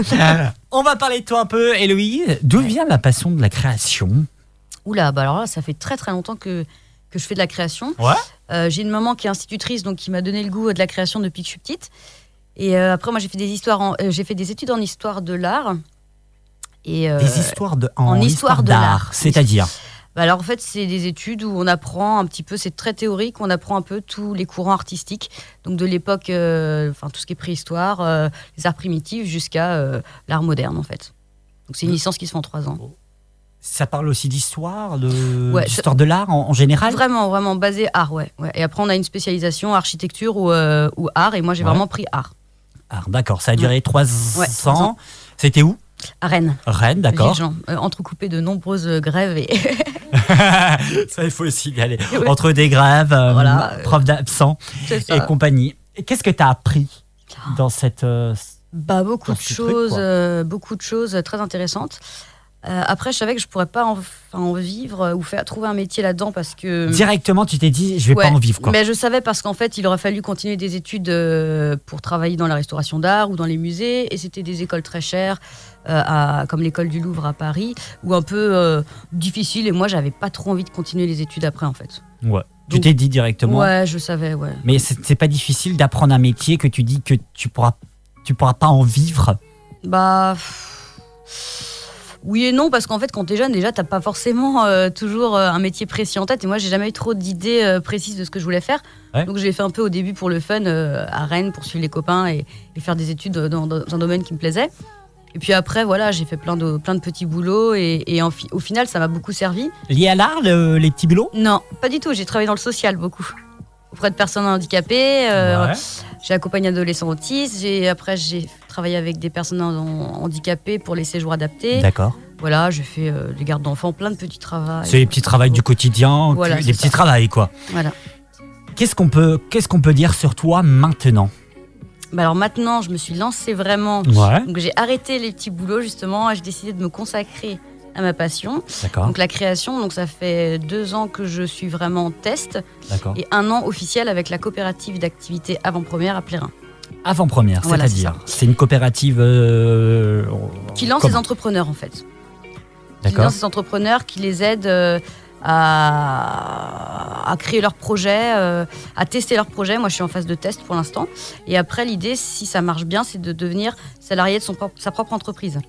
S1: On va parler de toi un peu, Héloïse. D'où vient la passion de la création?
S19: Oula, bah alors là, ça fait très très longtemps que, que je fais de la création.
S1: Ouais.
S19: Euh, j'ai une maman qui est institutrice, donc qui m'a donné le goût de la création depuis que je suis petite. Et euh, après, moi, j'ai fait des histoires, en- euh, j'ai fait des études en histoire de l'art. Et euh,
S1: Des histoires de, en,
S19: en histoire
S1: histoire
S19: de l'art.
S1: c'est-à-dire
S19: bah alors en fait, c'est des études où on apprend un petit peu, c'est très théorique, on apprend un peu tous les courants artistiques, donc de l'époque, euh, enfin tout ce qui est préhistoire, euh, les arts primitifs jusqu'à euh, l'art moderne en fait. Donc c'est une licence qui se fait en trois ans.
S1: Ça parle aussi d'histoire, de,
S19: Ouais,
S1: d'histoire de l'art en, en général?
S19: Vraiment, vraiment basé art, ouais. ouais. Et après, on a une spécialisation architecture ou, ou art, et moi j'ai
S1: Ouais.
S19: vraiment pris art.
S1: Ah, D'accord, ça a duré trois ans. C'était où?
S19: À Rennes.
S1: Rennes, d'accord.
S19: Euh, entrecoupé de nombreuses euh, grèves et
S1: ça, il faut aussi y aller. Entre des grèves, euh,
S19: Voilà. ça.
S1: et compagnie. Qu'est-ce que tu as appris dans cette. euh,
S19: Bah, beaucoup de
S1: truc,
S19: choses, euh, beaucoup de choses très intéressantes. Euh, après, je savais que je pourrais pas en, vivre euh, ou faire trouver un métier là-dedans parce que
S1: Directement, tu t'es dit, je vais
S19: Ouais,
S1: pas en vivre. Quoi.
S19: Mais je savais parce qu'en fait, il aurait fallu continuer des études euh, pour travailler dans la restauration d'art ou dans les musées. Et c'était des écoles très chères, euh, à- comme l'école du Louvre à Paris, ou un peu euh, difficiles. Et moi, j'avais pas trop envie de continuer les études après, en fait.
S1: Ouais. Tu t'es dit directement.
S19: Ouais, je savais, ouais.
S1: Mais c'est pas difficile d'apprendre un métier que tu dis que tu pourras, tu pourras pas en vivre?
S19: Bah. Oui et non, parce qu'en fait, quand t'es jeune, déjà, t'as pas forcément euh, toujours euh, un métier précis en tête. Et moi, j'ai jamais eu trop d'idées euh, précises de ce que je voulais faire.
S1: Ouais.
S19: Donc, j'ai fait un peu au début pour le fun euh, à Rennes, pour suivre les copains et, et faire des études dans, dans un domaine qui me plaisait. Et puis après, voilà, j'ai fait plein de, plein de petits boulots et, et en fi- au final, ça m'a beaucoup servi.
S1: Lié à l'art, le- les petits boulots?
S19: Non, pas du tout. J'ai travaillé dans le social beaucoup. Auprès de personnes handicapées. euh,
S1: Ouais.
S19: J'ai accompagné adolescents autistes. J'ai, après, j'ai travaillé avec des personnes handicapées pour les séjours adaptés.
S1: D'accord.
S19: Voilà, j'ai fait euh, des gardes d'enfants, plein de petits travaux.
S1: C'est les petits travails du quotidien,
S19: Voilà,
S1: les petits
S19: ça.
S1: travails, quoi.
S19: Voilà.
S1: Qu'est-ce qu'on peut, qu'est-ce qu'on peut dire sur toi maintenant?
S19: Bah alors maintenant, je me suis lancée vraiment.
S1: Ouais.
S19: Donc j'ai arrêté les petits boulots justement et j'ai décidé de me consacrer à ma passion.
S1: D'accord.
S19: Donc la création. Donc ça fait deux ans que je suis vraiment en test et un an officiel avec la coopérative d'activité avant-première à Plérin.
S1: Avant-première,
S19: Voilà,
S1: c'est-à-dire C'est une coopérative. euh,
S19: Qui lance les entrepreneurs en fait. Qui lance les entrepreneurs, qui les aide euh, à, à créer leurs projets, euh, à tester leurs projets. Moi, je suis en phase de test pour l'instant. Et après, l'idée, si ça marche bien, c'est de devenir salarié de son sa propre entreprise.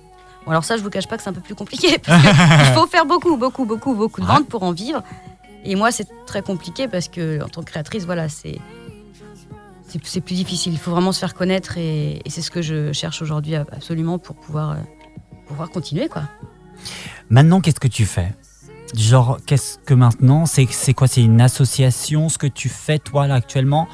S19: Bon, alors ça, je vous cache pas que c'est un peu plus compliqué. Parce il faut faire beaucoup, beaucoup, beaucoup, beaucoup de ventes pour en vivre. Et moi, c'est très compliqué parce que en tant que créatrice, voilà, c'est c'est plus difficile. Il faut vraiment se faire connaître et, et c'est ce que je cherche aujourd'hui ab- absolument pour pouvoir, euh, pouvoir continuer, quoi.
S1: Maintenant, qu'est-ce que tu fais? Genre, qu'est-ce que maintenant C'est c'est quoi C'est une association Ce que tu fais, toi, là, actuellement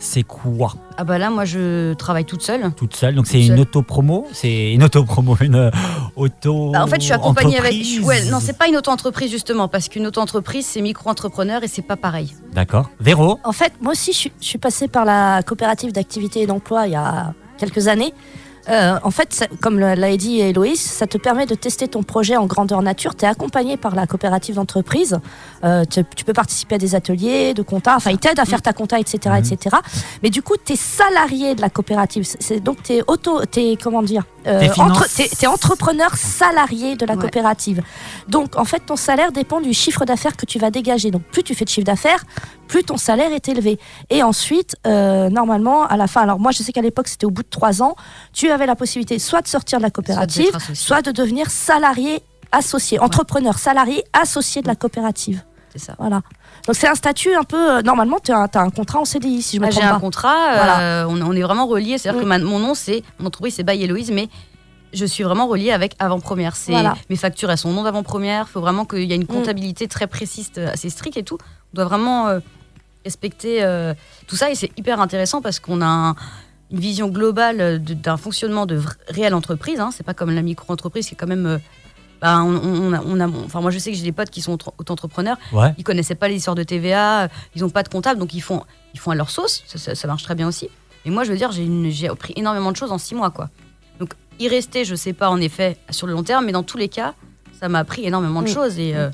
S1: c'est quoi
S19: Ah bah là, moi, je travaille toute seule.
S1: Toute seule, donc c'est une auto-promo C'est une auto-promo, une euh, auto.
S19: Bah, en fait, je suis accompagnée avec. Ouais, non, c'est pas une auto-entreprise justement, parce qu'une auto-entreprise, c'est micro-entrepreneur et c'est pas pareil.
S1: D'accord. Véro
S20: En fait, moi aussi, je suis, je suis passée par la coopérative d'activité et d'emploi il y a quelques années. Euh, en fait, ça- comme l'a dit Héloïse, ça te permet de tester ton projet en grandeur nature. Tu es accompagné par la coopérative d'entreprise. Euh, tu, tu peux participer à des ateliers de compta. Enfin, ils t'aident à faire ta compta, etc. etc. Mais du coup, tu es salarié de la coopérative. C'est- donc, tu es auto. T'es, comment dire euh, entrepreneur salarié de la coopérative. Donc, en fait, ton salaire dépend du chiffre d'affaires que tu vas dégager. Donc, plus tu fais de chiffre d'affaires, plus ton salaire est élevé. Et ensuite, euh, normalement, à la fin, alors moi, je sais qu'à l'époque, c'était au bout de trois ans, tu avais la possibilité soit de sortir de la coopérative, soit de devenir salarié associé, entrepreneur salarié associé de la coopérative.
S19: C'est ça.
S20: Voilà. Donc, c'est un statut un peu. euh, normalement, tu as, un contrat en CDI, si je me
S19: Ah,
S20: trompe
S19: J'ai
S20: pas.
S19: un contrat,
S20: Voilà.
S19: euh, on, on est vraiment reliés. C'est-à-dire
S20: Mm.
S19: que ma- mon nom, c'est. Mon entreprise, c'est By Héloïse, mais je suis vraiment reliée avec Avant-Première. C'est
S20: Voilà.
S19: Mes factures, elles sont nom d'Avant-Première. Il faut vraiment qu'il y ait une comptabilité très précise, euh, assez stricte et tout. On doit vraiment euh, respecter tout ça et c'est hyper intéressant parce qu'on a un- une vision globale euh, d'un fonctionnement de réelle entreprise. Hein. C'est pas comme la micro-entreprise qui est quand même. euh, bah, on, on a, on a- enfin, moi, je sais que j'ai des potes qui sont auto- auto-entrepreneurs.
S1: Ouais.
S19: Ils connaissaient pas les histoires de TVA, euh, ils n'ont pas de comptable, donc ils font, ils font à leur sauce. Ça, ça- ça marche très bien aussi. Et moi, je veux dire, j'ai appris énormément de choses en six mois, quoi. Donc, y rester, je sais pas en effet sur le long terme, mais dans tous les cas, ça m'a appris énormément de
S20: Mm.
S19: choses et euh,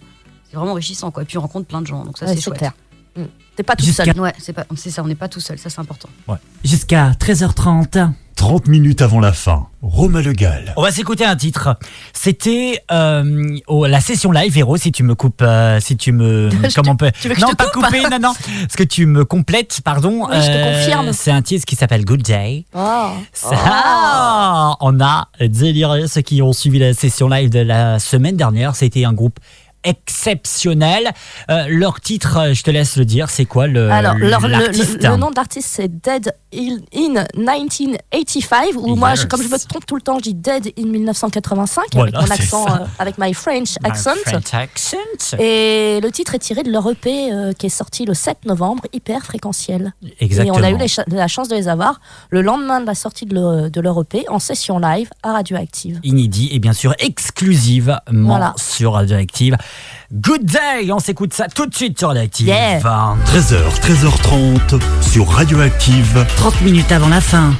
S19: c'est vraiment enrichissant, quoi. Et puis, on rencontre plein de gens, donc ça,
S20: Ouais,
S19: c'est chouette.
S20: clair. Mm. T'es pas tout
S1: Jusqu'à-
S20: seul.
S19: Ouais, c'est pas, c'est ça, on n'est pas tout seul, ça c'est important.
S1: Ouais. Jusqu'à 13h30.
S2: 30 minutes avant la fin, Romain Le Gall.
S1: On va s'écouter un titre. C'était euh, oh, la session live, Véro, si tu me coupes, euh, si tu me...
S20: Je
S1: comment on peut...
S20: tu veux que je
S1: non,
S20: te
S1: pas
S20: coupe
S1: couper, non, non. Parce que tu me complètes, pardon.
S20: Oui, je te confirme.
S1: C'est un titre qui s'appelle Good Day.
S20: Oh.
S1: Ça, on a déliré ceux qui ont suivi la session live de la semaine dernière. C'était un groupe exceptionnel. Euh, leur titre, euh, je te laisse le dire, c'est quoi le
S20: Alors, leur- le, le- le nom d'artiste, c'est Dead in, in 1985, ou moi, je- comme je me trompe tout le temps, je dis Dead in 1985,
S1: Voilà,
S20: avec mon accent, euh, avec my French
S1: My
S20: accent.
S1: French accent.
S20: Et le titre est tiré de leur EP euh, qui est sorti le 7 novembre, hyper fréquentiel.
S1: Exactement.
S20: Et on a eu les la chance de les avoir le lendemain de la sortie de leur, de leur EP en session live à Radioactive.
S1: inédit et bien sûr exclusivement
S20: Voilà.
S1: sur Radioactive. Good day, on s'écoute ça tout de suite sur Radioactive.
S20: Yeah.
S2: 13h, 13h30 sur Radioactive.
S1: 30 minutes avant la fin.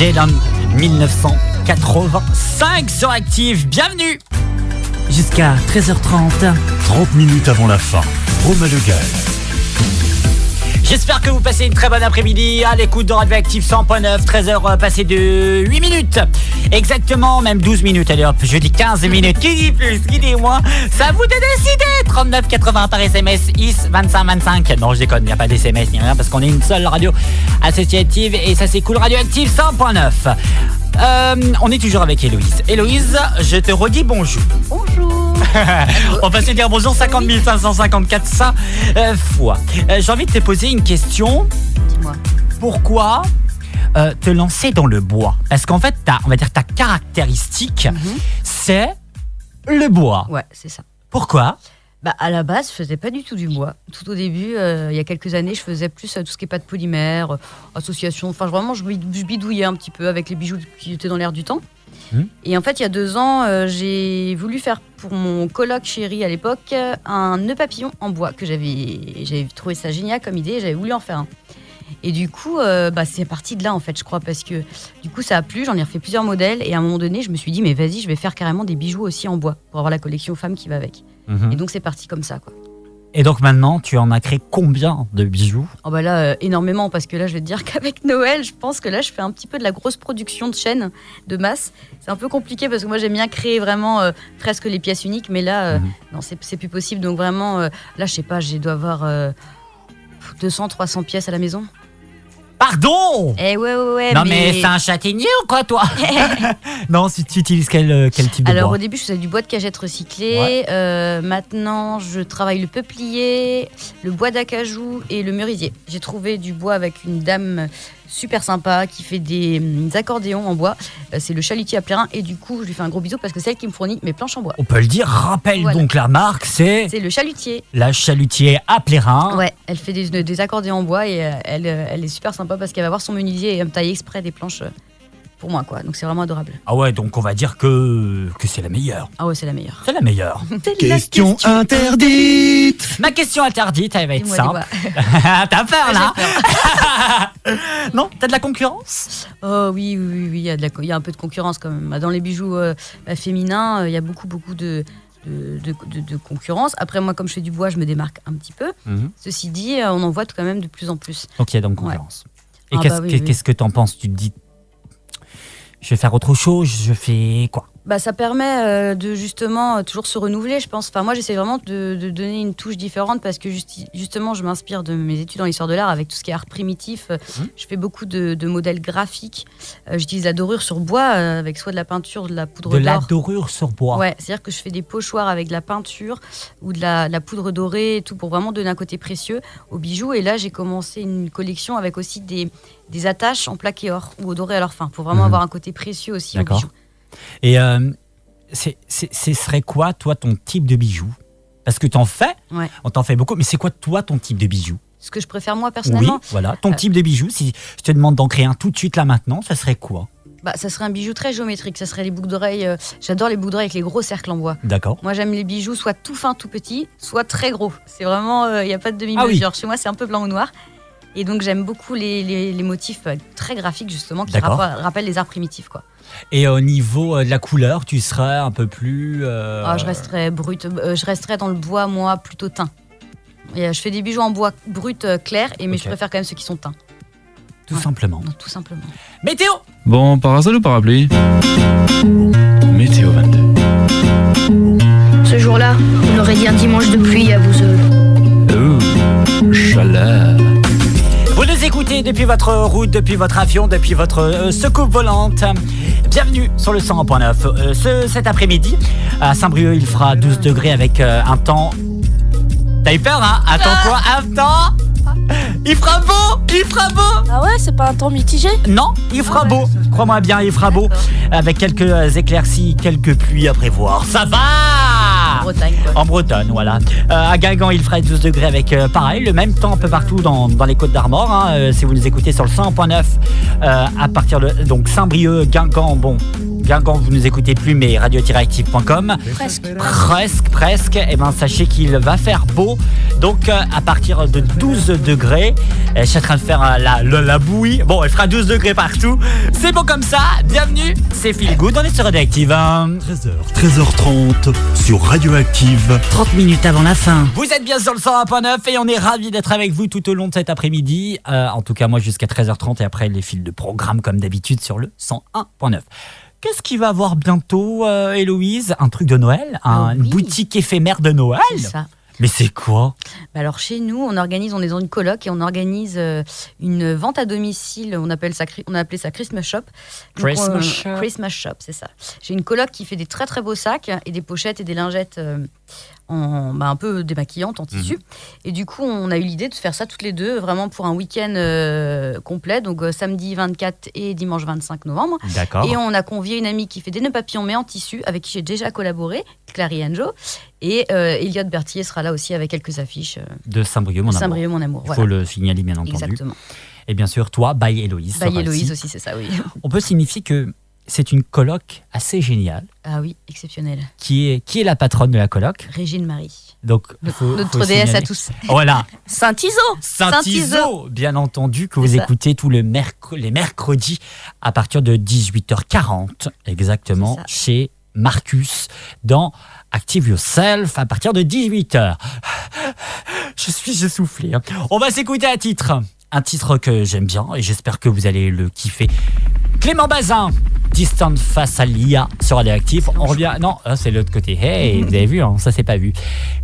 S1: Dylan 1985 sur Active. Bienvenue jusqu'à 13h30.
S2: 30 minutes avant la fin. Romain Le Gall.
S1: J'espère que vous passez une très bonne après-midi à l'écoute de Radioactive 100.9, 13h passées de 8 minutes. Exactement, même 12 minutes. Allez hop, je dis 15 minutes. Qui dit plus, qui dit moins Ça vous de décider 39,80 par SMS, IS 25,25. Non, je déconne, il n'y a pas d'SMS ni rien parce qu'on est une seule radio associative et ça c'est cool. Radioactive 100.9. Euh, on est toujours avec Héloïse. Héloïse, je te redis bonjour.
S19: Bonjour.
S1: On va se dire bonjour 50 554 ça euh, fois. Euh, J'ai envie de te poser une question.
S19: Dis-moi.
S1: Pourquoi euh, te lancer dans le bois? Parce qu'en fait, ta, on va dire ta caractéristique, c'est le bois.
S19: Ouais, c'est ça.
S1: Pourquoi?
S19: Bah, à la base, je faisais pas du tout du bois. Tout au début, euh, il y a quelques années, je faisais plus euh, tout ce qui est pas de polymère, euh, association. Enfin, vraiment, je bidouillais un petit peu avec les bijoux qui étaient dans l'air du temps.
S1: Hmm.
S19: Et en fait, il y a deux ans, euh, j'ai voulu faire pour mon coloc chéri à l'époque un nœud papillon en bois que j'avais trouvé ça génial comme idée. et J'avais voulu en faire un. Et du coup, euh, bah, c'est parti de là en fait, je crois, parce que du coup, ça a plu. J'en ai refait plusieurs modèles et à un moment donné, je me suis dit, mais vas-y, je vais faire carrément des bijoux aussi en bois pour avoir la collection femmes qui va avec.
S1: Mhm.
S19: Et donc, c'est parti comme ça, quoi.
S1: Et donc maintenant, tu en as créé combien de bijoux?
S19: Oh bah là, euh, énormément, parce que là, je vais te dire qu'avec Noël, je pense que là, je fais un petit peu de la grosse production de chaînes, de masse. C'est un peu compliqué parce que moi, j'aime bien créer vraiment euh, presque les pièces uniques, mais là, euh, non, c'est plus possible. Donc vraiment, là, je sais pas, j'ai dois avoir euh, 200, 300 pièces à la maison.
S1: Pardon
S19: Eh ouais, ouais, ouais.
S1: Non mais, c'est un châtaignier ou quoi toi Non, si tu utilises quel, euh, quel type de
S19: Alors
S1: bois
S19: au début, je faisais du bois de cagette recyclé. Euh, maintenant, je travaille le peuplier, le bois d'acajou et le merisier. J'ai trouvé du bois avec une dame super sympa qui fait des, hum, accordéons en bois. Euh, c'est le chalutier à Plérin et du coup, je lui fais un gros bisou parce que c'est elle qui me fournit mes planches en bois.
S1: On peut le dire, rappelle
S19: Voilà.
S1: donc la marque, c'est
S19: C'est le chalutier.
S1: la chalutier à Plérin.
S19: Ouais, elle fait des, des accordéons en bois et euh, elle, euh, elle est super sympa parce qu'elle va voir son menuisier et elle me taille exprès des planches pour moi quoi. Donc c'est vraiment adorable.
S1: Ah ouais, donc on va dire que, que c'est la meilleure.
S19: Ah ouais, c'est la meilleure.
S1: C'est la meilleure.
S12: Question interdite.
S1: Ma question interdite, elle va être simple. T'as peur là Non, t'as de la concurrence?
S19: Oh oui, oui, oui, oui, il y, a de la co- il y a un peu de concurrence quand même. Dans les bijoux euh, bah, féminins, euh, il y a beaucoup, beaucoup de, de, de- de- de concurrence. Après, moi, comme je fais du bois, je me démarque un petit peu.
S1: Mhm.
S19: Ceci dit, euh, on en voit quand même de plus en plus.
S1: Donc il y a donc concurrence. Et
S19: Ah
S1: qu'est-ce
S19: bah oui,
S1: que-
S19: oui.
S1: qu'est-ce que t'en penses? Tu te dis, je vais faire autre chose, je fais quoi?
S19: Bah, ça permet euh, de justement euh, toujours se renouveler, je pense. Enfin, moi, j'essaie vraiment de, de donner une touche différente parce que justi- justement, je m'inspire de mes études en histoire de l'art avec tout ce qui est art primitif. Euh, Je fais beaucoup de, de modèles graphiques. Euh, J'utilise la dorure sur bois avec soit de la peinture, de la poudre
S1: De la
S19: d'or.
S1: dorure sur bois.
S19: Ouais, c'est-à-dire que je fais des pochoirs avec de la peinture ou de la, de la poudre dorée et tout pour vraiment donner un côté précieux aux bijoux. Et là, j'ai commencé une collection avec aussi des, des attaches en plaqué or ou au doré à leur fin pour vraiment
S1: Mhm.
S19: avoir un côté précieux aussi aux bijoux.
S1: Et euh, c'est- c'est- ce serait quoi, toi, ton type de bijou Parce que t'en fais,
S19: Ouais.
S1: on t'en fait beaucoup, mais c'est quoi, toi, ton type de bijou
S19: Ce que je préfère moi
S1: Oui,
S19: personnellement,
S1: voilà, ton
S19: Euh,
S1: type de bijou. Si je te demande d'en créer un tout de suite là maintenant, ça serait quoi?
S19: Bah, ça serait un bijou très géométrique. Ça serait les boucles d'oreilles. euh, J'adore les boucles d'oreilles avec les gros cercles en bois.
S1: D'accord.
S19: Moi, j'aime les bijoux soit tout fin, tout petit, soit très gros. C'est vraiment, il n'y a pas de
S1: Ah
S19: demi-mesure. Chez moi, c'est un peu blanc ou noir. Et donc, j'aime beaucoup les, les- les motifs euh, très graphiques, justement, qui rappellent les arts primitifs. Quoi.
S1: Et au niveau euh, de la couleur, tu serais un peu plus. euh,
S19: Ah, je resterais brut, je resterais dans le bois, moi, plutôt teint. Et, je fais des bijoux en bois brut clair, et, mais je préfère quand même ceux qui sont teints.
S1: Tout simplement.
S19: Non, tout simplement.
S1: Météo
S6: Bon, parasol ou parapluie? Météo 22.
S7: Ce jour-là, on aurait dit un dimanche de pluie à Bouzeul.
S6: Oh, chaleur.
S1: Vous nous écoutez depuis votre route, depuis votre avion, depuis votre euh, secoupe volante. Bienvenue sur le 100.9. Euh, ce, cet après-midi, à Saint-Brieuc, il fera 12 degrés avec euh, un temps. T'as eu peur, hein? Attends quoi Un temps Il fera beau Il fera beau
S20: Ah ouais, c'est pas un temps mitigé?
S1: Non, il fera beau. Crois-moi bien, il fera beau. Avec quelques éclaircies, quelques pluies à prévoir. Ça va
S19: En Bretagne.
S1: En Bretagne, voilà. Euh, à Guingamp, il fera 12 degrés avec euh, pareil, le même temps un peu partout dans, les Côtes d'Armor. hein, euh, si vous nous écoutez sur le 100.9, euh, à partir de donc Saint-Brieuc, Guingamp, bon. Guingamp, vous nous écoutez plus, mais radio-active.com.
S20: Presque.
S1: Presque, presque. Et ben sachez qu'il va faire beau. Donc euh, à partir de 12 degrés, euh, je suis en train de faire euh, la, la, la bouillie. Bon, elle fera 12 degrés partout. C'est bon comme ça. Bienvenue, c'est Feel Good. On est sur Radioactive. hein.
S2: 13h, 13h30 sur Radioactive.
S1: 30 minutes avant la fin. Vous êtes bien sur le 101.9 et on est ravis d'être avec vous tout au long de cet après-midi. Euh, en tout cas, moi jusqu'à 13h30 et après les fils de programme comme d'habitude sur le 101.9. Qu'est-ce qu'il va avoir bientôt, euh, Héloïse? Un truc de Noël? Un- Une boutique éphémère de Noël?
S19: Ça.
S1: Mais c'est quoi?
S19: Bah alors chez nous, on organise, on est dans une coloc et on organise euh, une vente à domicile. On appelle ça, on a appelé ça Christmas Shop.
S1: Christmas
S19: euh,
S1: Shop.
S19: Christmas Shop, c'est ça. J'ai une coloc qui fait des très très beaux sacs et des pochettes et des lingettes euh, en bah, un peu démaquillantes en tissu.
S1: Mhm.
S19: Et du coup, on a eu l'idée de faire ça toutes les deux, vraiment pour un week-end euh, complet, donc euh, samedi 24 et dimanche 25 novembre.
S1: D'accord.
S19: Et on a convié une amie qui fait des nœuds papillons mais en tissu, avec qui j'ai déjà collaboré, Clary Anjo. Et euh, Elliot Berthier sera là aussi avec quelques affiches. euh,
S1: De Saint-Brieuc, mon amour.
S19: Saint-Brieuc, mon amour.
S1: Il faut
S19: voilà.
S1: le signaler, bien entendu.
S19: Exactement.
S1: Et bien sûr, toi, by Héloïse.
S19: By
S1: sera
S19: Héloïse aussi, c'est ça, oui.
S1: On peut signifier que c'est une coloc assez géniale.
S19: Ah oui, exceptionnel.
S1: Qui est, qui est la patronne de la coloc
S19: Régine Marie.
S1: Donc,
S19: Notre-
S1: faut-
S19: notre
S1: faut
S19: déesse à tous.
S1: Voilà.
S20: Saint-Iso
S1: Saint-Iso, bien entendu, que vous
S19: ça.
S1: écoutez tous les, merc- les mercredis à partir de 18h40, exactement, chez Marcus, dans Active Yourself, à partir de 18h. Je suis essoufflé. hein. On va s'écouter un titre. Un titre que j'aime bien et j'espère que vous allez le kiffer. Clément Bazin, Distant face à l'IA sur Radioactif. On revient. Non, ah, c'est l'autre côté. Hey, vous avez vu, hein, ça c'est pas vu.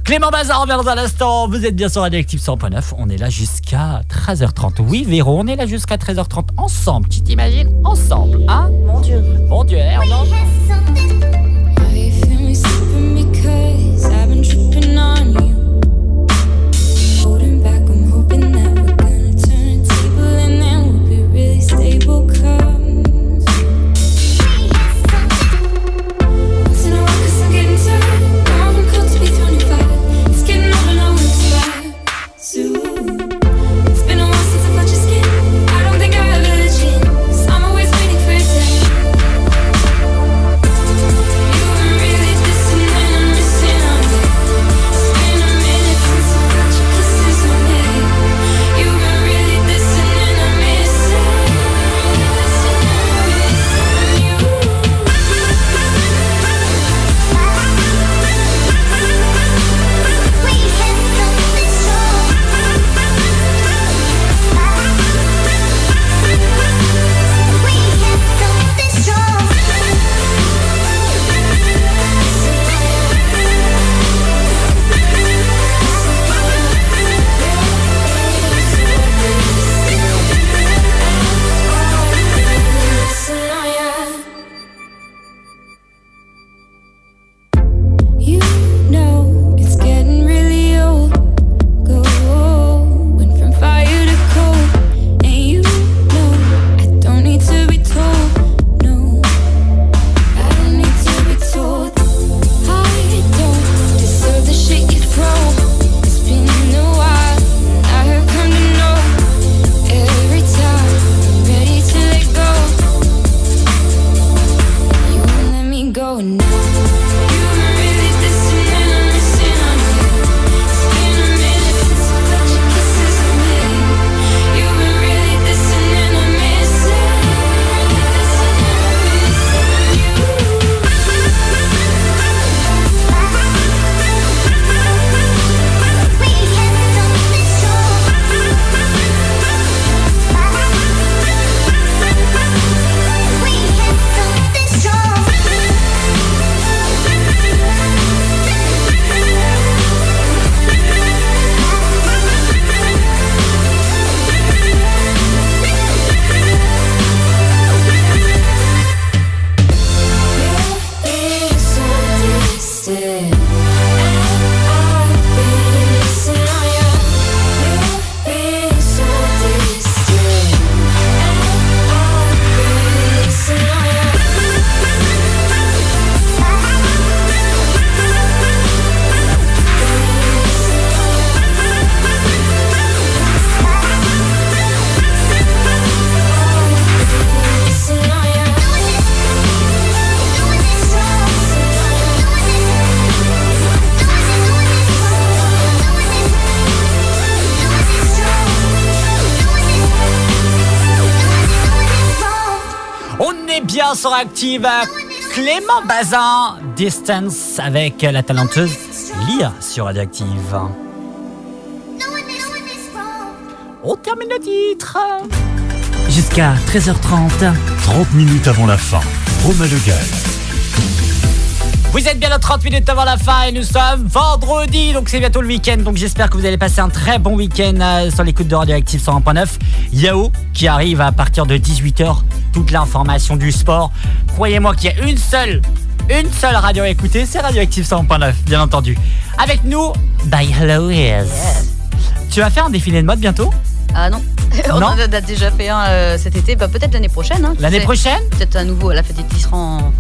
S1: Clément Bazin revient dans un instant. Vous êtes bien sur Radioactif 100.9. On est là jusqu'à 13h30. Oui, Véro, on est là jusqu'à 13h30 ensemble. Tu t'imagines Ensemble, hein?
S20: Mon Dieu.
S1: Mon Dieu, hein, Active. Clément Bazin, Distance avec la talenteuse Lia sur Radioactive. On termine le titre. Jusqu'à 13h30.
S2: 30 minutes avant la fin. Romain Le Gall.
S1: Vous êtes bien à 30 minutes avant la fin et nous sommes vendredi, donc c'est bientôt le week-end. Donc j'espère que vous allez passer un très bon week-end euh, sur l'écoute de Radioactive 101.9. Yao qui arrive à partir de 18h, toute l'information du sport. Croyez-moi qu'il y a une seule, une seule radio à écouter, c'est Radioactive 101.9, bien entendu. Avec nous, by Hello Ears. Tu vas faire un défilé de mode bientôt?
S19: Ah non. On
S1: Non
S19: en a déjà fait un euh, cet été, bah, peut-être l'année prochaine. hein,
S1: L'année prochaine?
S19: Peut-être à nouveau à la fête des tisserands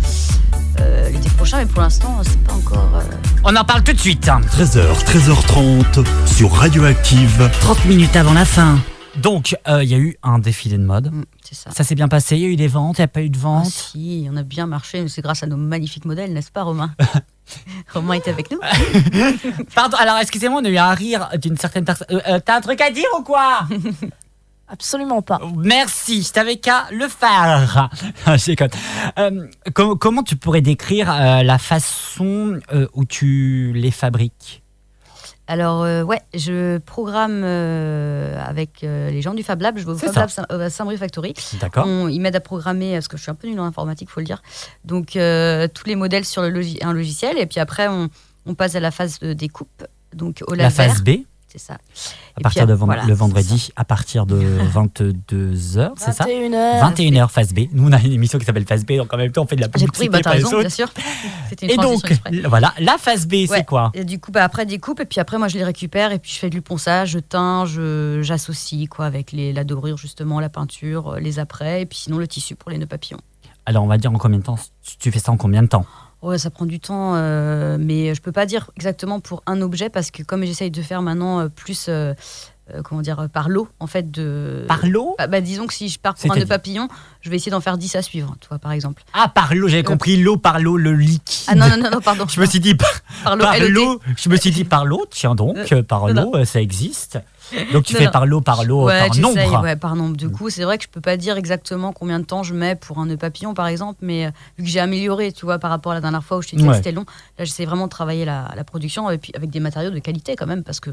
S19: euh, l'été prochain, mais pour l'instant, c'est pas encore. euh,
S1: On en parle tout de suite.
S2: 13h, 13h30 sur Radioactive.
S1: 30 minutes avant la fin. Donc, euh, il y a eu un défilé de mode.
S19: c'est ça.
S1: S'est bien passé, il y a eu des ventes, il n'y a pas eu de
S19: Ah
S1: ventes.
S19: si, on a bien marché, c'est grâce à nos magnifiques modèles, n'est-ce pas, Romain Romain était avec nous.
S1: Pardon, alors excusez-moi, on a eu un rire d'une certaine personne. Euh, euh, T'as un truc à dire ou quoi?
S20: Absolument pas.
S1: Merci, je t'avais qu'à le faire. Euh, com- comment tu pourrais décrire euh, la façon euh, où tu les fabriques?
S19: Alors, euh, ouais, je programme euh, avec euh, les gens du Fab Lab. Je vais au Fab
S1: ça.
S19: Lab Saint- à Saint-Brieuc Factory.
S1: D'accord.
S19: Ils m'aident à programmer, parce que je suis un peu nulle en informatique, faut le dire. Donc, tous les modèles sur le un logiciel. Et puis après, on, on passe à la phase de découpe. Donc, au
S1: La
S19: laser.
S1: phase B
S19: C'est ça.
S1: à partir de vend- le vendredi, à partir de 22h, c'est ça
S20: 21h.
S1: 21h, phase B. Nous, on a une émission qui s'appelle Phase B, donc en même temps, on fait de la
S19: J'ai
S1: publicité
S19: compris, bah, t'as raison, bien sûr. Une
S1: Et donc,
S19: exprès.
S1: voilà, la phase B,
S19: Ouais.
S1: c'est quoi
S19: Et du coup, bah, après découpe, et puis après, moi, je les récupère, et puis je fais du ponçage, je teins, je- j'associe quoi avec les, la dorure, justement, la peinture, euh, les après, et puis sinon le tissu pour les nœuds papillons.
S1: Alors, on va dire en combien de temps? Tu- Tu fais ça en combien de temps?
S19: Ouais, ça prend du temps, euh, mais je peux pas dire exactement pour un objet, parce que comme j'essaye de faire maintenant euh, plus. euh, comment dire, par lot, en fait, de...
S1: Par lot
S19: bah, bah, Disons que si je pars pour un nœud papillon, je vais essayer d'en faire 10 à suivre, tu vois, par exemple.
S1: Ah, par l'eau, j'avais compris l'eau par l'eau, le liquide.
S19: Ah non, non, non, non, pardon.
S1: Je me suis dit par,
S19: Par l'eau,
S1: l'eau. Je me suis dit par l'eau, tiens donc, par l'eau, ça existe. Donc tu
S19: Non,
S1: fais
S19: non.
S1: par l'eau, par l'eau,
S19: Ouais,
S1: par nombre.
S19: ouais, par nombre. Du coup, c'est vrai que je peux pas dire exactement combien de temps je mets pour un nœud papillon, par exemple, mais euh, vu que j'ai amélioré, tu vois, par rapport à la dernière fois où je t'ai dit
S1: Ouais.
S19: que c'était long, là, j'essaie vraiment de travailler la, la production et puis avec des matériaux de qualité quand même, parce que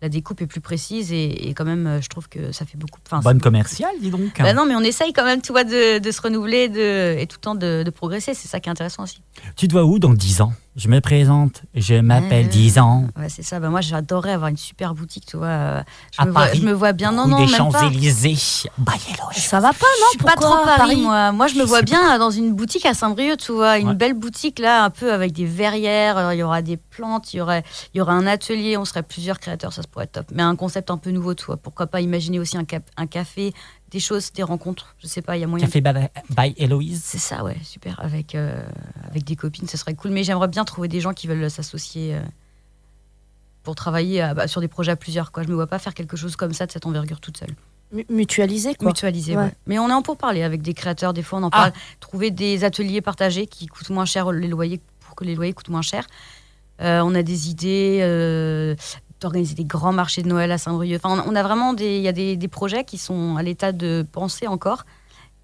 S19: la découpe est plus précise et, et quand même, euh, je trouve que ça fait beaucoup.
S1: Bonne commerciale, dis donc.
S19: Bah non, mais on essaye quand même, tu vois, de, de se renouveler de, et tout le temps de, de progresser. C'est ça qui est intéressant aussi.
S1: Tu te vois où dans 10 ans? Je me présente, je m'appelle. 10 ans.
S19: Ouais, c'est ça. Bah, moi, j'adorerais avoir une super boutique, tu vois. Je,
S1: À
S19: me, vois,
S1: Paris,
S19: je me vois bien. Non, non,
S1: des. Champs-Élysées. Bah,
S20: Ça va pas, non
S19: Je suis pas trop
S20: Pourquoi
S19: Paris, moi. Moi, je me vois bien dans une boutique à Saint-Brieuc, tu vois, une
S1: Ouais.
S19: belle boutique là, un peu avec des verrières. Il y aura des plantes, il y aurait, il y aura un atelier. On serait plusieurs créateurs, ça se pourrait être top. Mais un concept un peu nouveau, tu vois. Pourquoi pas imaginer aussi un, cap- un café, des choses, des rencontres. Je sais pas, il y a moyen.
S1: Café by, by Héloïse.
S19: C'est ça, ouais, super. Avec euh, avec des copines, ce serait cool. Mais j'aimerais bien trouver des gens qui veulent s'associer. euh, pour travailler à- bah, sur des projets à plusieurs. Quoi. Je me vois pas faire quelque chose comme ça de cette envergure toute seule.
S20: Mu- Mutualiser, quoi.
S19: Mutualiser,
S20: Ouais.
S19: ouais. Mais on est en pour parler avec des créateurs, des fois on en
S1: Ah.
S19: parle. Trouver des ateliers partagés qui coûtent moins cher les loyers pour que les loyers coûtent moins cher. Euh, on a des idées euh, d'organiser des grands marchés de Noël à Saint-Brieuc. Enfin, on a vraiment des, il y a des, des projets qui sont à l'état de pensée encore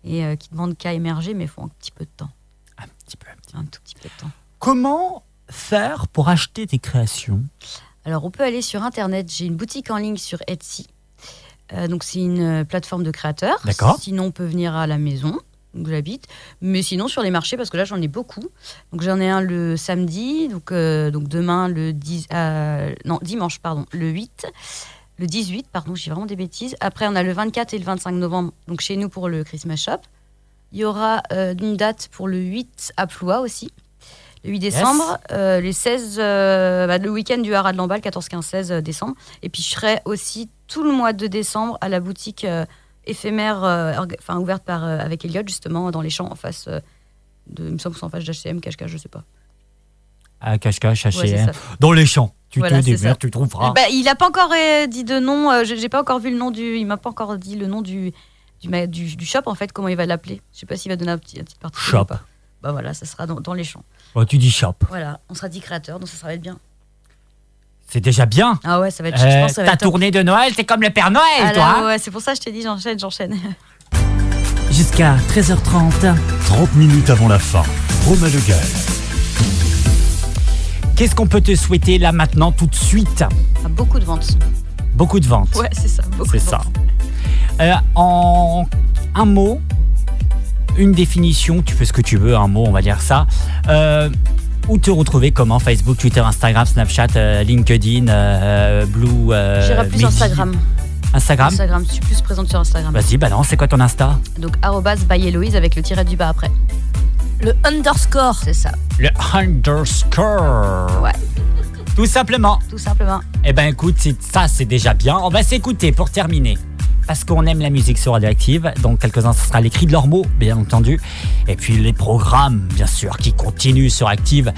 S19: et euh, qui demandent qu'à émerger, mais il faut un petit peu de temps.
S1: Un petit peu.
S19: Un tout petit peu de temps.
S1: Comment faire pour acheter tes créations?
S19: Alors, on peut aller sur Internet. J'ai une boutique en ligne sur Etsy. Euh, donc, c'est une euh, plateforme de créateurs.
S1: D'accord.
S19: Sinon, on peut venir à la maison où j'habite. Mais sinon, sur les marchés, parce que là, j'en ai beaucoup. Donc, j'en ai un le samedi. Donc, euh, donc demain, le 10, euh, non, dimanche, pardon, le 8. Le 18, pardon, j'ai vraiment des bêtises. Après, on a le 24 et le 25 novembre, donc chez nous pour le Christmas Shop. Il y aura euh, une date pour le 8 à Ploua aussi. Le 8 décembre, euh, les 16, euh, bah, le week-end du Haras de Lamballe, 14, 15, 16 euh, décembre. Et puis je serai aussi tout le mois de décembre à la boutique euh, éphémère, euh, enfin ouverte par, euh, avec Elliot, justement, dans les champs en face euh, de. Il me semble que c'est en face d'HCM, cache-cache, je sais pas. Ouais, c'est
S1: H&M.
S19: ça.
S1: Dans les champs. Tu
S19: Voilà,
S1: te démerdes, tu trouveras.
S19: Bah, il a pas encore dit de nom, euh, j'ai pas encore vu le nom du. Il m'a pas encore dit le nom du, du, du, du shop, en fait, comment il va l'appeler. Je sais pas s'il va donner un petit, un petit parti.
S1: Shop.
S19: Bah voilà, ça sera dans, dans les champs.
S1: Oh, tu dis shop.
S19: Voilà, on sera dit créateur, donc ça, ça va être bien.
S1: C'est déjà bien.
S19: Ah ouais, ça va être. je
S1: Euh,
S19: pense que ça va
S1: ta
S19: être top.
S1: tournée de Noël, c'est comme le Père Noël,
S19: Ah
S1: toi.
S19: là, ouais, c'est pour ça que je t'ai dit, j'enchaîne, j'enchaîne.
S1: jusqu'à 13h30.
S2: 30 minutes avant la fin. Romain Le Gall.
S1: Qu'est-ce qu'on peut te souhaiter là maintenant tout de suite?
S19: Ah, beaucoup de ventes.
S1: Beaucoup de ventes.
S19: Ouais, c'est ça. beaucoup
S1: C'est
S19: de
S1: ça.
S19: ventes.
S1: Euh, en un mot, une définition, tu fais ce que tu veux, un mot, on va dire ça. Euh, où te retrouver Comment Facebook, Twitter, Instagram, Snapchat, euh, LinkedIn, euh, Blue. euh,
S19: J'irai plus
S1: Midi.
S19: Instagram.
S1: Instagram?
S19: Instagram, je suis plus présente sur Instagram.
S1: Vas-y, balance, c'est quoi ton Insta?
S19: Donc, arrobas by Héloïse avec le tiret du bas après.
S20: Le underscore.
S19: C'est ça.
S1: Le underscore.
S19: Ouais.
S1: Tout simplement.
S19: Tout simplement.
S1: Eh ben écoute, ça c'est déjà bien. On va s'écouter pour terminer. Parce qu'on aime la musique sur Radioactive. Donc quelques-uns, ce sera les cris de leurs mots, bien entendu. Et puis les programmes, bien sûr, qui continuent sur Active.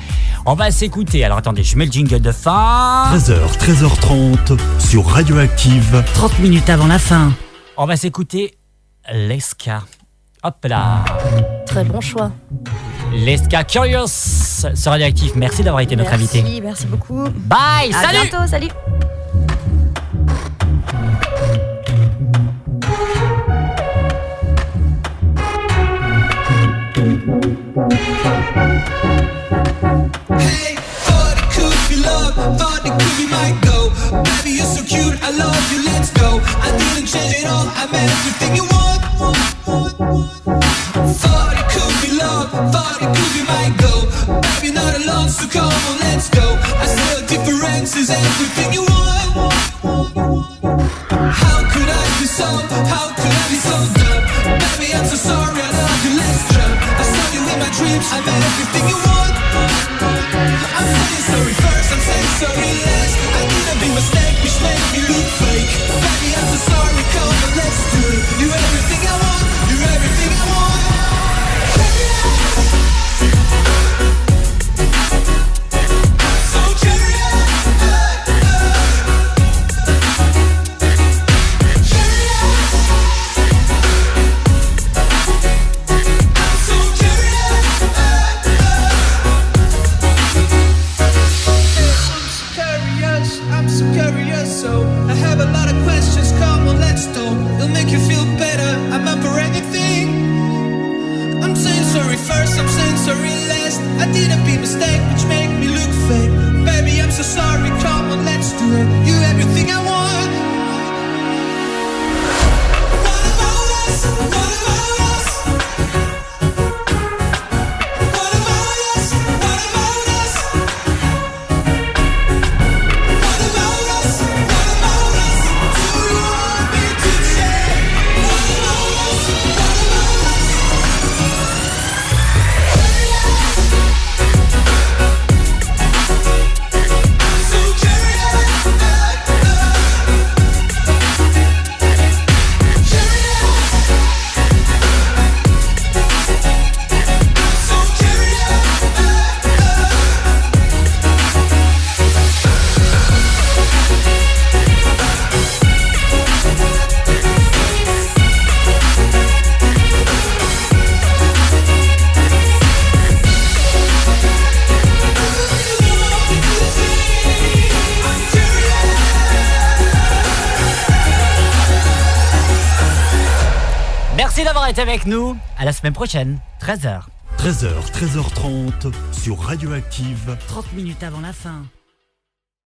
S1: On va s'écouter. Alors attendez, je mets le jingle de fin.
S2: 13h, 13h30 sur Radioactive.
S1: 30 minutes avant la fin. On va s'écouter Leska. Hop là.
S20: Très bon choix.
S1: Leska Curious sur Radioactive. Merci d'avoir été notre invité.
S19: Merci, merci beaucoup.
S1: Bye,
S19: À
S1: salut
S19: bientôt, salut.
S8: So come on, let's go. I see the difference is everything you want.
S1: Avec nous. À la semaine prochaine, 13h.
S2: 13h, 13h30 sur Radioactive.
S1: 30 minutes avant la fin.